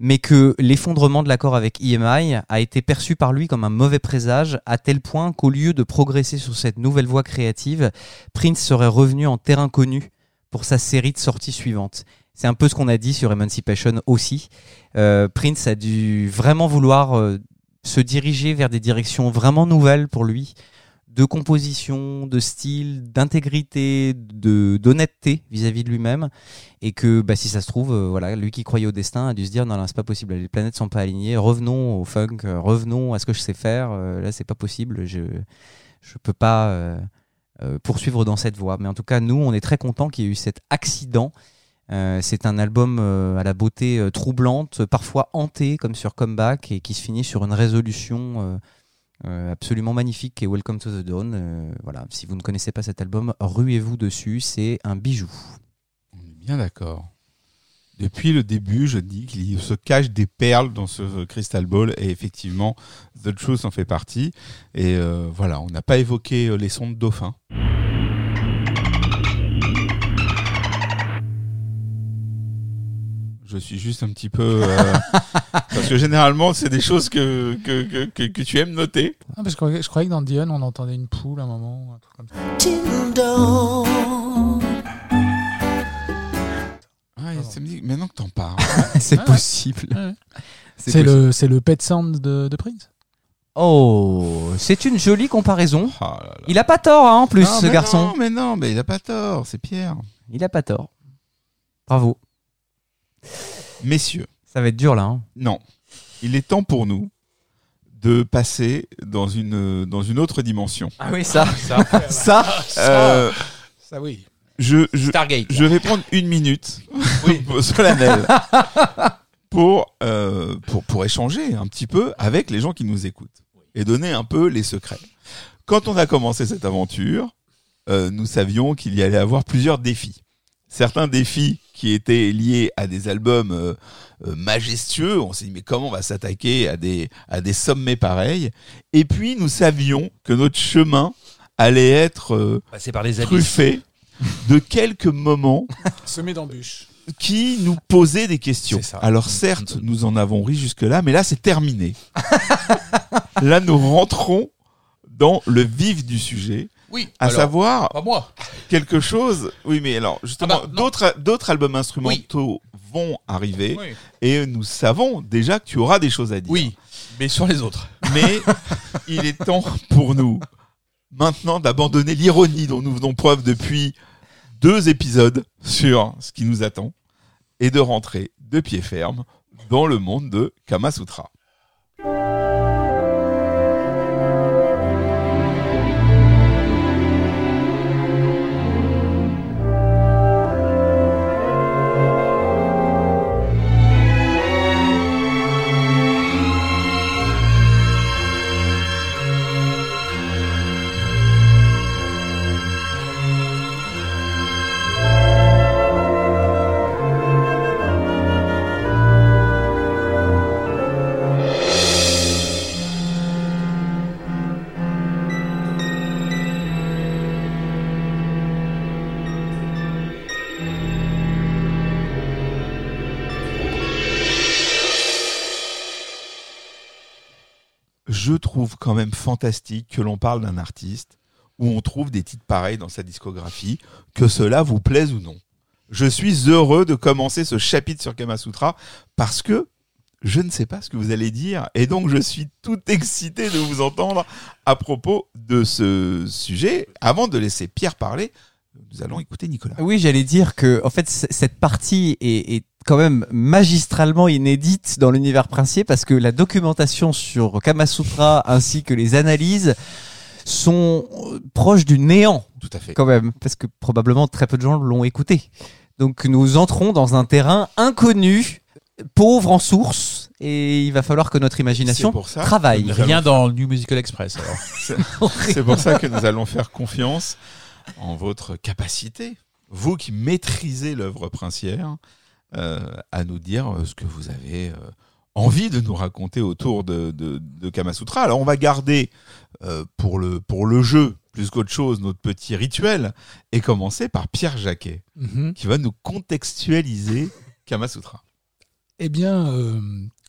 Mais que l'effondrement de l'accord avec EMI a été perçu par lui comme un mauvais présage, à tel point qu'au lieu de progresser sur cette nouvelle voie créative, Prince serait revenu en terrain connu pour sa série de sorties suivantes. C'est un peu ce qu'on a dit sur Emancipation aussi. Euh, Prince a dû vraiment vouloir euh, se diriger vers des directions vraiment nouvelles pour lui, de composition, de style, d'intégrité, de d'honnêteté vis-à-vis de lui-même, et que bah, si ça se trouve, euh, voilà, lui qui croyait au destin a dû se dire non, non c'est pas possible, les planètes sont pas alignées, revenons au funk, euh, revenons à ce que je sais faire, euh, là c'est pas possible, je je peux pas poursuivre dans cette voie. Mais en tout cas, nous, on est très contents qu'il y ait eu cet accident. C'est un album à la beauté troublante, parfois hanté, comme sur Comeback, et qui se finit sur une résolution euh, absolument magnifique est Welcome to the Dawn. Euh, voilà, si vous ne connaissez pas cet album, ruez-vous dessus, c'est un bijou. On est bien d'accord. Depuis le début, je dis qu'il se cache des perles dans ce Crystal Ball et effectivement, The Truth en fait partie. Et euh, voilà, on n'a pas évoqué les sons de dauphin. Je suis juste un petit peu... euh, parce que généralement, c'est des choses que, que, que, que, que tu aimes noter. Ah, parce que je croyais- que dans Dion, on entendait une poule à un moment, un truc comme ça. Ah, ça me dit, maintenant que t'en parles. c'est possible. Ouais. C'est le, c'est le pet sound de, de Prince. Oh, c'est une jolie comparaison. Ah là là. Il a pas tort, hein, en plus, Non, ce garçon. Non, mais non, mais il a pas tort, c'est Pierre. Il a pas tort. Bravo. Messieurs, Ça va être dur là. hein. non. Il est temps pour nous de passer dans une, dans une autre dimension. Ah oui, ça. Ça, ça. Euh, Ça, oui. je, je, Stargate. je vais prendre une minute Oui. solennelle pour, euh, pour, pour échanger un petit peu avec les gens qui nous écoutent et donner un peu les secrets. Quand on a commencé cette aventure, euh, nous savions qu'il y allait avoir plusieurs défis. Certains défis qui étaient liés à des albums euh, euh, majestueux. On s'est dit mais comment on va s'attaquer à des à des sommets pareils? Et puis nous savions que notre chemin allait être euh, Passé par les abysses. truffé de quelques moments Semé d'embûches. qui nous posaient des questions. C'est ça. Alors certes, nous en avons ri jusque-là, mais là c'est terminé. là nous rentrons dans le vif du sujet, Oui. à alors, savoir Pas moi. quelque chose. Oui, mais alors justement, Ah bah, non. d'autres d'autres albums instrumentaux vont arriver Oui. et nous savons déjà que tu auras des choses à dire. Oui. Mais sur les autres. Mais il est temps pour nous maintenant d'abandonner l'ironie dont nous venons preuve depuis deux épisodes sur ce qui nous attend et de rentrer de pied ferme dans le monde de Kamasutra. Je trouve quand même fantastique que l'on parle d'un artiste où on trouve des titres pareils dans sa discographie, que cela vous plaise ou non. Je suis heureux de commencer ce chapitre sur Kamasutra parce que je ne sais pas ce que vous allez dire et donc je suis tout excité de vous entendre à propos de ce sujet. Avant de laisser Pierre parler, nous allons écouter Nicolas. Oui, j'allais dire que en fait cette partie est, est quand même magistralement inédite dans l'univers princier parce que la documentation sur Kamasutra ainsi que les analyses sont euh, proches du néant Tout à fait. quand même parce que probablement très peu de gens l'ont écouté. Donc nous entrons dans un terrain inconnu, pauvre en source et il va falloir que notre imagination C'est pour ça travaille. Rien dans le New Musical Express. Alors. C'est pour ça que nous allons faire confiance en votre capacité, vous qui maîtrisez l'œuvre princière, euh, à nous dire euh, ce que vous avez euh, envie de nous raconter autour de, de, de Kamasutra. Alors on va garder euh, pour, le, pour le jeu, plus qu'autre chose, notre petit rituel, et commencer par Pierre Jacquet, Mhm. qui va nous contextualiser Kamasutra. Eh bien, euh,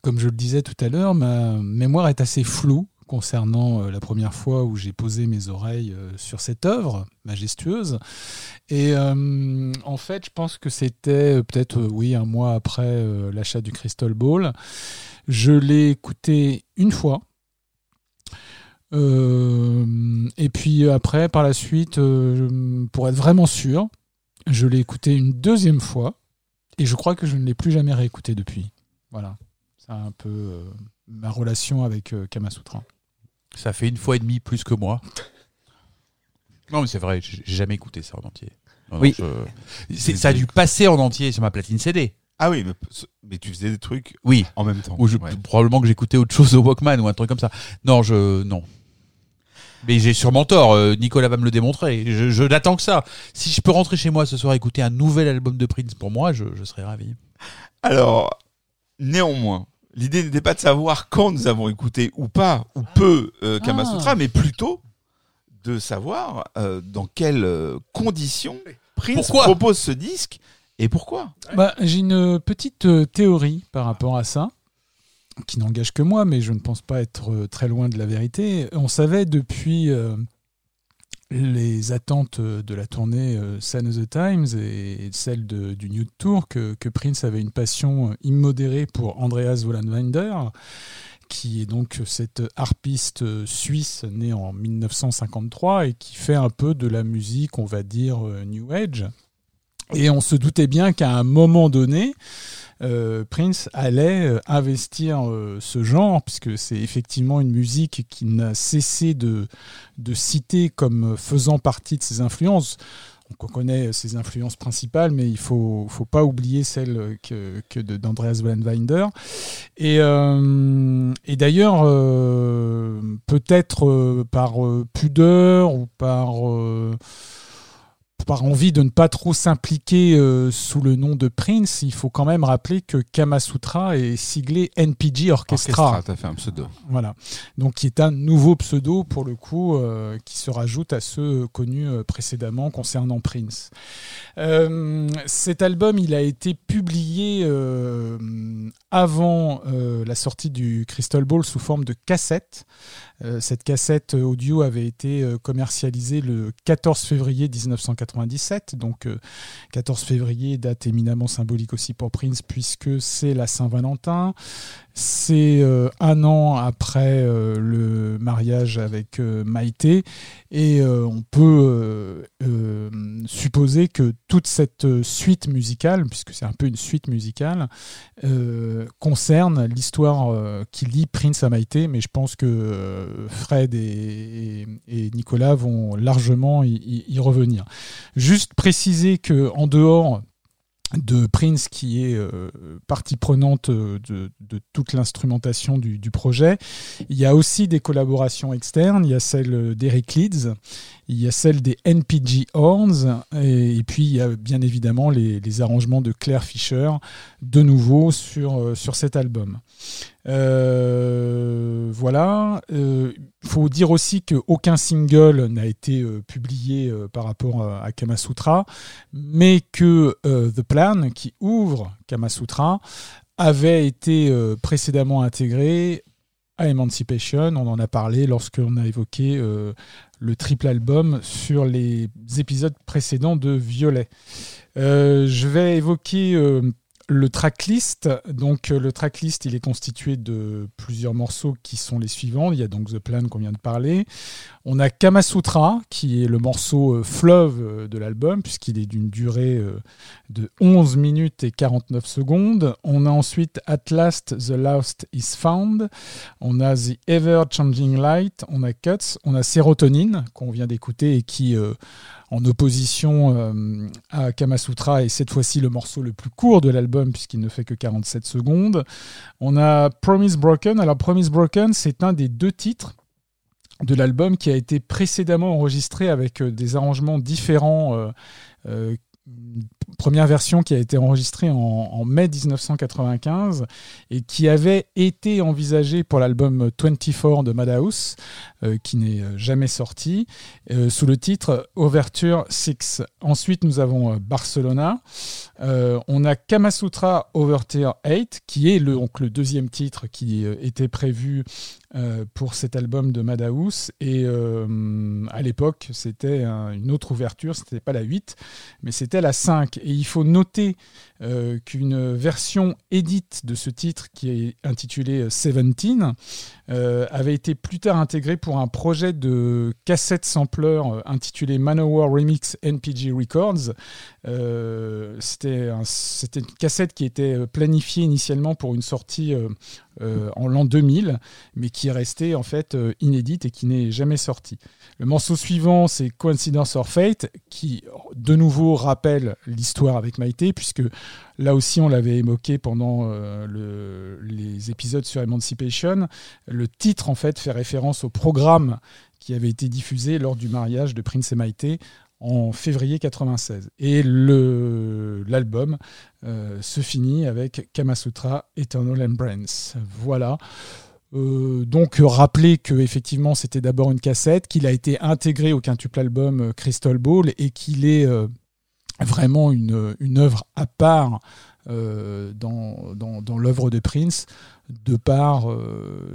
comme je le disais tout à l'heure, ma mémoire est assez floue concernant euh, la première fois où j'ai posé mes oreilles euh, sur cette œuvre majestueuse. Et euh, en fait, je pense que c'était peut-être, oui, un mois après l'achat du Crystal Ball. Je l'ai écouté une fois. Et puis après, par la suite, pour être vraiment sûr, je l'ai écouté une deuxième fois. Et je crois que je ne l'ai plus jamais réécouté depuis. Voilà. C'est un peu ma relation avec Kamasutra. Ça fait une fois et demie plus que moi. Non, mais c'est vrai, j'ai jamais écouté ça en entier. Non, non, Oui. je- Ça a dû passer en entier sur ma platine CD. Ah oui, mais, mais tu faisais des trucs Oui. en même temps. Ou je- Ouais. probablement que j'écoutais autre chose au Walkman ou un truc comme ça. Non, je non. Mais j'ai sûrement tort. euh, Nicolas va me le démontrer. Je, je n'attends que ça. Si je peux rentrer chez moi ce soir et écouter un nouvel album de Prince pour moi, je, je serais ravi. Alors, néanmoins, l'idée n'était pas de savoir quand nous avons écouté ou pas, ou peu, euh, Kamasutra, Ah. mais plutôt de savoir euh, dans quelles euh, conditions Prince Pourquoi propose ce disque et pourquoi. Bah, J'ai une petite euh, théorie par rapport à ça, qui n'engage que moi, mais je ne pense pas être très loin de la vérité. On savait depuis euh, les attentes euh, de la tournée euh, Sign of the Times et celle du New Tour que, Prince avait une passion euh, immodérée pour Andreas Wollenweider qui est donc cette harpiste suisse née en 1953 et qui fait un peu de la musique, on va dire, New Age. Et on se doutait bien qu'à un moment donné, euh, Prince allait euh, investir euh, ce genre, puisque c'est effectivement une musique qui n'a cessé de, de citer comme faisant partie de ses influences. On connaît ses influences principales, mais il faut faut pas oublier celles que, que d'Andreas Wallenweider. Et, et d'ailleurs, peut-être par pudeur ou par par envie de ne pas trop s'impliquer euh, sous le nom de Prince, il faut quand même rappeler que Kamasutra est siglé NPG Orchestra. t'as fait un pseudo. Voilà. Donc, qui est un nouveau pseudo, pour le coup, euh, qui se rajoute à ceux connus euh, précédemment concernant Prince. Euh, cet album, il a été publié avant la sortie du Crystal Ball sous forme de cassette. Euh, cette cassette audio avait été euh, commercialisée le 14 février 1997. Donc, euh, 14 février, date éminemment symbolique aussi pour Prince, puisque c'est la Saint-Valentin. C'est euh, un an après euh, le mariage avec euh, Maïté et on peut supposer que toute cette suite musicale, puisque c'est un peu une suite musicale, concerne l'histoire qui lie Prince à Maïté, mais je pense que Fred et, Nicolas vont largement y, y- y revenir. Juste préciser que en dehors de Prince qui est euh, partie prenante euh, de, toute l'instrumentation du, projet. Il y a aussi des collaborations externes, il y a celle d'Eric Leeds, il y a celle des NPG Horns, et, puis il y a bien évidemment les, arrangements de Claire Fisher, de nouveau sur, euh, sur cet album. Euh, voilà. Il faut dire aussi qu'aucun single n'a été euh, publié euh, par rapport à, Kamasutra, mais que euh, The Plan, qui ouvre Kamasutra, avait été euh, précédemment intégré à Emancipation. On en a parlé lorsqu'on a évoqué euh, le triple album sur les épisodes précédents de Violet. Euh, je vais évoquer euh, le tracklist. Donc, euh, le tracklist, il est constitué de plusieurs morceaux qui sont les suivants. Il y a donc The Plan qu'on vient de parler. On a Kamasutra, qui est le morceau euh, fleuve euh, de l'album, puisqu'il est d'une durée euh, de 11 minutes et 49 secondes. On a ensuite At Last, The Lost is Found. On a The Ever Changing Light. On a Cuts. On a Sérotonine, qu'on vient d'écouter et qui, en opposition à Kamasutra, est cette fois-ci le morceau le plus court de l'album, puisqu'il ne fait que 47 secondes. On a Promise Broken. Alors, Promise Broken, c'est un des deux titres de l'album qui a été précédemment enregistré avec euh, des arrangements différents euh, euh, première version qui a été enregistrée en, mai 1995 et qui avait été envisagée pour l'album 24 de Madhouse, euh, qui n'est euh, jamais sorti, euh, sous le titre Overture 6. Ensuite, nous avons Barcelona. On a Kamasutra Overture 8, qui est le, donc, le deuxième titre qui était prévu pour cet album de Madhouse. Et à l'époque, c'était un- une autre ouverture, c'était pas la 8, mais c'était la 5. Et il faut noter euh, qu'une version édite de ce titre, qui est intitulé Seventeen, euh, avait été plus tard intégrée pour un projet de cassette sampler euh, intitulé Manowar Remix NPG Records. Euh, C'était un- c'était une cassette qui était euh, planifiée initialement pour une sortie euh, euh, en l'an 2000, mais qui est restée en fait euh, inédite et qui n'est jamais sortie. Le morceau suivant, c'est Coincidence or Fate, qui de nouveau rappelle l'histoire avec Maïté, puisque là aussi on l'avait évoqué pendant euh, le- les épisodes sur Emancipation. Le titre en fait fait référence au programme qui avait été diffusé lors du mariage de Prince et Maïté en février 96. Et l'album euh, se finit avec Kamasutra Eternal Embrace. Voilà. Euh, donc rappeler que effectivement c'était d'abord une cassette, qu'il a été intégré au quintuple album euh, Crystal Ball et qu'il est euh, vraiment une, œuvre à part dans, dans, l'œuvre de Prince, de par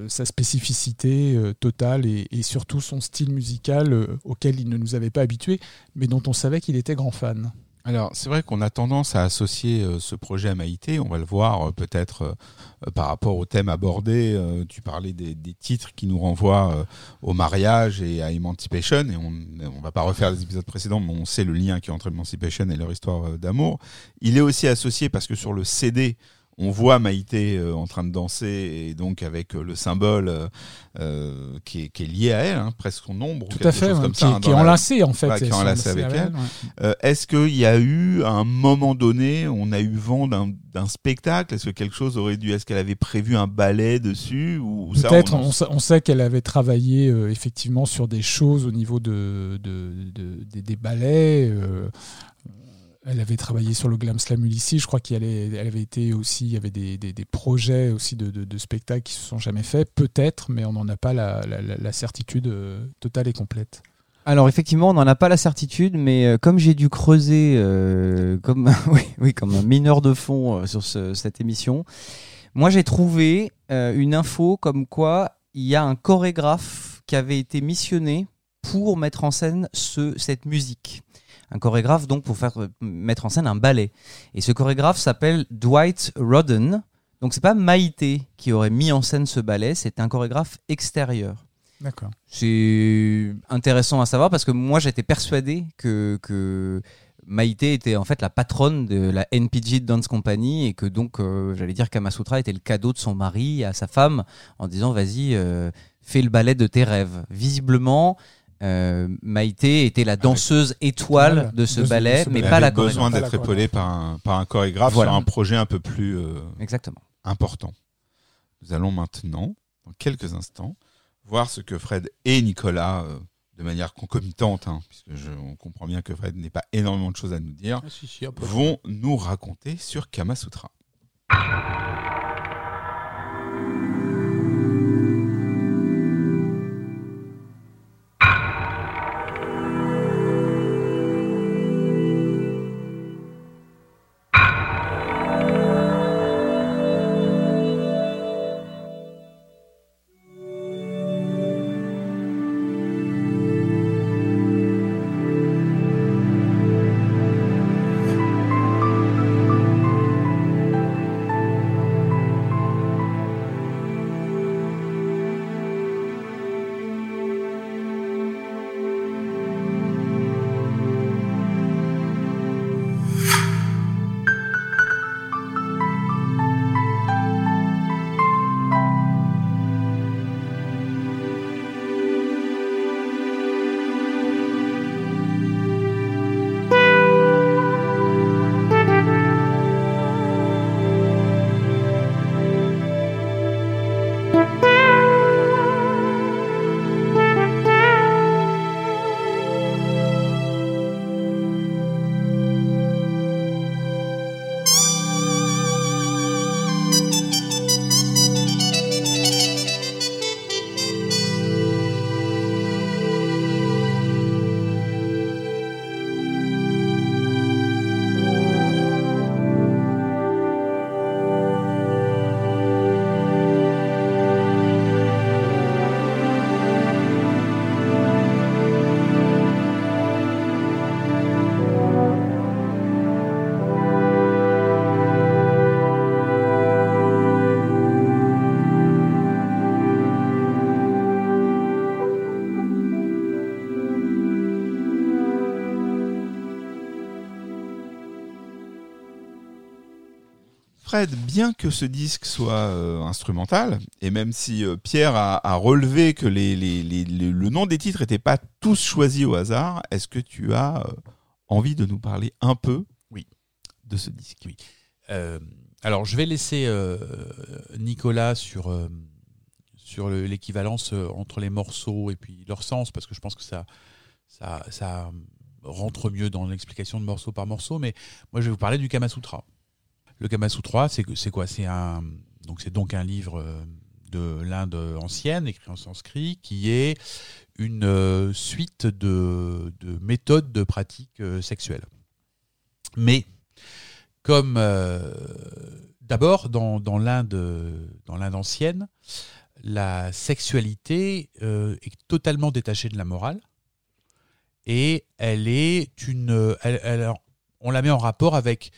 sa spécificité totale et, surtout son style musical auquel il ne nous avait pas habitués, mais dont on savait qu'il était grand fan. Alors, c'est vrai qu'on a tendance à associer euh, ce projet à Maïté. On va le voir euh, peut-être euh, par rapport au thème abordé. Tu parlais des, titres qui nous renvoient au mariage et à Emancipation. Et on ne va pas refaire les épisodes précédents, mais on sait le lien qui est entre Emancipation et leur histoire d'amour. Il est aussi associé parce que sur le CD, on voit Maïté euh, en train de danser et donc avec euh, le symbole euh, qui, est, qui est lié à elle, hein, presque son ombre. ou Tout à fait, ouais, comme qui, ça, hein, qui est la- enlacé en fait. Voilà, qui est enlacé avec elle. ouais. Euh, Est-ce qu'il y a eu à un moment donné, on a eu vent d'un spectacle? Est-ce que quelque chose aurait dû Est-ce qu'elle avait prévu un ballet dessus ou Peut-être, on- sait- on sait qu'elle avait travaillé euh, effectivement sur des choses au niveau de, de- de- des, des ballets. Elle avait travaillé sur le Glam Slam ici. Je crois qu'elle avait été aussi, il y avait des, projets aussi de, spectacles qui se sont jamais faits. Peut-être, mais on n'en a pas la, certitude euh, totale et complète. Alors effectivement, on n'en a pas la certitude, mais euh, comme j'ai dû creuser euh, comme un mineur de fond sur ce- cette émission, moi j'ai trouvé une info comme quoi il y a un chorégraphe qui avait été missionné pour mettre en scène ce, cette musique. Un chorégraphe donc pour faire euh, mettre en scène un ballet. Et ce chorégraphe s'appelle Dwight Rodden. Donc c'est pas Maïté qui aurait mis en scène ce ballet, c'est un chorégraphe extérieur. D'accord. C'est intéressant à savoir parce que moi j'étais persuadé que, que Maïté était en fait la patronne de la NPG Dance Company et que donc euh, j'allais dire Kamasutra était le cadeau de son mari à sa femme en disant vas-y euh, fais le ballet de tes rêves. Visiblement euh, Maïté était la danseuse étoile Étoile de ce de ce- ballet de ce mais pas la besoin chorégraphe. Pas d'être épaulée par un, par un chorégraphe Voilà. sur un projet un peu plus euh, Exactement. important. Nous allons maintenant, dans quelques instants, voir ce que Fred et Nicolas, euh, de manière concomitante, hein, puisque je, on comprend bien que Fred n'est pas énormément de choses à nous dire, Ah, si, si, vont nous raconter sur Kamasutra. Fred, bien que ce disque soit euh, instrumental, et même si euh, Pierre a, a relevé que les, les- les- les- le nom des titres n'étaient pas tous choisis au hasard, est-ce que tu as euh, envie de nous parler un peu Oui. de ce disque? Oui. Alors, je vais laisser Nicolas sur, sur le- l'équivalence entre les morceaux et puis leur sens, parce que je pense que ça, ça, ça rentre mieux dans l'explication de morceau par morceau. Mais moi, je vais vous parler du Kama Sutra. Le Kama Sutra, c'est, quoi? C'est, donc, un livre euh, de l'Inde ancienne, écrit en sanskrit, qui est une euh, suite de, de méthodes de pratique euh, sexuelle. Mais comme d'abord dans, dans l'Inde ancienne, la sexualité est totalement détachée de la morale et elle est une on la met en rapport avec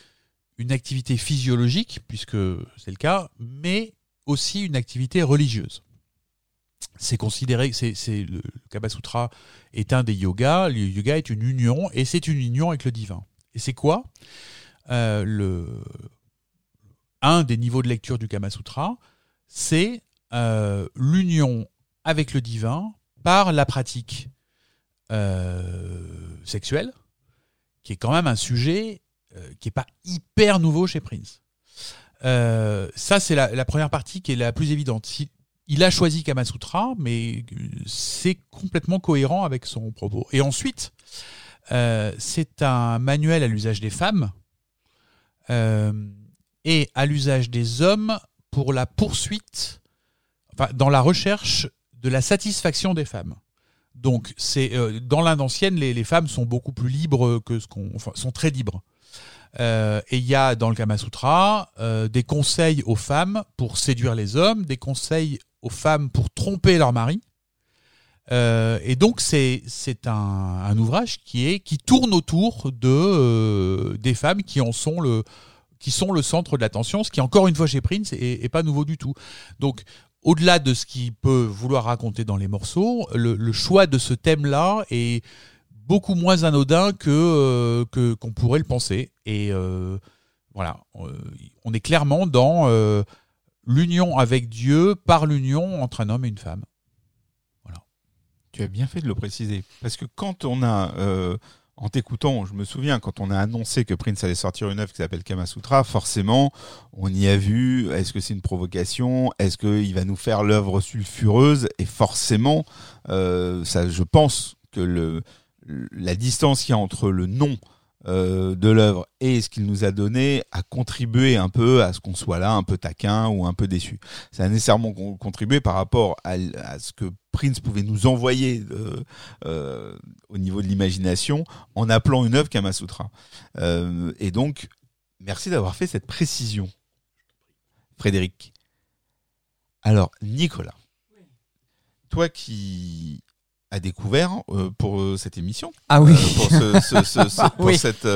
une activité physiologique puisque c'est le cas, mais aussi une activité religieuse. C'est considéré, c'est, le, le Kama Sutra est un des yogas. Le yoga est une union et c'est une union avec le divin. Et c'est quoi? Euh, le, un des niveaux de lecture du Kama Sutra, c'est euh, l'union avec le divin par la pratique euh, sexuelle, qui est quand même un sujet euh, qui n'est pas hyper nouveau chez Prince. Euh, ça, c'est la, première partie qui est la plus évidente. Il a choisi Kama Sutra, mais euh, c'est complètement cohérent avec son propos. Et ensuite, c'est un manuel à l'usage des femmes et à l'usage des hommes pour la poursuite, enfin, dans la recherche de la satisfaction des femmes. Donc, c'est dans l'Inde ancienne, les, femmes sont beaucoup plus libres que ce qu'on, sont très libres. Euh, et il y a dans le Kama Sutra euh, des conseils aux femmes pour séduire les hommes, des conseils aux femmes pour tromper leur mari. Euh, et donc c'est un, un ouvrage qui est qui tourne autour de des femmes qui en sont le qui sont le centre de l'attention, ce qui encore une fois chez Prince est pas nouveau du tout. Donc au-delà de ce qu'il peut vouloir raconter dans les morceaux, le, le choix de ce thème-là est beaucoup moins anodin que euh, que qu'on pourrait le penser. Et euh, voilà, euh, on est clairement dans l'union avec Dieu par l'union entre un homme et une femme. Tu as bien fait de le préciser. Parce que quand on a, en t'écoutant, je me souviens, quand on a annoncé que Prince allait sortir une œuvre qui s'appelle Kama Sutra, forcément, on y a vu, est-ce que c'est une provocation? Est-ce qu'il va nous faire l'œuvre sulfureuse? Et forcément, ça, je pense que le, la distance qu'il y a entre le nom euh, de l'œuvre et ce qu'il nous a donné a contribué un peu à ce qu'on soit là un peu taquin ou un peu déçu. Ça a nécessairement con- contribué par rapport à, ce que Prince pouvait nous envoyer euh, euh, au niveau de l'imagination en appelant une œuvre Kama Sutra. Euh, et donc, merci d'avoir fait cette précision, Frédéric. Alors, Nicolas, toi qui as découvert euh, pour euh, cette émission, Ah oui. euh, pour ce, ce- ce- ce- pour oui. cette,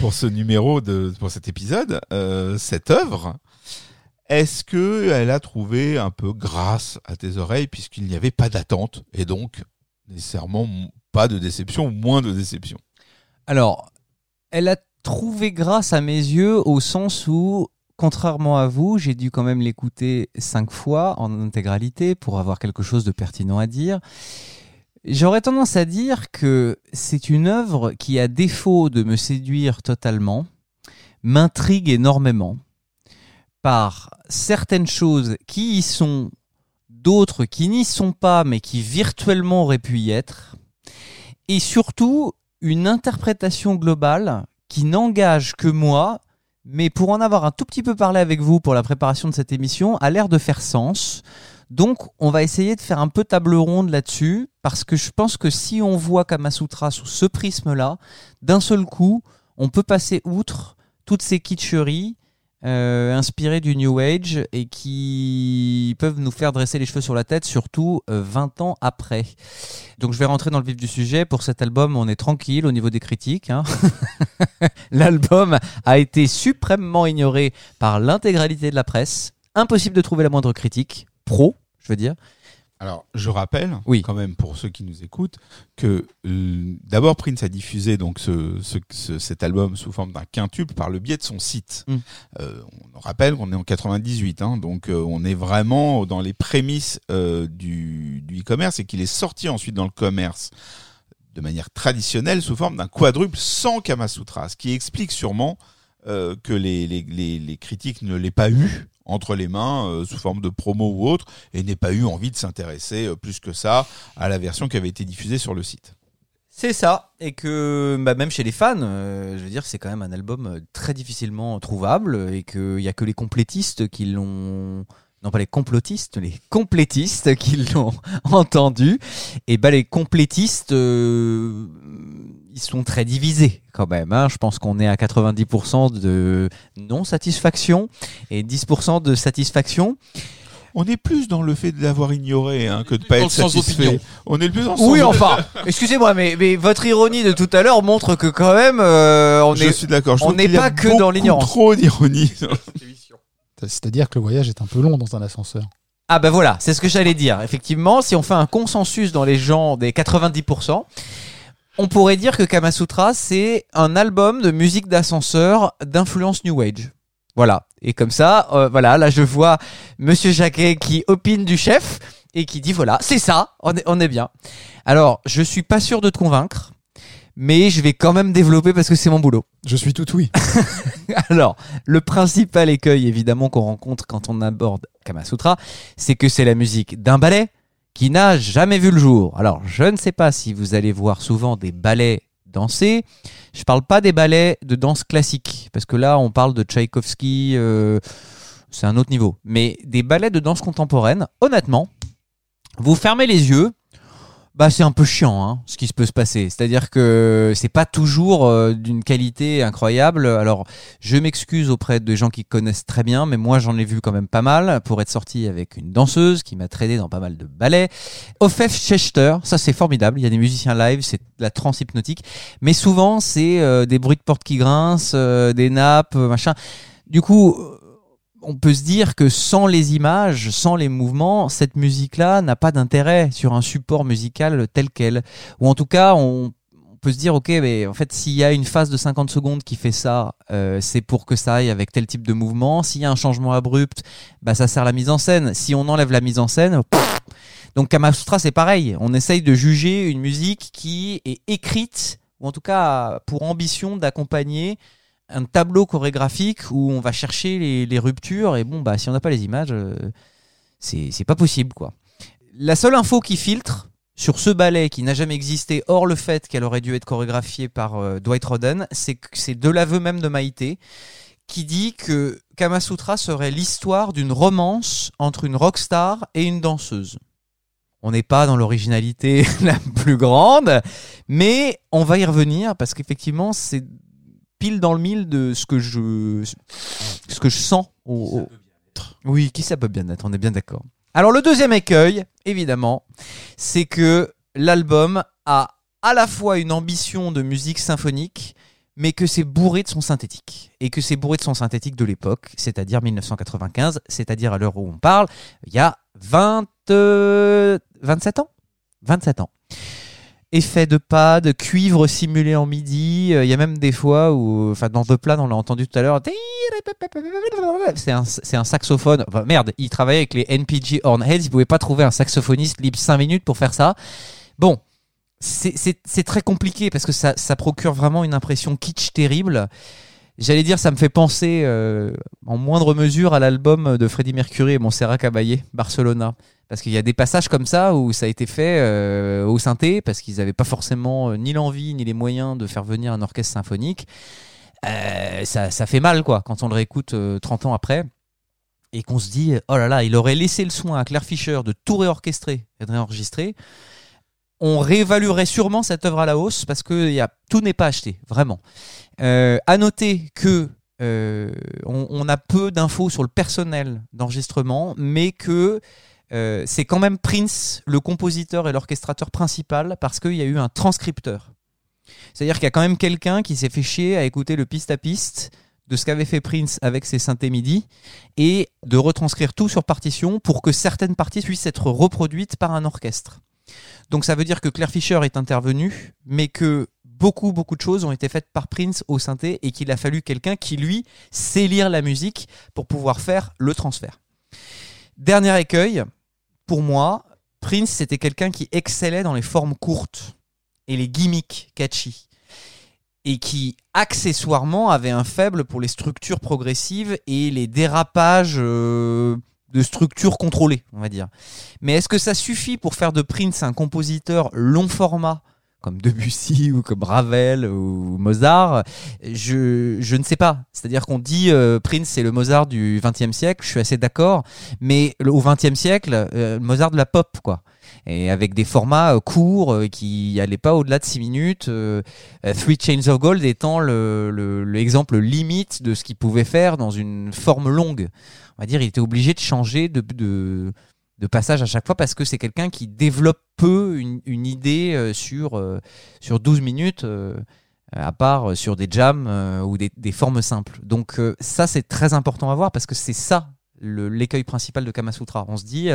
pour ce numéro de, pour cet épisode, euh, cette œuvre, est-ce que elle a trouvé un peu grâce à tes oreilles puisqu'il n'y avait pas d'attente et donc nécessairement pas de déception ou moins de déception? Alors, elle a trouvé grâce à mes yeux au sens où, contrairement à vous, j'ai dû quand même l'écouter cinq fois en intégralité pour avoir quelque chose de pertinent à dire. J'aurais tendance à dire que c'est une œuvre qui, à défaut de me séduire totalement, m'intrigue énormément par certaines choses qui y sont, d'autres qui n'y sont pas, mais qui virtuellement auraient pu y être, et surtout une interprétation globale qui n'engage que moi, mais pour en avoir un tout petit peu parlé avec vous pour la préparation de cette émission, a l'air de faire sens. Donc, on va essayer de faire un peu table ronde là-dessus, parce que je pense que si on voit Kamasutra sous ce prisme-là, d'un seul coup, on peut passer outre toutes ces kitscheries euh, inspirées du New Age et qui peuvent nous faire dresser les cheveux sur la tête, surtout euh, 20 ans après. Donc je vais rentrer dans le vif du sujet. Pour cet album, on est tranquille au niveau des critiques. hein. L'album a été suprêmement ignoré par l'intégralité de la presse. Impossible de trouver la moindre critique, pro, je veux dire. Alors, je rappelle, Oui. quand même pour ceux qui nous écoutent, que euh, d'abord Prince a diffusé donc ce, ce- ce- cet album sous forme d'un quintuple par le biais de son site. Mm. Euh, on rappelle qu'on est en 98, hein, donc euh, on est vraiment dans les prémices du, du e-commerce et qu'il est sorti ensuite dans le commerce de manière traditionnelle sous forme d'un quadruple sans Kama Sutra, ce qui explique sûrement que les, les, les, les critiques ne l'aient pas eu entre les mains euh, sous forme de promo ou autre et n'aient pas eu envie de s'intéresser euh, plus que ça à la version qui avait été diffusée sur le site. C'est ça, et que bah, même chez les fans, euh, je veux dire, c'est quand même un album très difficilement trouvable, et qu'il n'y a que les complétistes qui l'ont... Non, pas les complotistes, les complétistes qui l'ont entendu. Et bah, les complétistes, ils sont très divisés quand même. hein. Je pense qu'on est à 90% de non-satisfaction et 10% de satisfaction. On est plus dans le fait de l'avoir ignoré hein, que de pas être satisfait. opinion. On est le plus dans le Oui, enfin, excusez-moi, mais, mais votre ironie de tout à l'heure montre que quand même, euh, on Je est... suis d'accord. Je on trouve n'est pas que dans l'ignorance. Trop d'ironie. C'est-à-dire que le voyage est un peu long dans un ascenseur. Ah ben voilà, c'est ce que j'allais dire. Effectivement, si on fait un consensus dans les gens des 90%, on pourrait dire que Kamasutra, c'est un album de musique d'ascenseur d'influence New Age. Voilà. Et comme ça, euh, voilà, là je vois Monsieur Jacquet qui opine du chef et qui dit voilà, c'est ça, on est, on est bien. Alors, je suis pas sûr de te convaincre, mais je vais quand même développer parce que c'est mon boulot. Je suis tout oui. Alors, le principal écueil évidemment qu'on rencontre quand on aborde Kamasutra, c'est que c'est la musique d'un ballet qui n'a jamais vu le jour. Alors, je ne sais pas si vous allez voir souvent des ballets danser. Je parle pas des ballets de danse classique, parce que là, on parle de Tchaïkovski, euh, c'est un autre niveau. Mais des ballets de danse contemporaine, honnêtement, vous fermez les yeux, bah c'est un peu chiant hein, ce qui se peut se passer. C'est-à-dire que c'est pas toujours euh, d'une qualité incroyable. Alors je m'excuse auprès de gens qui connaissent très bien, mais moi j'en ai vu quand même pas mal pour être sorti avec une danseuse qui m'a traîné dans pas mal de ballets. Ofef Chester, ça c'est formidable. Il y a des musiciens live, c'est la trance hypnotique, mais souvent c'est euh, des bruits de porte qui grincent, euh, des nappes, machin. Du coup, on peut se dire que sans les images, sans les mouvements, cette musique-là n'a pas d'intérêt sur un support musical tel quel. Ou en tout cas, on, peut se dire, ok, mais en fait, s'il y a une phase de 50 secondes qui fait ça, euh, c'est pour que ça aille avec tel type de mouvement. S'il y a un changement abrupt, bah ça sert la mise en scène. Si on enlève la mise en scène, pff. donc Kamasutra, c'est pareil. On essaye de juger une musique qui est écrite, ou en tout cas pour ambition d'accompagner un tableau chorégraphique où on va chercher les, ruptures et bon bah si on n'a pas les images euh, c'est c'est pas possible quoi. La seule info qui filtre sur ce ballet qui n'a jamais existé hors le fait qu'elle aurait dû être chorégraphiée par euh, Dwight Roden, c'est que c'est de l'aveu même de Maïté qui dit que Kamasutra serait l'histoire d'une romance entre une rockstar et une danseuse. On n'est pas dans l'originalité la plus grande, mais on va y revenir parce qu'effectivement c'est pile dans le mille de ce que je ce que je sens au, au- oui qui ça peut bien être on est bien d'accord. Alors le deuxième écueil évidemment c'est que l'album a à la fois une ambition de musique symphonique mais que c'est bourré de son synthétique et que c'est bourré de son synthétique de l'époque c'est-à-dire 1995 c'est-à-dire à l'heure où on parle il y a 20 euh, 27 ans? 27 ans effet de pad, cuivre simulé en midi. euh, Il y a même des fois où, enfin, dans The Plan, on l'a entendu tout à l'heure. C'est un, un saxophone. Merde, il travaillait avec les NPG Hornheads. Il pouvait pas trouver un saxophoniste libre 5 minutes pour faire ça. Bon. C'est très compliqué parce que ça, ça procure vraiment une impression kitsch terrible. J'allais dire, ça me fait penser euh, en moindre mesure à l'album de Freddie Mercury et Montserrat Caballé, Barcelona. Parce qu'il y a des passages comme ça où ça a été fait euh, au synthé, parce qu'ils n'avaient pas forcément euh, ni l'envie ni les moyens de faire venir un orchestre symphonique. Ça, fait mal, quoi, quand on le réécoute euh, 30 ans après. Et qu'on se dit, oh là là, il aurait laissé le soin à Claire Fischer de tout réorchestrer et de réenregistrer. On réévaluerait sûrement cette œuvre à la hausse parce que y a, tout n'est pas acheté, vraiment. Euh, à noter que euh, on, a peu d'infos sur le personnel d'enregistrement, mais que euh, c'est quand même Prince, le compositeur et l'orchestrateur principal, parce qu'il y a eu un transcripteur. C'est-à-dire qu'il y a quand même quelqu'un qui s'est fait chier à écouter le piste à piste de ce qu'avait fait Prince avec ses synthés MIDI et de retranscrire tout sur partition pour que certaines parties puissent être reproduites par un orchestre. Donc ça veut dire que Claire Fisher est intervenu, mais que beaucoup beaucoup de choses ont été faites par Prince au synthé et qu'il a fallu quelqu'un qui lui sait lire la musique pour pouvoir faire le transfert. Dernier écueil, pour moi, Prince c'était quelqu'un qui excellait dans les formes courtes et les gimmicks catchy et qui accessoirement avait un faible pour les structures progressives et les dérapages euh, de structures contrôlées, on va dire. Mais est-ce que ça suffit pour faire de Prince un compositeur long format comme Debussy ou comme Ravel ou Mozart, je, je ne sais pas. C'est-à-dire qu'on dit euh, Prince c'est le Mozart du XXe siècle, je suis assez d'accord, mais le- au XXe siècle, euh, Mozart de la pop, quoi. Et avec des formats euh, courts euh, qui n'allaient pas au-delà de 6 minutes, euh, Three Chains of Gold étant le- le- l'exemple limite de ce qu'il pouvait faire dans une forme longue. On va dire, il était obligé de changer de, de, de passage à chaque fois parce que c'est quelqu'un qui développe peu une, idée euh, sur, euh, sur 12 minutes, euh, à part sur des jams ou des, des formes simples. Donc ça, c'est très important à voir parce que c'est ça l'écueil principal de Kamasutra. On se dit,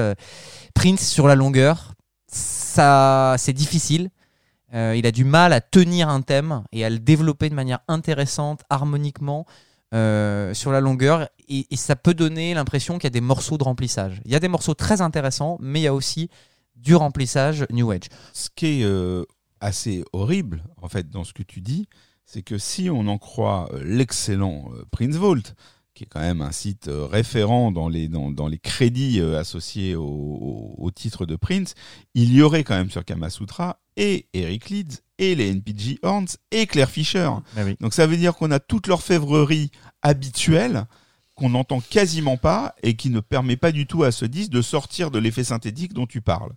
Prince sur la longueur, ça, c'est difficile. Il a du mal à tenir un thème et à le développer de manière intéressante, harmoniquement, euh, sur la longueur. Et, ça peut donner l'impression qu'il y a des morceaux de remplissage. Il y a des morceaux très intéressants, mais il y a aussi du remplissage New Age. Ce qui est euh, assez horrible, en fait, dans ce que tu dis, c'est que si on en croit euh, l'excellent Prince Vault, qui est quand même un site euh, référent dans les, dans, dans les crédits euh, associés au, au- au titre de Prince, il y aurait quand même sur Kamasutra et Eric Leeds et les NPG Horns et Claire Fisher. Donc ça veut dire qu'on a toute l'orfèvrerie habituelle qu'on n'entend quasiment pas et qui ne permet pas du tout à ce disque de sortir de l'effet synthétique dont tu parles.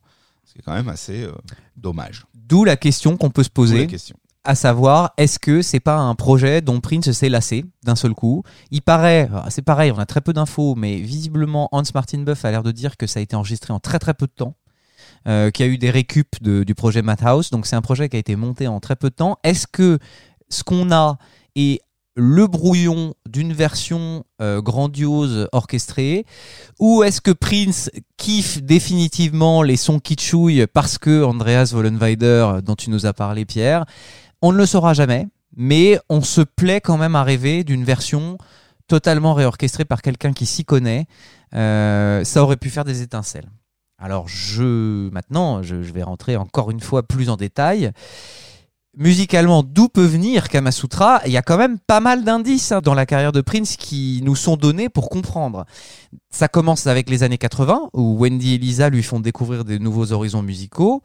C'est quand même assez euh, dommage. D'où la question qu'on peut se D'où la poser. question. À savoir est-ce que c'est pas un projet dont Prince s'est lassé d'un seul coup? Il paraît, ah, c'est pareil, on a très peu d'infos, mais visiblement Hans Martin Buff a l'air de dire que ça a été enregistré en très très peu de temps. euh, qu'il y a eu des récup du projet Madhouse, donc c'est un projet qui a été monté en très peu de temps. Est-ce que ce qu'on a est le brouillon d'une version euh, grandiose orchestrée? Ou est-ce que Prince kiffe définitivement les sons kitschouilles parce que Andreas Vollenweider, dont tu nous as parlé Pierre, on ne le saura jamais, mais on se plaît quand même à rêver d'une version totalement réorchestrée par quelqu'un qui s'y connaît. Euh, ça aurait pu faire des étincelles. Alors je maintenant, je, vais rentrer encore une fois plus en détail. Musicalement, d'où peut venir Kamasutra Il y a quand même pas mal d'indices hein, dans la carrière de Prince qui nous sont donnés pour comprendre. Ça commence avec les années 80, où Wendy et Lisa lui font découvrir des nouveaux horizons musicaux.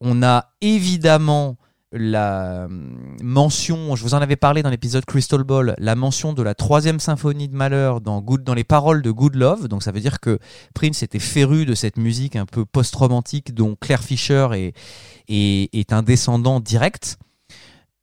On a évidemment la hum, mention, je vous en avais parlé dans l'épisode Crystal Ball, la mention de la troisième symphonie de Malheur dans, Good, les paroles de Good Love. Donc ça veut dire que Prince était féru de cette musique un peu post-romantique dont Claire Fisher est, est, est un descendant direct.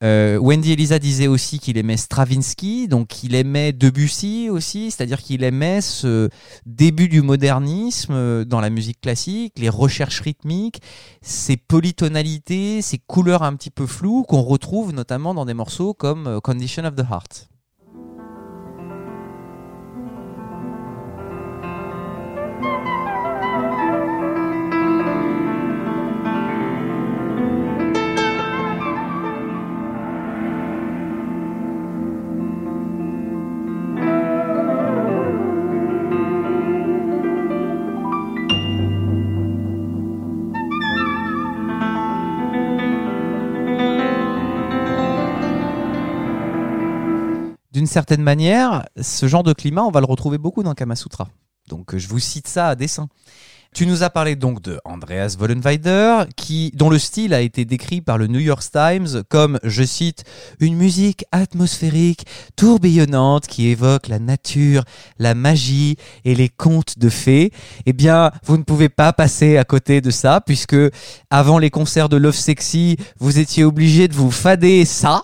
Euh, Wendy Elisa disait aussi qu'il aimait Stravinsky, donc il aimait Debussy aussi, c'est-à-dire qu'il aimait ce début du modernisme euh, dans la musique classique, les recherches rythmiques, ces polytonalités, ces couleurs un petit peu floues qu'on retrouve notamment dans des morceaux comme euh, Condition of the Heart. D'une certaine manière, ce genre de climat, on va le retrouver beaucoup dans Kamasutra. Donc euh, je vous cite ça à dessein. Tu nous as parlé donc de Andreas Vollenweider, qui, dont le style a été décrit par le New York Times comme, je cite, une musique atmosphérique, tourbillonnante, qui évoque la nature, la magie et les contes de fées. Eh bien, vous ne pouvez pas passer à côté de ça, puisque avant les concerts de Love Sexy, vous étiez obligé de vous fader ça.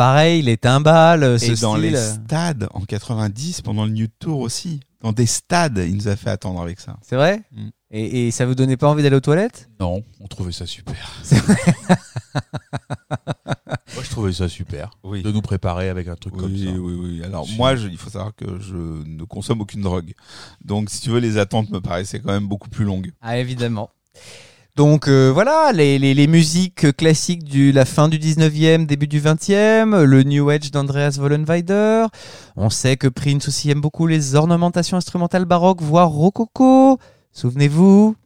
L'appareil, les timbales, ce Et dans style. les stades en 90, pendant le New Tour aussi. Dans des stades, il nous a fait attendre avec ça. C'est vrai Mm. et, et ça vous donnait pas envie d'aller aux toilettes? Non, on trouvait ça super. Moi, je trouvais ça super. Oui. De nous préparer avec un truc comme ça. oui, oui. Alors moi, je- il faut savoir que je ne consomme aucune drogue. Donc, si tu veux, les attentes me paraissaient quand même beaucoup plus longues. Ah, évidemment. Donc euh, voilà, les, les, les musiques classiques de la fin du 19e, début du 20e, le New Age d'Andreas Vollenweider. On sait que Prince aussi aime beaucoup les ornementations instrumentales baroques, voire rococo. Souvenez-vous.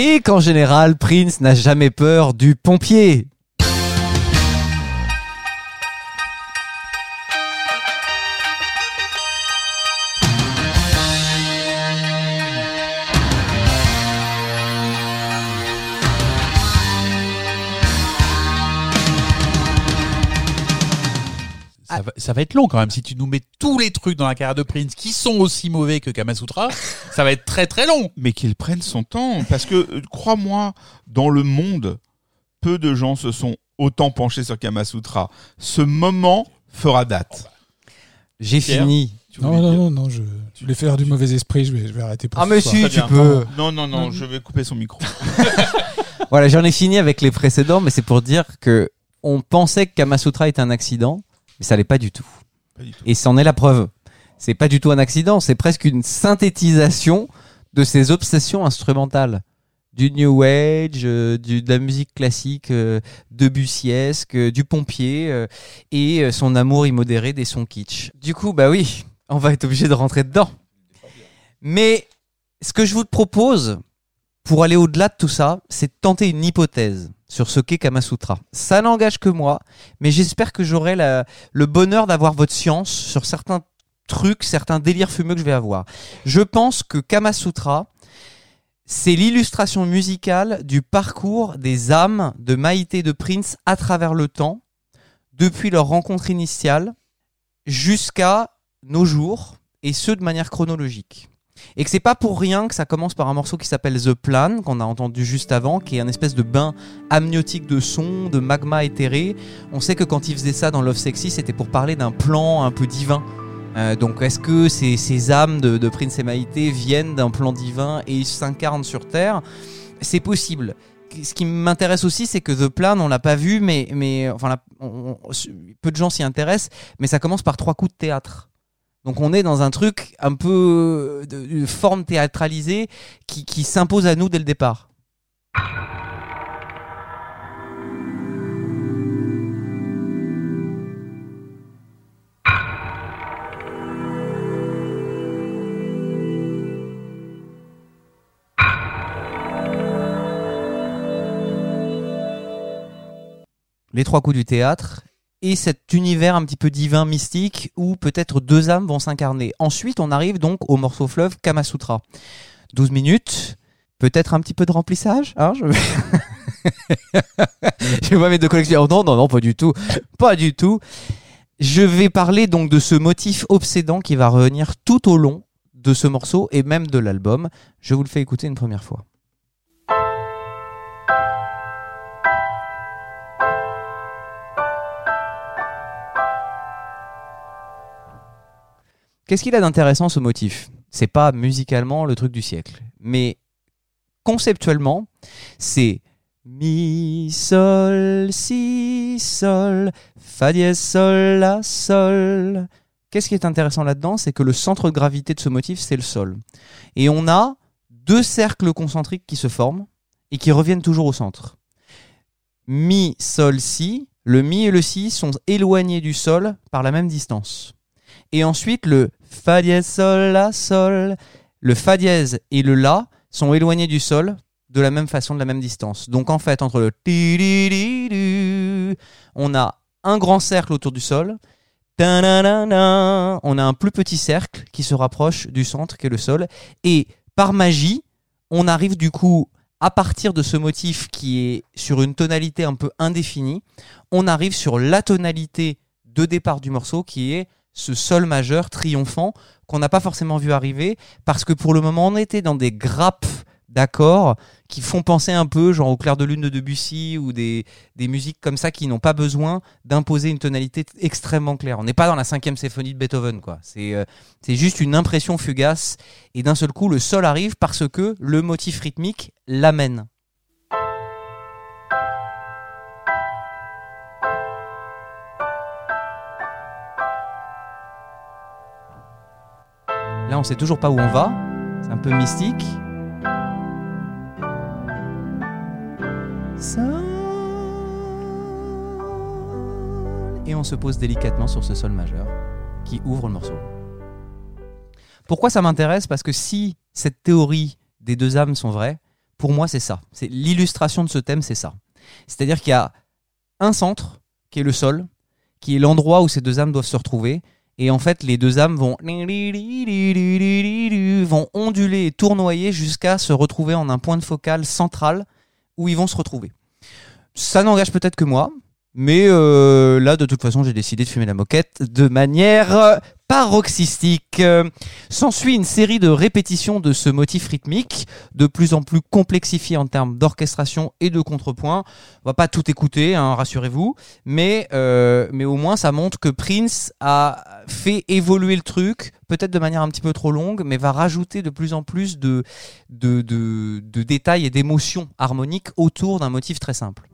Et qu'en général, Prince n'a jamais peur du pompier. Va, ça va être long quand même. Si tu nous mets tous les trucs dans la carrière de Prince qui sont aussi mauvais que Kamasutra, ça va être très très long. Mais qu'il prenne son temps. Parce que, euh, crois-moi, dans le monde, peu de gens se sont autant penchés sur Kamasutra. Ce moment fera date. J'ai Pierre fini. Tu Non, non, non, non, je, je voulais faire du mauvais esprit, je vais, je vais arrêter pour Ah mais soir. si, tu peux. Non, non, non, je vais couper son micro. Voilà, j'en ai fini avec les précédents, mais c'est pour dire que on pensait que Kamasutra était un accident, mais ça l'est pas du tout. Pas du tout. Et c'en est la preuve. C'est pas du tout un accident, c'est presque une synthétisation de ses obsessions instrumentales. Du New Age, euh, du, de la musique classique euh, debussiesque, euh, du pompier euh, et euh, son amour immodéré des sons kitsch. Du coup, bah oui, on va être obligé de rentrer dedans. Mais ce que je vous propose, pour aller au-delà de tout ça, c'est tenter une hypothèse sur ce qu'est Kamasutra. Ça n'engage que moi, mais j'espère que j'aurai le bonheur d'avoir votre science sur certains trucs, certains délires fumeux que je vais avoir. Je pense que Kamasutra, c'est l'illustration musicale du parcours des âmes de Maïté et de Prince à travers le temps, depuis leur rencontre initiale jusqu'à nos jours, et ce de manière chronologique. Et que c'est pas pour rien que ça commence par un morceau qui s'appelle The Plan, qu'on a entendu juste avant, qui est un espèce de bain amniotique de son, de magma éthéré. On sait que quand il faisait ça dans Love Sexy, c'était pour parler d'un plan un peu divin. Euh, donc est-ce que ces, âmes de, de Prince et Maïté viennent d'un plan divin et s'incarnent sur Terre? C'est possible. Ce qui m'intéresse aussi, c'est que The Plan, on l'a pas vu, mais, mais peu de gens s'y intéressent, mais ça commence par trois coups de théâtre. Donc on est dans un truc un peu de, forme théâtralisée qui, qui s'impose à nous dès le départ. Les trois coups du théâtre et cet univers un petit peu divin mystique où peut-être deux âmes vont s'incarner. Ensuite, on arrive donc au morceau fleuve Kamasutra. 12 minutes, peut-être un petit peu de remplissage. Hein, je... je vois mes deux dire, oh non, non, non, pas du tout. Pas du tout. Je vais parler donc de ce motif obsédant qui va revenir tout au long de ce morceau et même de l'album. Je vous le fais écouter une première fois. Qu'est-ce qu'il a d'intéressant ce motif? C'est pas musicalement le truc du siècle, mais conceptuellement, c'est mi sol si sol fa dièse sol la sol. Qu'est-ce qui est intéressant là-dedans? C'est que le centre de gravité de ce motif, c'est le sol. Et on a deux cercles concentriques qui se forment et qui reviennent toujours au centre. Mi sol si, le mi et le si sont éloignés du sol par la même distance. Et ensuite, le fa dièse sol la sol, le fa dièse et le la sont éloignés du sol de la même façon, de la même distance. Donc en fait, entre le on a un grand cercle autour du sol. On a un plus petit cercle qui se rapproche du centre, qui est le sol. Et par magie, on arrive du coup, à partir de ce motif qui est sur une tonalité un peu indéfinie, on arrive sur la tonalité de départ du morceau qui est ce sol majeur triomphant qu'on n'a pas forcément vu arriver parce que pour le moment on était dans des grappes d'accords qui font penser un peu genre au clair de lune de Debussy ou des, des musiques comme ça qui n'ont pas besoin d'imposer une tonalité extrêmement claire. On n'est pas dans la cinquième symphonie de Beethoven quoi. C'est euh, c'est juste une impression fugace et d'un seul coup le sol arrive parce que le motif rythmique l'amène. Là, on sait toujours pas où on va. C'est un peu mystique. Et on se pose délicatement sur ce sol majeur qui ouvre le morceau. Pourquoi ça m'intéresse? Parce que si cette théorie des deux âmes sont vraies, pour moi c'est ça. C'est l'illustration de ce thème, c'est ça. C'est-à-dire qu'il y a un centre qui est le sol, qui est l'endroit où ces deux âmes doivent se retrouver. Et en fait, les deux âmes vont, vont onduler et tournoyer jusqu'à se retrouver en un point de focal central où ils vont se retrouver. Ça n'engage peut-être que moi, mais euh, là, de toute façon, j'ai décidé de fumer la moquette de manière paroxystique. Euh, S'ensuit une série de répétitions de ce motif rythmique, de plus en plus complexifié en termes d'orchestration et de contrepoint. On va pas tout écouter, hein, rassurez-vous, mais, euh, mais au moins ça montre que Prince a fait évoluer le truc, peut-être de manière un petit peu trop longue, mais va rajouter de plus en plus de, de, de, de détails et d'émotions harmoniques autour d'un motif très simple.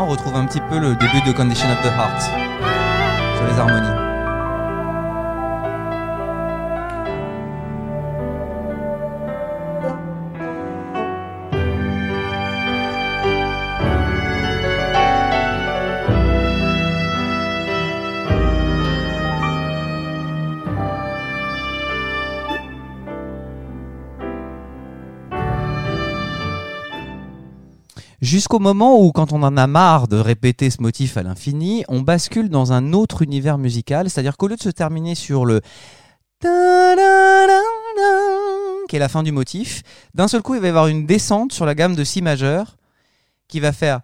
On retrouve un petit peu le début de Condition of the Heart sur les harmonies. Jusqu'au moment où, quand on en a marre de répéter ce motif à l'infini, on bascule dans un autre univers musical, c'est-à-dire qu'au lieu de se terminer sur le qui est la fin du motif, d'un seul coup, il va y avoir une descente sur la gamme de si majeur qui va faire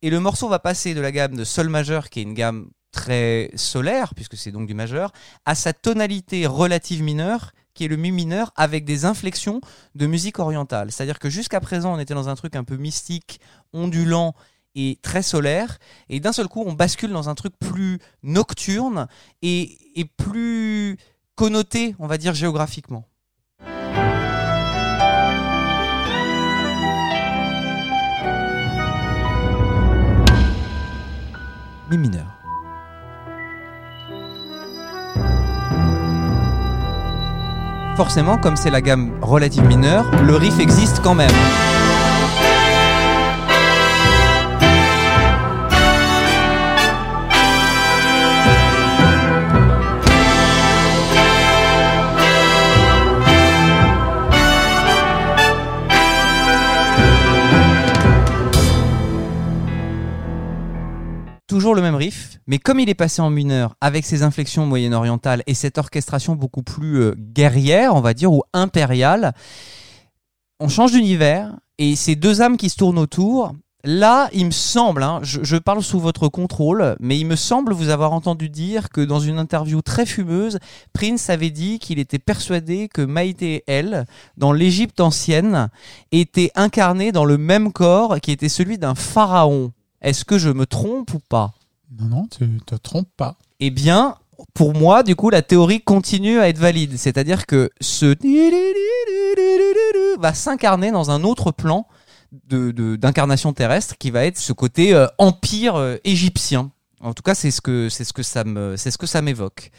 et le morceau va passer de la gamme de sol majeur, qui est une gamme très solaire, puisque c'est donc du majeur, à sa tonalité relative mineure, qui est le mi mineur, avec des inflexions de musique orientale. C'est-à-dire que jusqu'à présent, on était dans un truc un peu mystique, ondulant et très solaire, et d'un seul coup, on bascule dans un truc plus nocturne et, plus connoté, on va dire, géographiquement. Mi mineur. Forcément, comme c'est la gamme relative mineure, le riff existe quand même. Toujours le même riff, mais comme il est passé en mineur avec ses inflexions moyen-orientales et cette orchestration beaucoup plus euh, guerrière, on va dire, ou impériale, on change d'univers et ces deux âmes qui se tournent autour. Là, il me semble, hein, je, je parle sous votre contrôle, mais il me semble vous avoir entendu dire que dans une interview très fumeuse, Prince avait dit qu'il était persuadé que Maïté et elle, dans l'Égypte ancienne, étaient incarnées dans le même corps qui était celui d'un pharaon. Est-ce que je me trompe ou pas? Non, non, tu te trompes pas. eh bien, pour moi, du coup, la théorie continue à être valide. C'est-à-dire que ce va s'incarner dans un autre plan d'incarnation terrestre qui va être ce côté euh, empire euh, égyptien. En tout cas, c'est ce que ça m'évoque.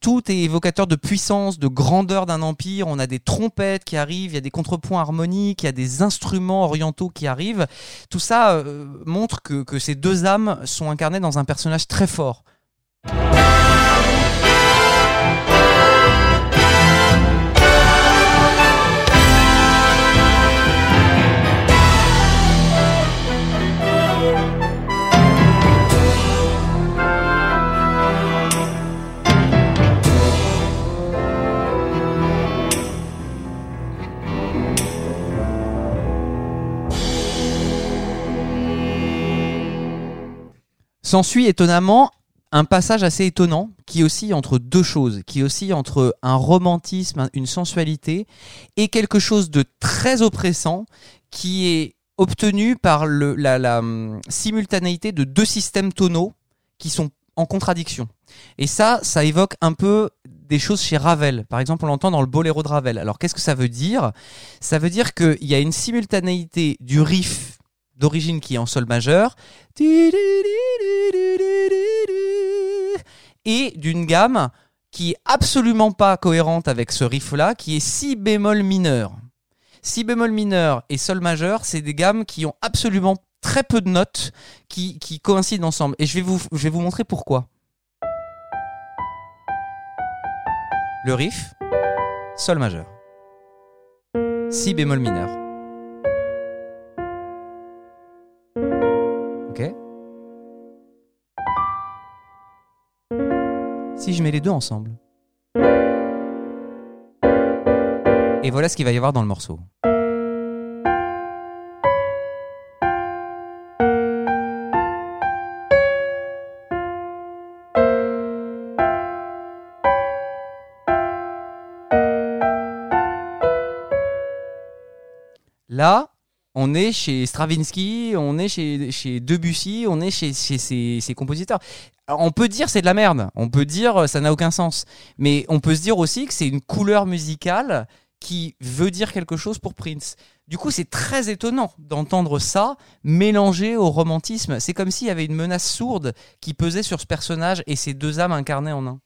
Tout est évocateur de puissance, de grandeur d'un empire. On a des trompettes qui arrivent, il y a des contrepoints harmoniques, il y a des instruments orientaux qui arrivent. Tout ça euh, montre que, que ces deux âmes sont incarnées dans un personnage très fort. S'ensuit étonnamment un passage assez étonnant qui oscille entre deux choses, qui oscille entre un romantisme, une sensualité et quelque chose de très oppressant qui est obtenu par la, la, hum, simultanéité de deux systèmes tonaux qui sont en contradiction. Et ça, ça évoque un peu des choses chez Ravel. Par exemple, on l'entend dans le boléro de Ravel. Alors, qu'est-ce que ça veut dire? Ça veut dire qu'il y a une simultanéité du riff d'origine qui est en sol majeur et d'une gamme qui est absolument pas cohérente avec ce riff-là, qui est si bémol mineur. Si bémol mineur et sol majeur, c'est des gammes qui ont absolument très peu de notes qui, qui coïncident ensemble. Et je vais, vous, je vais vous montrer pourquoi. Le riff, sol majeur. Si bémol mineur. Si je mets les deux ensemble. Et voilà ce qu'il va y avoir dans le morceau. Là, on est chez Stravinsky, on est chez, chez Debussy, on est chez, chez ces, compositeurs. On peut dire c'est de la merde, on peut dire euh, ça n'a aucun sens, mais on peut se dire aussi que c'est une couleur musicale qui veut dire quelque chose pour Prince. Du coup, c'est très étonnant d'entendre ça mélangé au romantisme. C'est comme s'il y avait une menace sourde qui pesait sur ce personnage et ces deux âmes incarnées en un.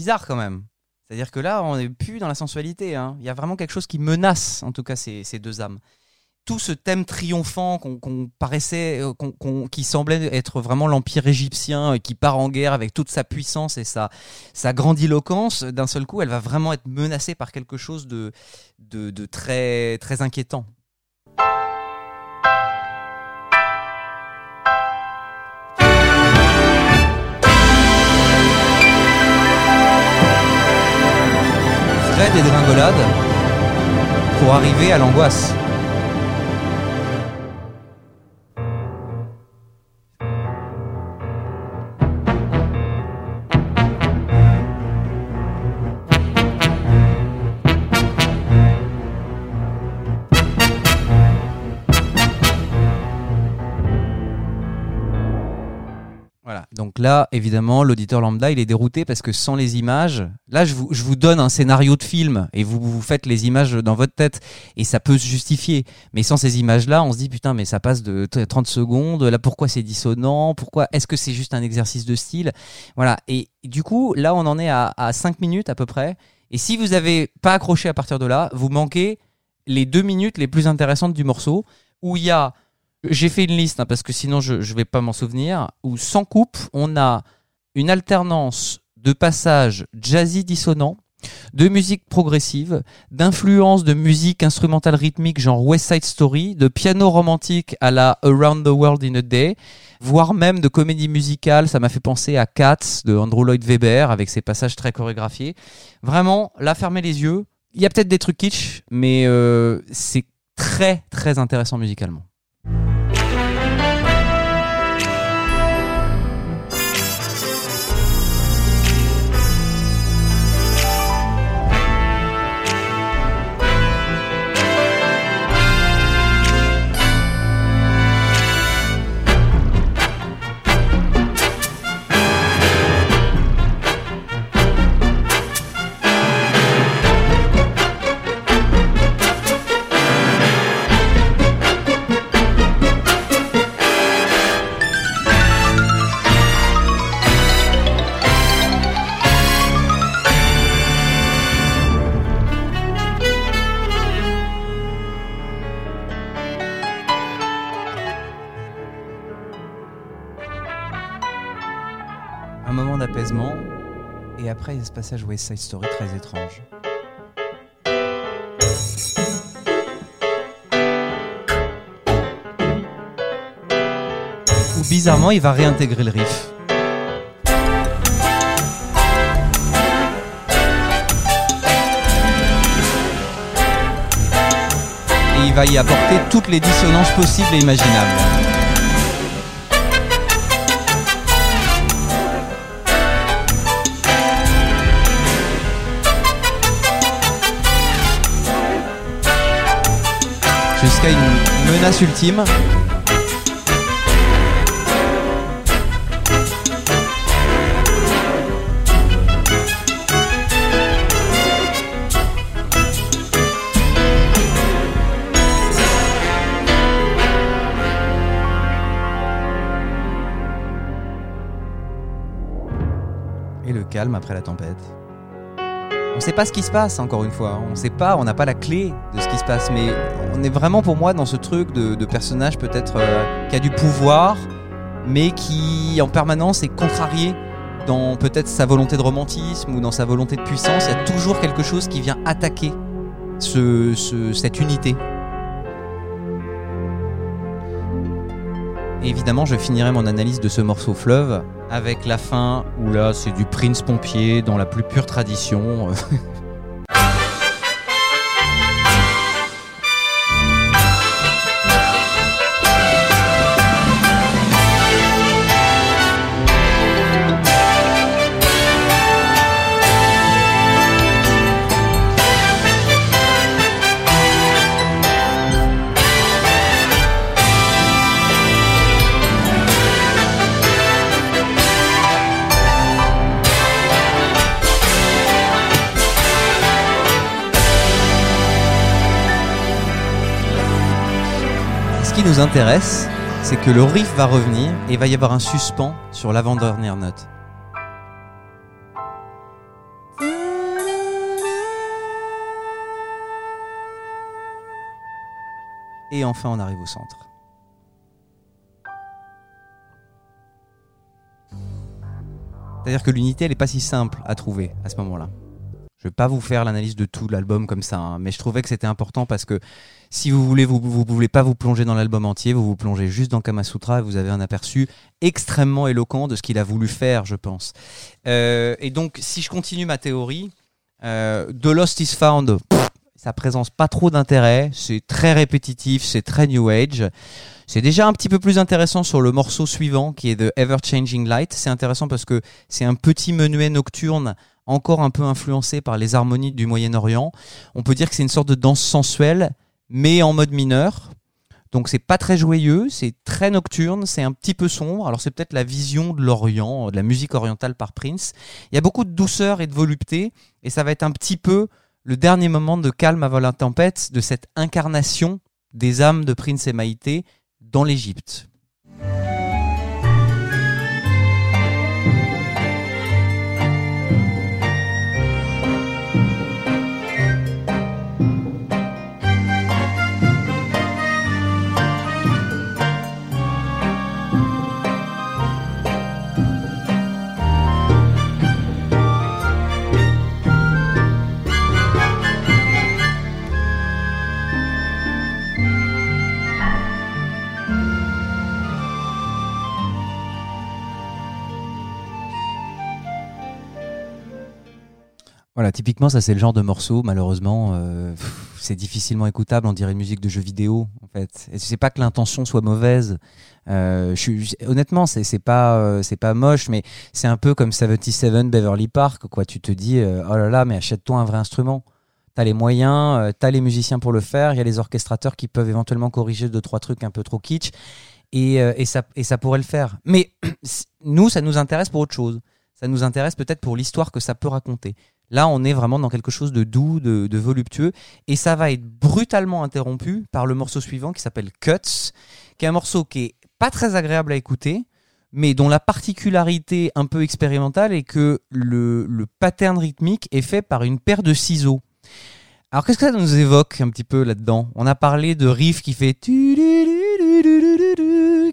Bizarre quand même. C'est-à-dire que là, on n'est plus dans la sensualité. hein. Il y a vraiment quelque chose qui menace, en tout cas, ces, deux âmes. Tout ce thème triomphant qu'on paraissait, euh, qui semblait être vraiment l'empire égyptien, euh, qui part en guerre avec toute sa puissance et sa, sa grandiloquence, d'un seul coup, elle va vraiment être menacée par quelque chose de, de, de très, très inquiétant. Vraie dégringolade pour arriver à l'angoisse. Donc là, évidemment, l'auditeur lambda, il est dérouté parce que sans les images, là, je vous, donne un scénario de film et vous, vous faites les images dans votre tête et ça peut se justifier. Mais sans ces images-là, on se dit putain, mais ça passe de t- 30 secondes. Là, pourquoi c'est dissonant? Pourquoi Est-ce que c'est juste un exercice de style? Voilà. Et du coup, là, on en est à, à 5 minutes à peu près. Et si vous avez pas accroché à partir de là, vous manquez les deux minutes les plus intéressantes du morceau où il y a j'ai fait une liste hein, parce que sinon je ne vais pas m'en souvenir. Où sans coupe, on a une alternance de passages jazzy dissonants, de musique progressive, d'influence de musique instrumentale rythmique genre West Side Story, de piano romantique à la Around the World in a Day, voire même de comédie musicale. Ça m'a fait penser à Cats de Andrew Lloyd Webber avec ses passages très chorégraphiés. Vraiment, là, fermez les yeux. Il y a peut-être des trucs kitsch, mais euh, c'est très très intéressant musicalement. Et après il y a ce passage West Side Story très étrange. Où bizarrement il va réintégrer le riff. Et il va y apporter toutes les dissonances possibles et imaginables. Jusqu'à une menace ultime. Et le calme après la tempête. On ne sait pas ce qui se passe, encore une fois. On ne sait pas, on n'a pas la clé de ce qui se passe. Mais on est vraiment, pour moi, dans ce truc de, personnage peut-être euh, qui a du pouvoir, mais qui en permanence est contrarié dans peut-être sa volonté de romantisme ou dans sa volonté de puissance. Il y a toujours quelque chose qui vient attaquer ce, ce- cette unité. Évidemment, je finirai mon analyse de ce morceau fleuve avec la fin où là, c'est du Prince pompier dans la plus pure tradition. qui nous intéresse, c'est que le riff va revenir et il va y avoir un suspens sur l'avant-dernière note. Et enfin, on arrive au centre. C'est-à-dire que l'unité, elle n'est pas si simple à trouver à ce moment-là. Je vais pas vous faire l'analyse de tout l'album comme ça, hein, mais je trouvais que c'était important parce que si vous voulez, vous, vous voulez pas vous plonger dans l'album entier, vous vous plongez juste dans Kamasutra et vous avez un aperçu extrêmement éloquent de ce qu'il a voulu faire, je pense. Euh, et donc, si je continue ma théorie, euh, The Lost is Found, pff, ça présente pas trop d'intérêt, c'est très répétitif, c'est très New Age. C'est déjà un petit peu plus intéressant sur le morceau suivant qui est The Ever Changing Light. C'est intéressant parce que c'est un petit menuet nocturne encore un peu influencé par les harmonies du Moyen-Orient. On peut dire que c'est une sorte de danse sensuelle, mais en mode mineur. Donc c'est pas très joyeux, c'est très nocturne, c'est un petit peu sombre. Alors c'est peut-être la vision de l'Orient, de la musique orientale par Prince. Il y a beaucoup de douceur et de volupté, et ça va être un petit peu le dernier moment de calme avant la tempête de cette incarnation des âmes de Prince et Maïté dans l'Égypte. Voilà, typiquement, ça c'est le genre de morceau, malheureusement, euh, c'est difficilement écoutable, on dirait une musique de jeu vidéo, en fait. Et c'est pas que l'intention soit mauvaise. Euh, honnêtement, c'est pas, euh, pas moche, mais c'est un peu comme 77 Beverly Park, quoi. Tu te dis, oh là là, mais achète-toi un vrai instrument. T'as les moyens, t'as les musiciens pour le faire, il y a les orchestrateurs qui peuvent éventuellement corriger deux, trois trucs un peu trop kitsch, et ça pourrait le faire. Mais nous, ça nous intéresse pour autre chose. Ça nous intéresse peut-être pour l'histoire que ça peut raconter. Là, on est vraiment dans quelque chose de doux, de, voluptueux, et ça va être brutalement interrompu par le morceau suivant qui s'appelle Cuts, qui est un morceau qui est pas très agréable à écouter, mais dont la particularité un peu expérimentale est que le, le pattern rythmique est fait par une paire de ciseaux. Alors qu'est-ce que ça nous évoque un petit peu là-dedans? On a parlé de riff qui fait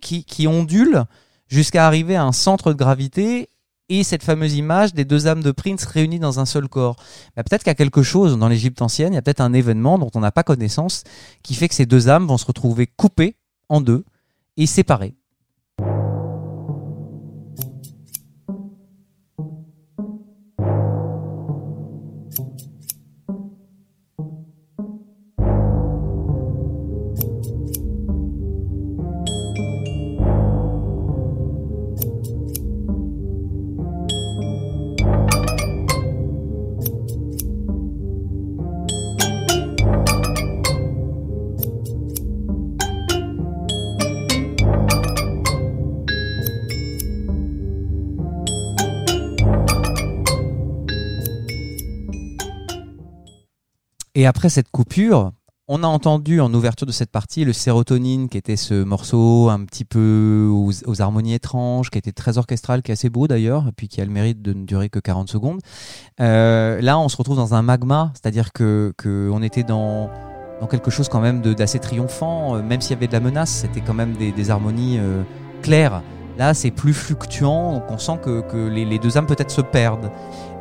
qui, qui ondule jusqu'à arriver à un centre de gravité et cette fameuse image des deux âmes de Prince réunies dans un seul corps. Bah, peut-être qu'il y a quelque chose dans l'Égypte ancienne, il y a peut-être un événement dont on n'a pas connaissance qui fait que ces deux âmes vont se retrouver coupées en deux et séparées. Et après cette coupure, on a entendu en ouverture de cette partie le sérotonine, qui était ce morceau un petit peu aux, harmonies étranges, qui était très orchestral, qui est assez beau d'ailleurs, et puis qui a le mérite de ne durer que 40 secondes. Euh, là, on se retrouve dans un magma, c'est-à-dire que, que on était dans, dans quelque chose quand même d'assez triomphant, euh, même s'il y avait de la menace, c'était quand même des, harmonies euh, claires. Là, c'est plus fluctuant, donc on sent que, que les, deux âmes peut-être se perdent.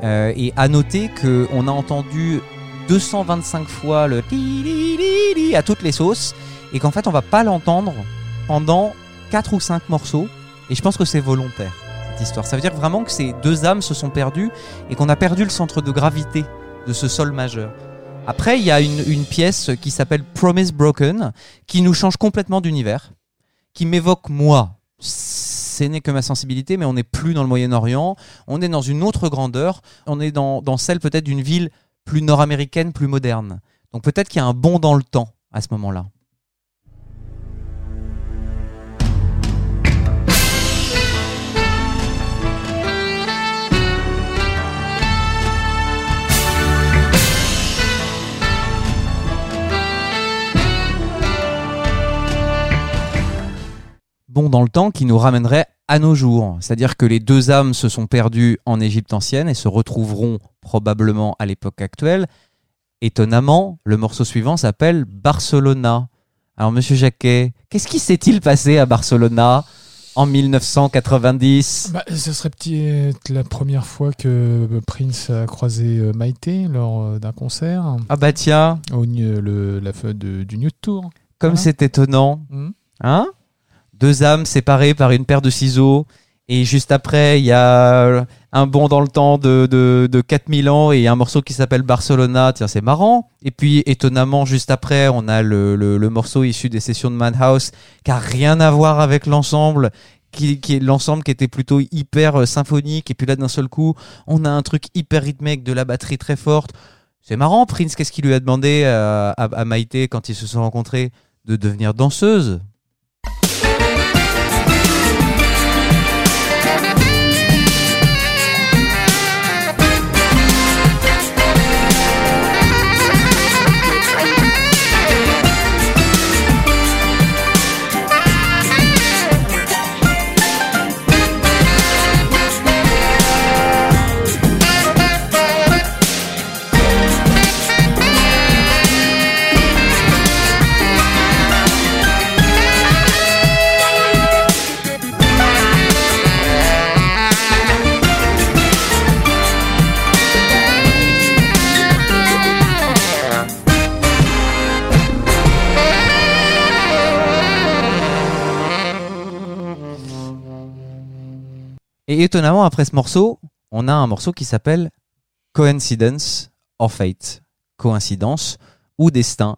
Et à noter qu'on a entendu 225 fois le à toutes les sauces et qu'en fait on va pas l'entendre pendant 4 ou 5 morceaux et je pense que c'est volontaire cette histoire. Ça veut dire vraiment que ces deux âmes se sont perdues et qu'on a perdu le centre de gravité de ce sol majeur. Après, il y a une, une pièce qui s'appelle Promise Broken qui nous change complètement d'univers, qui m'évoque moi. Ce n'est que ma sensibilité, mais on n'est plus dans le Moyen-Orient, on est dans une autre grandeur, on est dans, dans celle peut-être d'une ville plus nord-américaine, plus moderne. Donc peut-être qu'il y a un bond dans le temps à ce moment-là. Bond dans le temps qui nous ramènerait à nos jours. C'est-à-dire que les deux âmes se sont perdues en Égypte ancienne et se retrouveront probablement à l'époque actuelle. Étonnamment, le morceau suivant s'appelle Barcelona. Alors, monsieur Jacquet, qu'est-ce qui s'est-il passé à Barcelona en 1990 Bah, ce serait peut-être la première fois que Prince a croisé euh, Maïté lors euh, d'un concert Ah bah tiens, au le, la de- du New Tour. comme c'est étonnant. Mhm. Hein? Deux âmes séparées par une paire de ciseaux. Et juste après, il y a un bond dans le temps de, de, de 4000 ans et un morceau qui s'appelle Barcelona. Tiens, c'est marrant. Et puis, étonnamment, juste après, on a le, le, morceau issu des sessions de Madhouse qui a rien à voir avec l'ensemble. Qui, l'ensemble qui était plutôt hyper euh, symphonique et puis là d'un seul coup on a un truc hyper rythmé avec de la batterie très forte c'est marrant Prince qu'est-ce qu'il lui a demandé à, à Maïté quand ils se sont rencontrés de devenir danseuse? Et étonnamment, après ce morceau, on a un morceau qui s'appelle Coincidence or Fate. Coïncidence ou destin.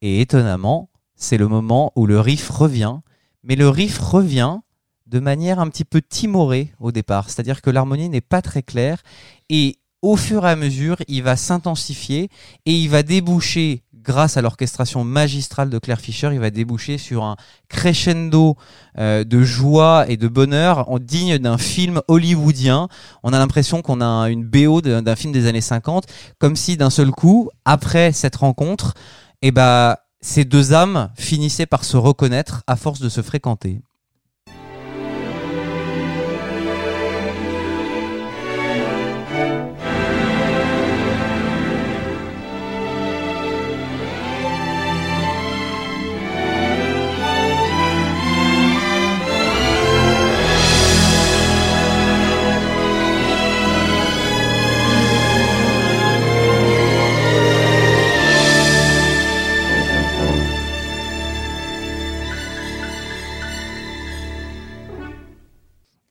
Et étonnamment, c'est le moment où le riff revient. Mais le riff revient de manière un petit peu timorée au départ. C'est-à-dire que l'harmonie n'est pas très claire. Et au fur et à mesure, il va s'intensifier et il va déboucher, grâce à l'orchestration magistrale de Claire Fischer, il va déboucher sur un crescendo euh, de joie et de bonheur digne d'un film hollywoodien. On a l'impression qu'on a une BO d'un film des années 50, comme si d'un seul coup, après cette rencontre, eh ben, ces deux âmes finissaient par se reconnaître à force de se fréquenter.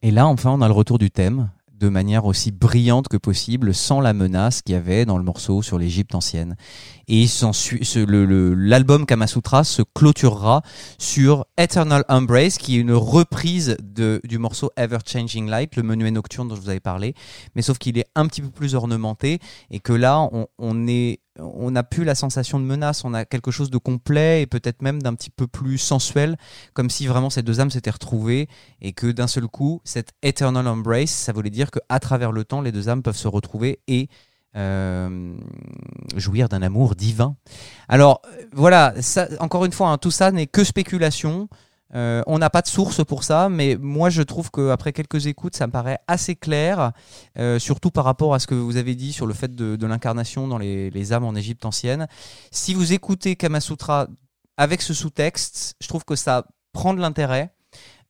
Et là, enfin, on a le retour du thème de manière aussi brillante que possible, sans la menace qu'il y avait dans le morceau sur l'Égypte ancienne. Et l'album Kamasutra se clôturera sur Eternal Embrace, qui est une reprise du morceau Ever Changing Light, le menuet nocturne dont je vous avais parlé, mais sauf qu'il est un petit peu plus ornementé et que là, on est, on n'a plus la sensation de menace, on a quelque chose de complet et peut-être même d'un petit peu plus sensuel, comme si vraiment ces deux âmes s'étaient retrouvées et que d'un seul coup, cette Eternal Embrace, ça voulait dire qu'à travers le temps, les deux âmes peuvent se retrouver et euh, jouir d'un amour divin. Alors euh, voilà, encore une fois, hein, tout ça n'est que spéculation. Euh, on n'a pas de source pour ça, mais moi je trouve qu'après quelques écoutes, ça me paraît assez clair, euh, surtout par rapport à ce que vous avez dit sur le fait de, l'incarnation dans les, les âmes en Égypte ancienne. Si vous écoutez Kamasutra avec ce sous-texte, je trouve que ça prend de l'intérêt.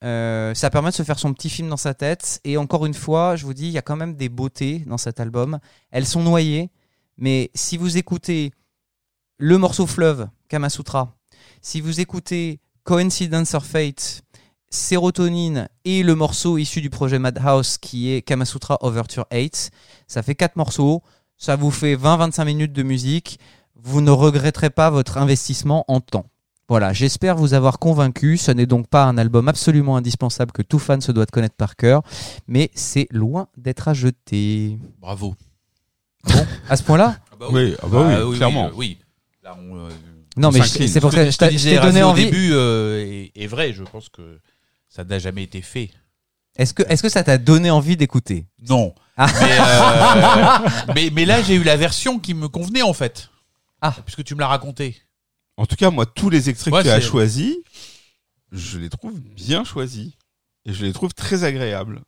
Euh, ça permet de se faire son petit film dans sa tête. Et encore une fois, je vous dis, il y a quand même des beautés dans cet album. Elles sont noyées, mais si vous écoutez le morceau Fleuve, Kamasutra, si vous écoutez Coincidence or Fate, Sérotonine et le morceau issu du projet Madhouse qui est Kamasutra Overture 8, ça fait quatre morceaux, ça vous fait 20-25 minutes de musique, vous ne regretterez pas votre investissement en temps. Voilà, j'espère vous avoir convaincu. Ce n'est donc pas un album absolument indispensable que tout fan se doit de connaître par cœur, mais c'est loin d'être à jeter. Bravo. À ce point-là? Oui, ah bah oui, clairement. oui. Là, on, euh, Non, On mais c'est pour ça que je t'ai donné envie. Au début euh, est, est vrai. Je pense que ça n'a jamais été fait. Est-ce que, est-ce que ça t'a donné envie d'écouter? Non. Ah. Mais, euh, mais, mais là, j'ai eu la version qui me convenait en fait. Ah. Puisque tu me l'as raconté. En tout cas, moi, tous les extraits Ouais, que tu as choisis, je les trouve bien choisis. Et je les trouve très agréables.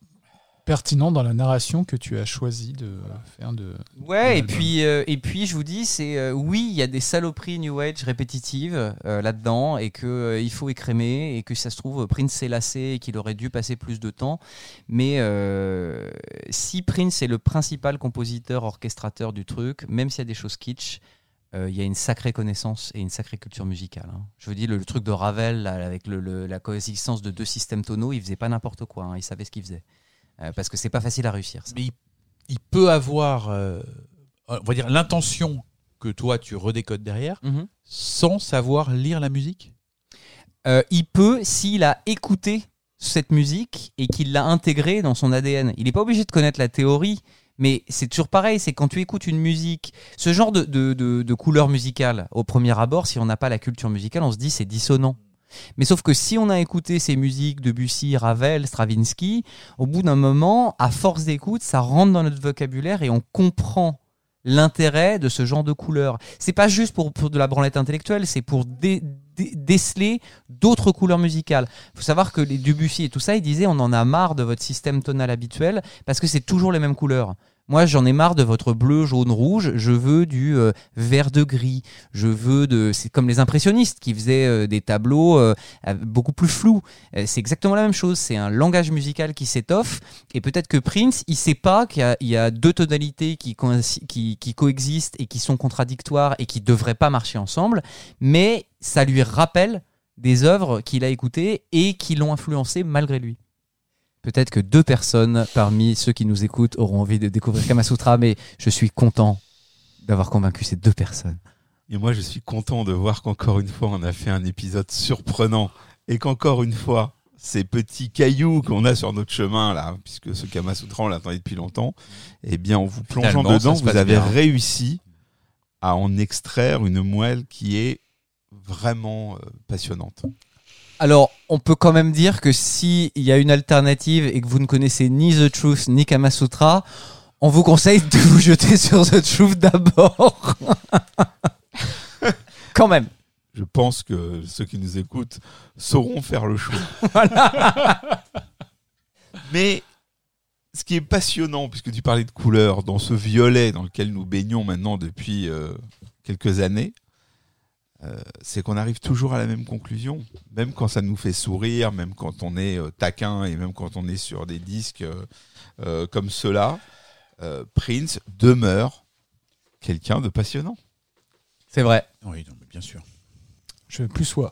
Pertinent dans la narration que tu as choisi de faire de. Ouais, et de puis, euh, et puis je vous dis, c'est euh, oui, il y a des saloperies New Age répétitives euh, là-dedans et que il faut écrémer et que ça se trouve Prince s'est lassé et qu'il aurait dû passer plus de temps. Mais si Prince est le principal compositeur orchestrateur du truc, même s'il y a des choses kitsch, il y a une sacrée connaissance et une sacrée culture musicale. hein. Je veux dire, le, le truc de Ravel là, avec le- le- la coexistence de deux systèmes tonaux, il faisait pas n'importe quoi. hein, il savait ce qu'il faisait. Euh, parce que c'est pas facile à réussir. ça. Mais il, il peut avoir, euh, on va dire, l'intention que toi tu redécodes derrière, Mhm. sans savoir lire la musique? Euh, il peut, s'il a écouté cette musique et qu'il l'a intégrée dans son ADN. Il n'est pas obligé de connaître la théorie, mais c'est toujours pareil, c'est quand tu écoutes une musique, ce genre de, de, de, de couleur musicale, au premier abord, si on n'a pas la culture musicale, on se dit c'est dissonant. Mais sauf que si on a écouté ces musiques de Bussy, Ravel, Stravinsky, au bout d'un moment, à force d'écoute, ça rentre dans notre vocabulaire et on comprend l'intérêt de ce genre de couleurs. C'est pas juste pour, de la branlette intellectuelle, c'est pour dé- dé- déceler d'autres couleurs musicales. faut savoir que les Debussy et tout ça, ils disaient on en a marre de votre système tonal habituel parce que c'est toujours les mêmes couleurs. Moi, j'en ai marre de votre bleu, jaune, rouge. Je veux du euh, vert de gris. Je veux de. C'est comme les impressionnistes qui faisaient euh, des tableaux euh, beaucoup plus flous. C'est exactement la même chose. C'est un langage musical qui s'étoffe. Et peut-être que Prince, il sait pas qu'il y a, deux tonalités qui, qui coexistent et qui sont contradictoires et qui devraient pas marcher ensemble. Mais ça lui rappelle des œuvres qu'il a écoutées et qui l'ont influencé malgré lui. Peut-être que deux personnes parmi ceux qui nous écoutent auront envie de découvrir Kamasutra, mais je suis content d'avoir convaincu ces deux personnes. Et moi, je suis content de voir qu'encore une fois, on a fait un épisode surprenant. Et qu'encore une fois, ces petits cailloux qu'on a sur notre chemin, là, puisque ce Kamasutra, on l'attendait depuis longtemps, eh bien, en vous plongeant Finalement, dedans, vous avez bien. réussi à en extraire une moelle qui est vraiment euh, passionnante. Alors, on peut quand même dire que s'il y a une alternative et que vous ne connaissez ni The Truth ni Kamasutra, on vous conseille de vous jeter sur The Truth d'abord. quand même. Je pense que ceux qui nous écoutent sauront faire le choix. Mais ce qui est passionnant, puisque tu parlais de couleurs, dans ce violet dans lequel nous baignons maintenant depuis euh, quelques années, c'est qu'on arrive toujours à la même conclusion, même quand ça nous fait sourire, même quand on est euh, taquin et même quand on est sur des disques euh, euh, comme ceux-là, euh, Prince demeure quelqu'un de passionnant. C'est vrai. Oui, non, mais bien sûr. Je plus sois.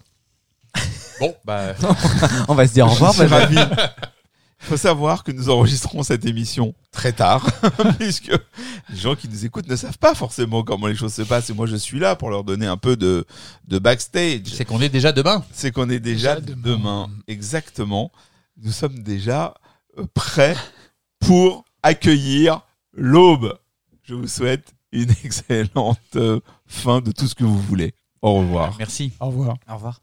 Bon, bah, On va se dire au revoir. Faut savoir que nous enregistrons cette émission très tard, puisque les gens qui nous écoutent ne savent pas forcément comment les choses se passent. Et moi, je suis là pour leur donner un peu de, de backstage. C'est qu'on est déjà demain. C'est qu'on est déjà, Déjà demain. demain. Exactement. Nous sommes déjà euh, prêts pour accueillir l'aube. Je vous souhaite une excellente euh, fin de tout ce que vous voulez. Au revoir. Merci. Au revoir. Au revoir.